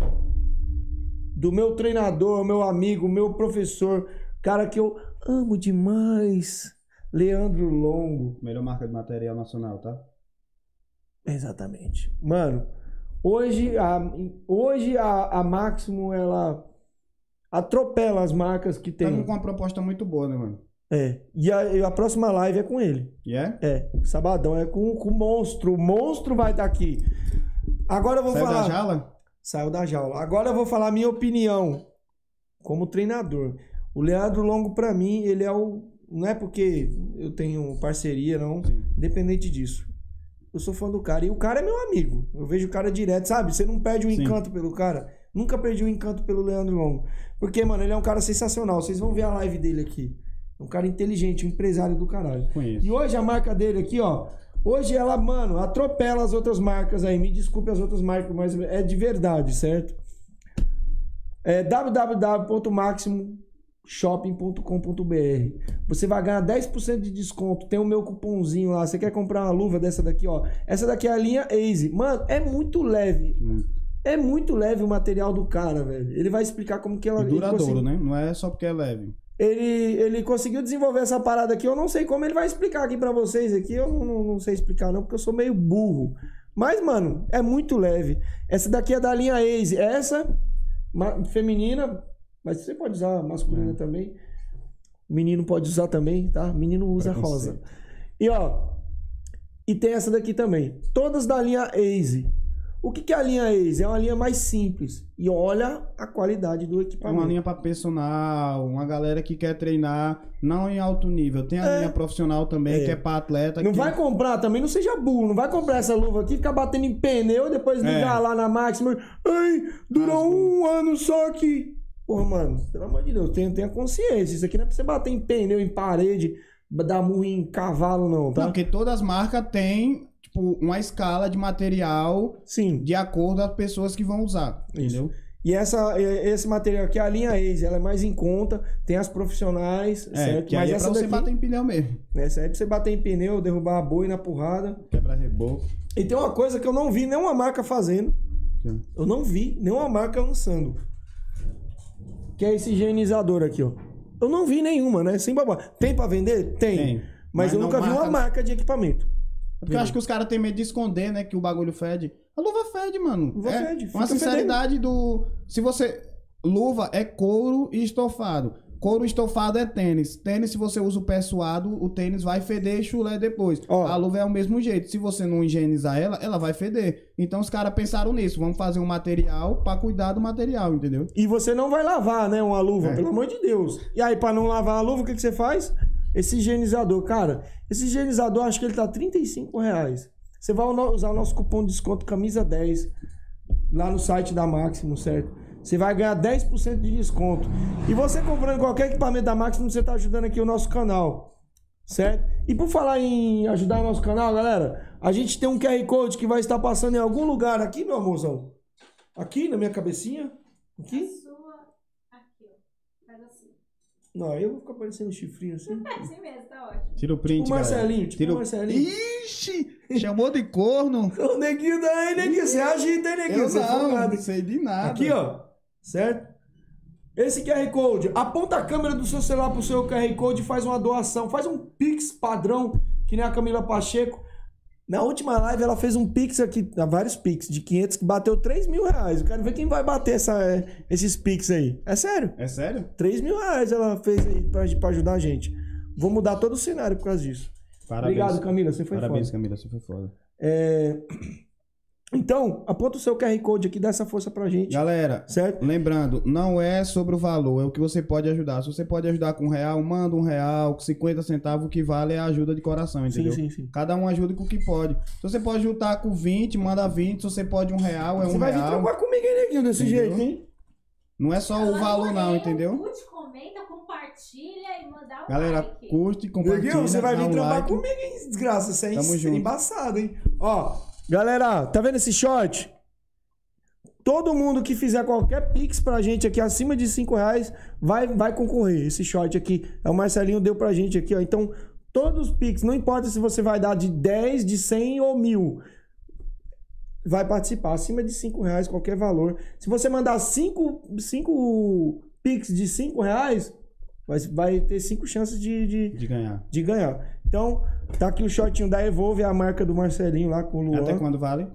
[SPEAKER 1] Do meu treinador, meu amigo, meu professor, cara que eu amo demais. Leandro Longo.
[SPEAKER 2] Melhor marca de material nacional, tá?
[SPEAKER 1] Exatamente. Mano, hoje a, hoje a, a Máximo, ela atropela as marcas que
[SPEAKER 2] Tá
[SPEAKER 1] tem.
[SPEAKER 2] com uma proposta muito boa, né, mano?
[SPEAKER 1] É. E a, a próxima live é com ele.
[SPEAKER 2] E é?
[SPEAKER 1] É, sabadão é com, com o monstro. O monstro vai estar aqui. Agora eu vou
[SPEAKER 2] Saiu
[SPEAKER 1] falar.
[SPEAKER 2] da jala?
[SPEAKER 1] Saiu da jaula. Agora eu vou falar a minha opinião como treinador. O Leandro Longo, pra mim, ele é o. Não é porque eu tenho parceria, não.
[SPEAKER 2] Sim.
[SPEAKER 1] Independente disso. Eu sou fã do cara. E o cara é meu amigo. Eu vejo o cara direto, sabe? Você não perde o
[SPEAKER 2] Sim.
[SPEAKER 1] encanto pelo cara. Nunca perdi o encanto pelo Leandro Longo. Porque, mano, ele é um cara sensacional. Vocês vão ver a live dele aqui. Um cara inteligente, um empresário do caralho.
[SPEAKER 2] Conheço.
[SPEAKER 1] E hoje a marca dele aqui, ó. Hoje ela, mano, atropela as outras marcas aí. Me desculpe as outras marcas, mas é de verdade, certo? É www.maximoshopping.com.br. Você vai ganhar 10% de desconto. Tem o meu cupomzinho lá. Você quer comprar uma luva dessa daqui, ó? Essa daqui é a linha Easy. Mano, é muito leve.
[SPEAKER 2] Hum.
[SPEAKER 1] É muito leve o material do cara, velho. Ele vai explicar como que ela
[SPEAKER 2] E duradouro, né? Não é só porque é leve.
[SPEAKER 1] ele, ele conseguiu desenvolver essa parada aqui. Eu não sei como ele vai explicar aqui pra vocês aqui. Eu não, não, não sei explicar, não, porque eu sou meio burro. Mas, mano, é muito leve. Essa daqui é da linha Ace. Essa, feminina, mas você pode usar masculina também. Menino pode usar também, tá? Menino usa rosa. E ó, e tem essa daqui também. Todas da linha Ace. O que, que é a linha Ace? É uma linha mais simples. E olha a qualidade do
[SPEAKER 2] É
[SPEAKER 1] equipamento.
[SPEAKER 2] uma linha pra personal, uma galera que quer treinar não em alto nível. Tem a
[SPEAKER 1] É.
[SPEAKER 2] linha profissional também,
[SPEAKER 1] É.
[SPEAKER 2] que é pra atleta.
[SPEAKER 1] Não
[SPEAKER 2] que...
[SPEAKER 1] vai comprar também, não seja burro. Não vai comprar essa luva aqui, ficar batendo em pneu e depois
[SPEAKER 2] É.
[SPEAKER 1] ligar lá na máxima. Ai, durou um ano só aqui. Porra, mano, pelo amor de Deus, tenha, tenha consciência. Isso aqui não é pra você bater em pneu, em parede, dar murro em cavalo, não, tá?
[SPEAKER 2] Não, porque todas as marcas têm, tipo, uma escala de material
[SPEAKER 1] Sim.
[SPEAKER 2] de acordo com as pessoas que vão usar. Entendeu?
[SPEAKER 1] E essa, esse material aqui, a linha Ace, ela é mais em conta, tem as profissionais,
[SPEAKER 2] É,
[SPEAKER 1] certo?
[SPEAKER 2] aí é pra
[SPEAKER 1] essa
[SPEAKER 2] você
[SPEAKER 1] daqui,
[SPEAKER 2] bater em pneu mesmo.
[SPEAKER 1] essa aí é pra você bater em pneu, derrubar a boi na porrada.
[SPEAKER 2] Quebra reboco.
[SPEAKER 1] E tem uma coisa que eu não vi nenhuma marca fazendo.
[SPEAKER 2] Sim.
[SPEAKER 1] Eu não vi nenhuma marca lançando. Que é esse higienizador aqui, ó. Eu não vi nenhuma, né? Sem babá. Tem pra vender? Tem.
[SPEAKER 2] Tem.
[SPEAKER 1] Mas,
[SPEAKER 2] Mas
[SPEAKER 1] eu nunca vi uma
[SPEAKER 2] marca-
[SPEAKER 1] marca de equipamento.
[SPEAKER 2] É Porque eu acho que os caras têm medo de esconder, né? Que o bagulho fede. A luva fede, mano.
[SPEAKER 1] Luva
[SPEAKER 2] é
[SPEAKER 1] fede,
[SPEAKER 2] Uma sinceridade do. Se você. Luva é couro e estofado. Couro estofado é tênis. Tênis, se você usa o pé suado, o tênis vai feder e chulé depois.
[SPEAKER 1] Ó.
[SPEAKER 2] A luva é o mesmo jeito. Se você não higienizar ela, ela vai feder. Então os caras pensaram nisso. Vamos fazer um material pra cuidar do material, entendeu?
[SPEAKER 1] E você não vai lavar, né? Uma luva,
[SPEAKER 2] É.
[SPEAKER 1] pelo amor de Deus. E aí, pra não lavar a luva, o que, que você faz? Esse higienizador. Cara, esse higienizador, acho que ele tá 35 reais. Você vai usar o nosso cupom de desconto camisa 10 lá no site da Máximo, certo? Você vai ganhar 10% de desconto. E você comprando qualquer equipamento da Máximo, você tá ajudando aqui o nosso canal. Certo? E por falar em ajudar o nosso canal, galera, a gente tem um QR Code que vai estar passando em algum lugar aqui, meu amorzão. Aqui na minha cabecinha. Aqui. Não, eu vou ficar parecendo chifrinho assim. [LAUGHS]
[SPEAKER 3] Assim mesmo, tá ótimo.
[SPEAKER 2] Tira o print,
[SPEAKER 1] O Marcelinho,
[SPEAKER 2] galera.
[SPEAKER 1] tipo
[SPEAKER 2] Tira
[SPEAKER 1] o Marcelinho.
[SPEAKER 2] Ixi! Chamou de corno. [LAUGHS]
[SPEAKER 1] Ô, neguinho daí, neguinho. Você agita, neguinho?
[SPEAKER 2] Eu
[SPEAKER 1] Você é
[SPEAKER 2] não, não sei de nada.
[SPEAKER 1] Aqui, ó. Certo? Esse QR Code, aponta a câmera do seu celular pro seu QR Code e faz uma doação. Faz um Pix padrão, que nem a Camila Pacheco. Na última live ela fez um Pix aqui, ah, vários Pix de 500 que bateu 3 mil reais. Eu quero ver quem vai bater essa, eh, esses Pix aí. É sério.
[SPEAKER 2] É sério?
[SPEAKER 1] 3 mil reais ela fez aí pra, pra ajudar a gente. Vou mudar todo o cenário por causa disso.
[SPEAKER 2] Parabéns.
[SPEAKER 1] Obrigado, Camila. Você foi
[SPEAKER 2] Parabéns,
[SPEAKER 1] foda.
[SPEAKER 2] Camila, você foi foda.
[SPEAKER 1] É, Então, aponta o seu QR Code aqui, dá essa força pra gente.
[SPEAKER 2] Galera,
[SPEAKER 1] Certo?
[SPEAKER 2] lembrando, não é sobre o valor, é o que você pode ajudar. Se você pode ajudar com um real, manda um real, com 50 centavos, o que vale é a ajuda de coração,
[SPEAKER 1] Sim,
[SPEAKER 2] entendeu?
[SPEAKER 1] sim, sim.
[SPEAKER 2] Cada um ajuda com o que pode. Se você pode ajudar com 20, manda 20. Se você pode um real, é
[SPEAKER 1] Você
[SPEAKER 2] um
[SPEAKER 1] vai vir
[SPEAKER 2] real.
[SPEAKER 1] trampar comigo, hein, neguinho, desse
[SPEAKER 2] Entendeu?
[SPEAKER 1] jeito, hein?
[SPEAKER 2] Não é só o valor, não, entendeu?
[SPEAKER 3] Curte, comenta, compartilha e mandar um
[SPEAKER 2] Galera,
[SPEAKER 3] like.
[SPEAKER 2] curte, compartilha.
[SPEAKER 1] Neguinho, você vai vir
[SPEAKER 2] um
[SPEAKER 1] trampar
[SPEAKER 2] like.
[SPEAKER 1] comigo, hein, desgraça. Você é
[SPEAKER 2] Tamo junto.
[SPEAKER 1] embaçado, hein? Ó, galera, tá vendo esse short? Todo mundo que fizer qualquer pix pra gente aqui acima de 5 reais vai, vai concorrer. Esse short aqui, é o Marcelinho deu pra gente aqui, ó. Então, todos os pix, não importa se você vai dar de 10, de 100 ou mil, vai participar. Acima de 5 reais, qualquer valor. Se você mandar 5 cinco pix de 5 reais, vai, vai ter 5 chances de- de,
[SPEAKER 2] De ganhar.
[SPEAKER 1] de ganhar. Então, tá aqui o shortinho da Evolve, a marca do Marcelinho lá com o Luan.
[SPEAKER 2] Até
[SPEAKER 1] Até,
[SPEAKER 2] quando vale?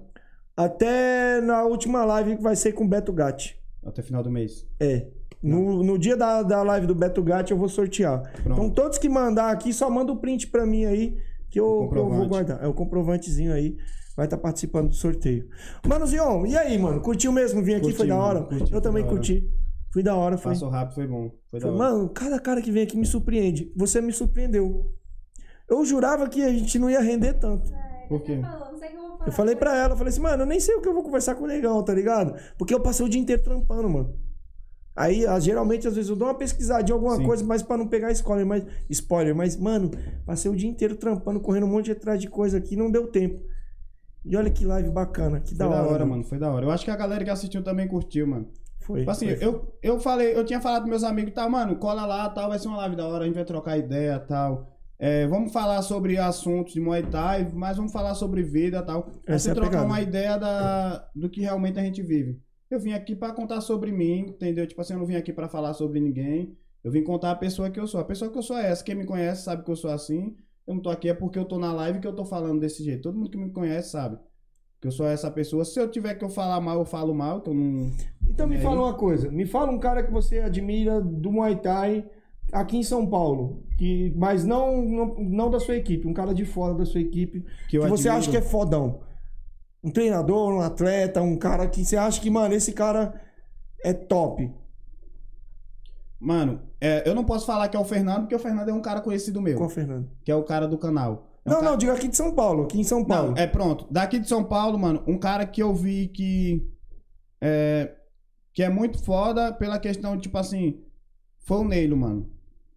[SPEAKER 1] na última live que vai ser com o Beto Gatti.
[SPEAKER 2] Até final do mês.
[SPEAKER 1] É. No, no dia da, da live do Beto Gatti eu vou sortear.
[SPEAKER 2] Pronto.
[SPEAKER 1] Então, todos que mandar aqui, só manda o print pra mim aí, que eu, que eu vou guardar. É o comprovantezinho aí. Vai estar participando do sorteio. Mano, Zion, e aí, mano? Curtiu mesmo vir aqui?
[SPEAKER 2] Curti,
[SPEAKER 1] foi da
[SPEAKER 2] mano.
[SPEAKER 1] hora?
[SPEAKER 2] Curti,
[SPEAKER 1] eu
[SPEAKER 2] foi
[SPEAKER 1] também
[SPEAKER 2] da hora.
[SPEAKER 1] curti. Fui da hora, foi.
[SPEAKER 2] Passou rápido, foi bom. Foi da
[SPEAKER 1] Falei,
[SPEAKER 2] hora.
[SPEAKER 1] Mano, cada cara que vem aqui me surpreende. Você me surpreendeu. Eu jurava que a gente não ia render tanto.
[SPEAKER 2] Por quê?
[SPEAKER 3] Falou, não sei o que eu vou falar.
[SPEAKER 1] Eu falei pra ela, eu falei assim, mano, eu nem sei o que eu vou conversar com o negão, tá ligado? Porque eu passei o dia inteiro trampando, mano. Aí, ah, geralmente, às vezes eu dou uma pesquisadinha em alguma
[SPEAKER 2] Sim.
[SPEAKER 1] coisa, mas pra não pegar spoiler, mas, spoiler, mas, mano, passei o dia inteiro trampando, correndo um monte atrás de coisa aqui, não deu tempo. E olha que live bacana, que
[SPEAKER 2] Foi
[SPEAKER 1] da hora,
[SPEAKER 2] mano. Foi da hora. Eu acho que a galera que assistiu também curtiu, mano.
[SPEAKER 1] Foi.
[SPEAKER 2] Tipo assim,
[SPEAKER 1] foi.
[SPEAKER 2] eu, eu falei, eu tinha falado pros meus amigos, tá, mano, cola lá, tal, vai ser uma live da hora, a gente vai trocar ideia, tal. É, vamos falar sobre assuntos de Muay Thai, mas vamos falar sobre vida, tal. Pra
[SPEAKER 1] Essa
[SPEAKER 2] você
[SPEAKER 1] é
[SPEAKER 2] trocar uma ideia da, do que realmente a gente vive. Eu vim aqui pra contar sobre mim, entendeu? Tipo assim, eu não vim aqui pra falar sobre ninguém. Eu vim contar a pessoa que eu sou. A pessoa que eu sou é essa. Quem me conhece sabe que eu sou assim. Eu não tô aqui é porque eu tô na live que eu tô falando desse jeito. Todo mundo que me conhece sabe que eu sou essa pessoa. Se eu tiver que eu falar mal, eu falo mal, que eu não...
[SPEAKER 1] Então me
[SPEAKER 2] E aí?
[SPEAKER 1] fala uma coisa, me fala um cara que você admira do Muay Thai aqui em São Paulo, que, mas não, não, não da sua equipe, um cara de fora da sua equipe,
[SPEAKER 2] Que,
[SPEAKER 1] que você acha que é fodão. Um treinador, um atleta, um cara que você acha que, mano, esse cara é top.
[SPEAKER 2] Mano, é, eu não posso falar que é o Fernando, porque o Fernando é um cara conhecido meu,
[SPEAKER 1] Qual, Fernando?
[SPEAKER 2] que é o cara do canal. É um
[SPEAKER 1] Não,
[SPEAKER 2] cara-
[SPEAKER 1] não, diga aqui de São Paulo, aqui em São Paulo.
[SPEAKER 2] Não, é pronto. Daqui de São Paulo, mano, um cara que eu vi que é, que é muito foda pela questão, tipo assim, foi o Neilo, mano.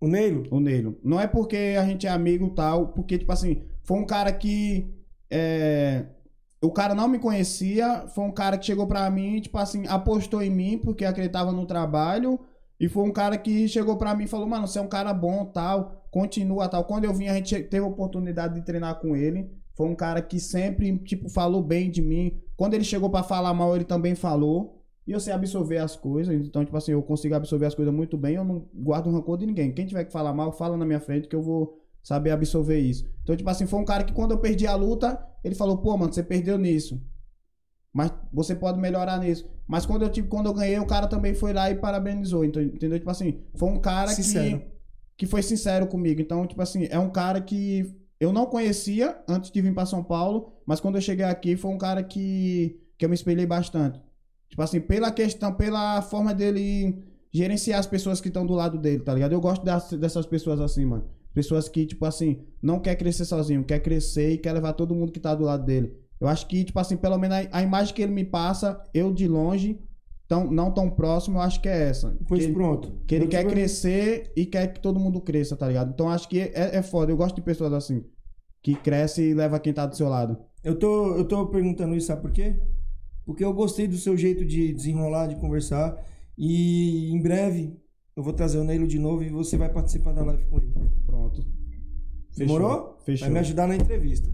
[SPEAKER 1] O Neilo?
[SPEAKER 2] O Neilo. Não é porque a gente é amigo tal, porque, tipo assim, foi um cara que. é, o cara não me conhecia, foi um cara que chegou pra mim, tipo assim, apostou em mim porque acreditava no trabalho. E foi um cara que chegou pra mim e falou, mano, você é um cara bom, tal, continua, tal. Quando eu vim, a gente teve a oportunidade de treinar com ele. Foi um cara que sempre, tipo, falou bem de mim. Quando ele chegou pra falar mal, ele também falou. E eu sei absorver as coisas. Então, tipo assim, eu consigo absorver as coisas muito bem. Eu não guardo rancor de ninguém. Quem tiver que falar mal, fala na minha frente que eu vou saber absorver isso. Então, tipo assim, foi um cara que quando eu perdi a luta, ele falou, pô, mano, você perdeu nisso. Mas você pode melhorar nisso. Mas quando eu, tipo, quando eu ganhei, o cara também foi lá e parabenizou. Então, entendeu? Tipo assim, foi um cara
[SPEAKER 1] Sincero.
[SPEAKER 2] que, que foi sincero comigo. Então, tipo assim, é um cara que eu não conhecia antes de vir pra São Paulo, mas quando eu cheguei aqui, foi um cara que, que eu me espelhei bastante. Tipo assim, pela questão, pela forma dele gerenciar as pessoas que estão do lado dele, tá ligado? Eu gosto das- dessas pessoas assim, mano. Pessoas que, tipo assim, não quer crescer sozinho, quer crescer e quer levar todo mundo que tá do lado dele. Eu acho que, tipo assim, pelo menos a, a imagem que ele me passa, eu de longe, tão, não tão próximo, eu acho que é essa.
[SPEAKER 1] Pois
[SPEAKER 2] que,
[SPEAKER 1] pronto.
[SPEAKER 2] que ele quer crescer e quer que todo mundo cresça, tá ligado? Então acho que é, é foda. Eu gosto de pessoas assim. Que cresce e leva quem tá do seu lado.
[SPEAKER 1] Eu tô, eu tô perguntando isso, sabe por quê? Porque eu gostei do seu jeito de desenrolar, de conversar. E em breve eu vou trazer o Neilo de novo e você vai participar da live com ele.
[SPEAKER 2] Pronto.
[SPEAKER 1] Demorou?
[SPEAKER 2] Fechou.
[SPEAKER 1] Vai me ajudar na entrevista.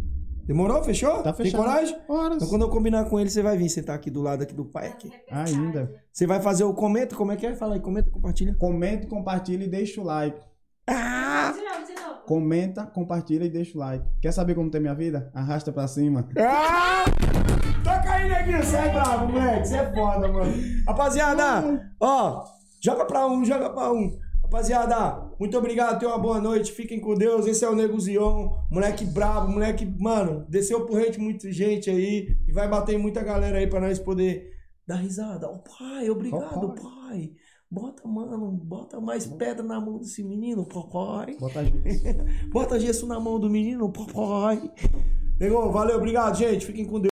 [SPEAKER 1] Demorou? Fechou?
[SPEAKER 2] Tá
[SPEAKER 1] Tem
[SPEAKER 2] fechado.
[SPEAKER 1] coragem?
[SPEAKER 2] Horas.
[SPEAKER 1] Então quando eu combinar com ele, você vai vir sentar aqui do lado aqui do pai aqui.
[SPEAKER 2] Ainda.
[SPEAKER 1] Você vai fazer o comenta, como é que é? Fala aí, comenta, compartilha.
[SPEAKER 2] Comenta, compartilha e deixa o like.
[SPEAKER 1] Ah!
[SPEAKER 3] De novo, de novo.
[SPEAKER 2] Comenta, compartilha e deixa o like. Quer saber como tem minha vida? Arrasta pra cima.
[SPEAKER 1] Ah! Toca aí, neguinho. Você é bravo, moleque. Você é foda, mano. Rapaziada, ó, joga pra um, joga pra um. Rapaziada, muito obrigado, tenham uma boa noite, fiquem com Deus. Esse é o Nego Zion, moleque brabo, moleque, mano, desceu por rede muita gente aí e vai bater muita galera aí pra nós poder dar risada. Ó, pai, obrigado,
[SPEAKER 2] Ó,
[SPEAKER 1] pai. Bota, mano, bota mais pedra na mão desse menino, papai.
[SPEAKER 2] Bota gente. [LAUGHS]
[SPEAKER 1] Bota gesso na mão do menino, papai. Nego, valeu, obrigado, gente. Fiquem com Deus.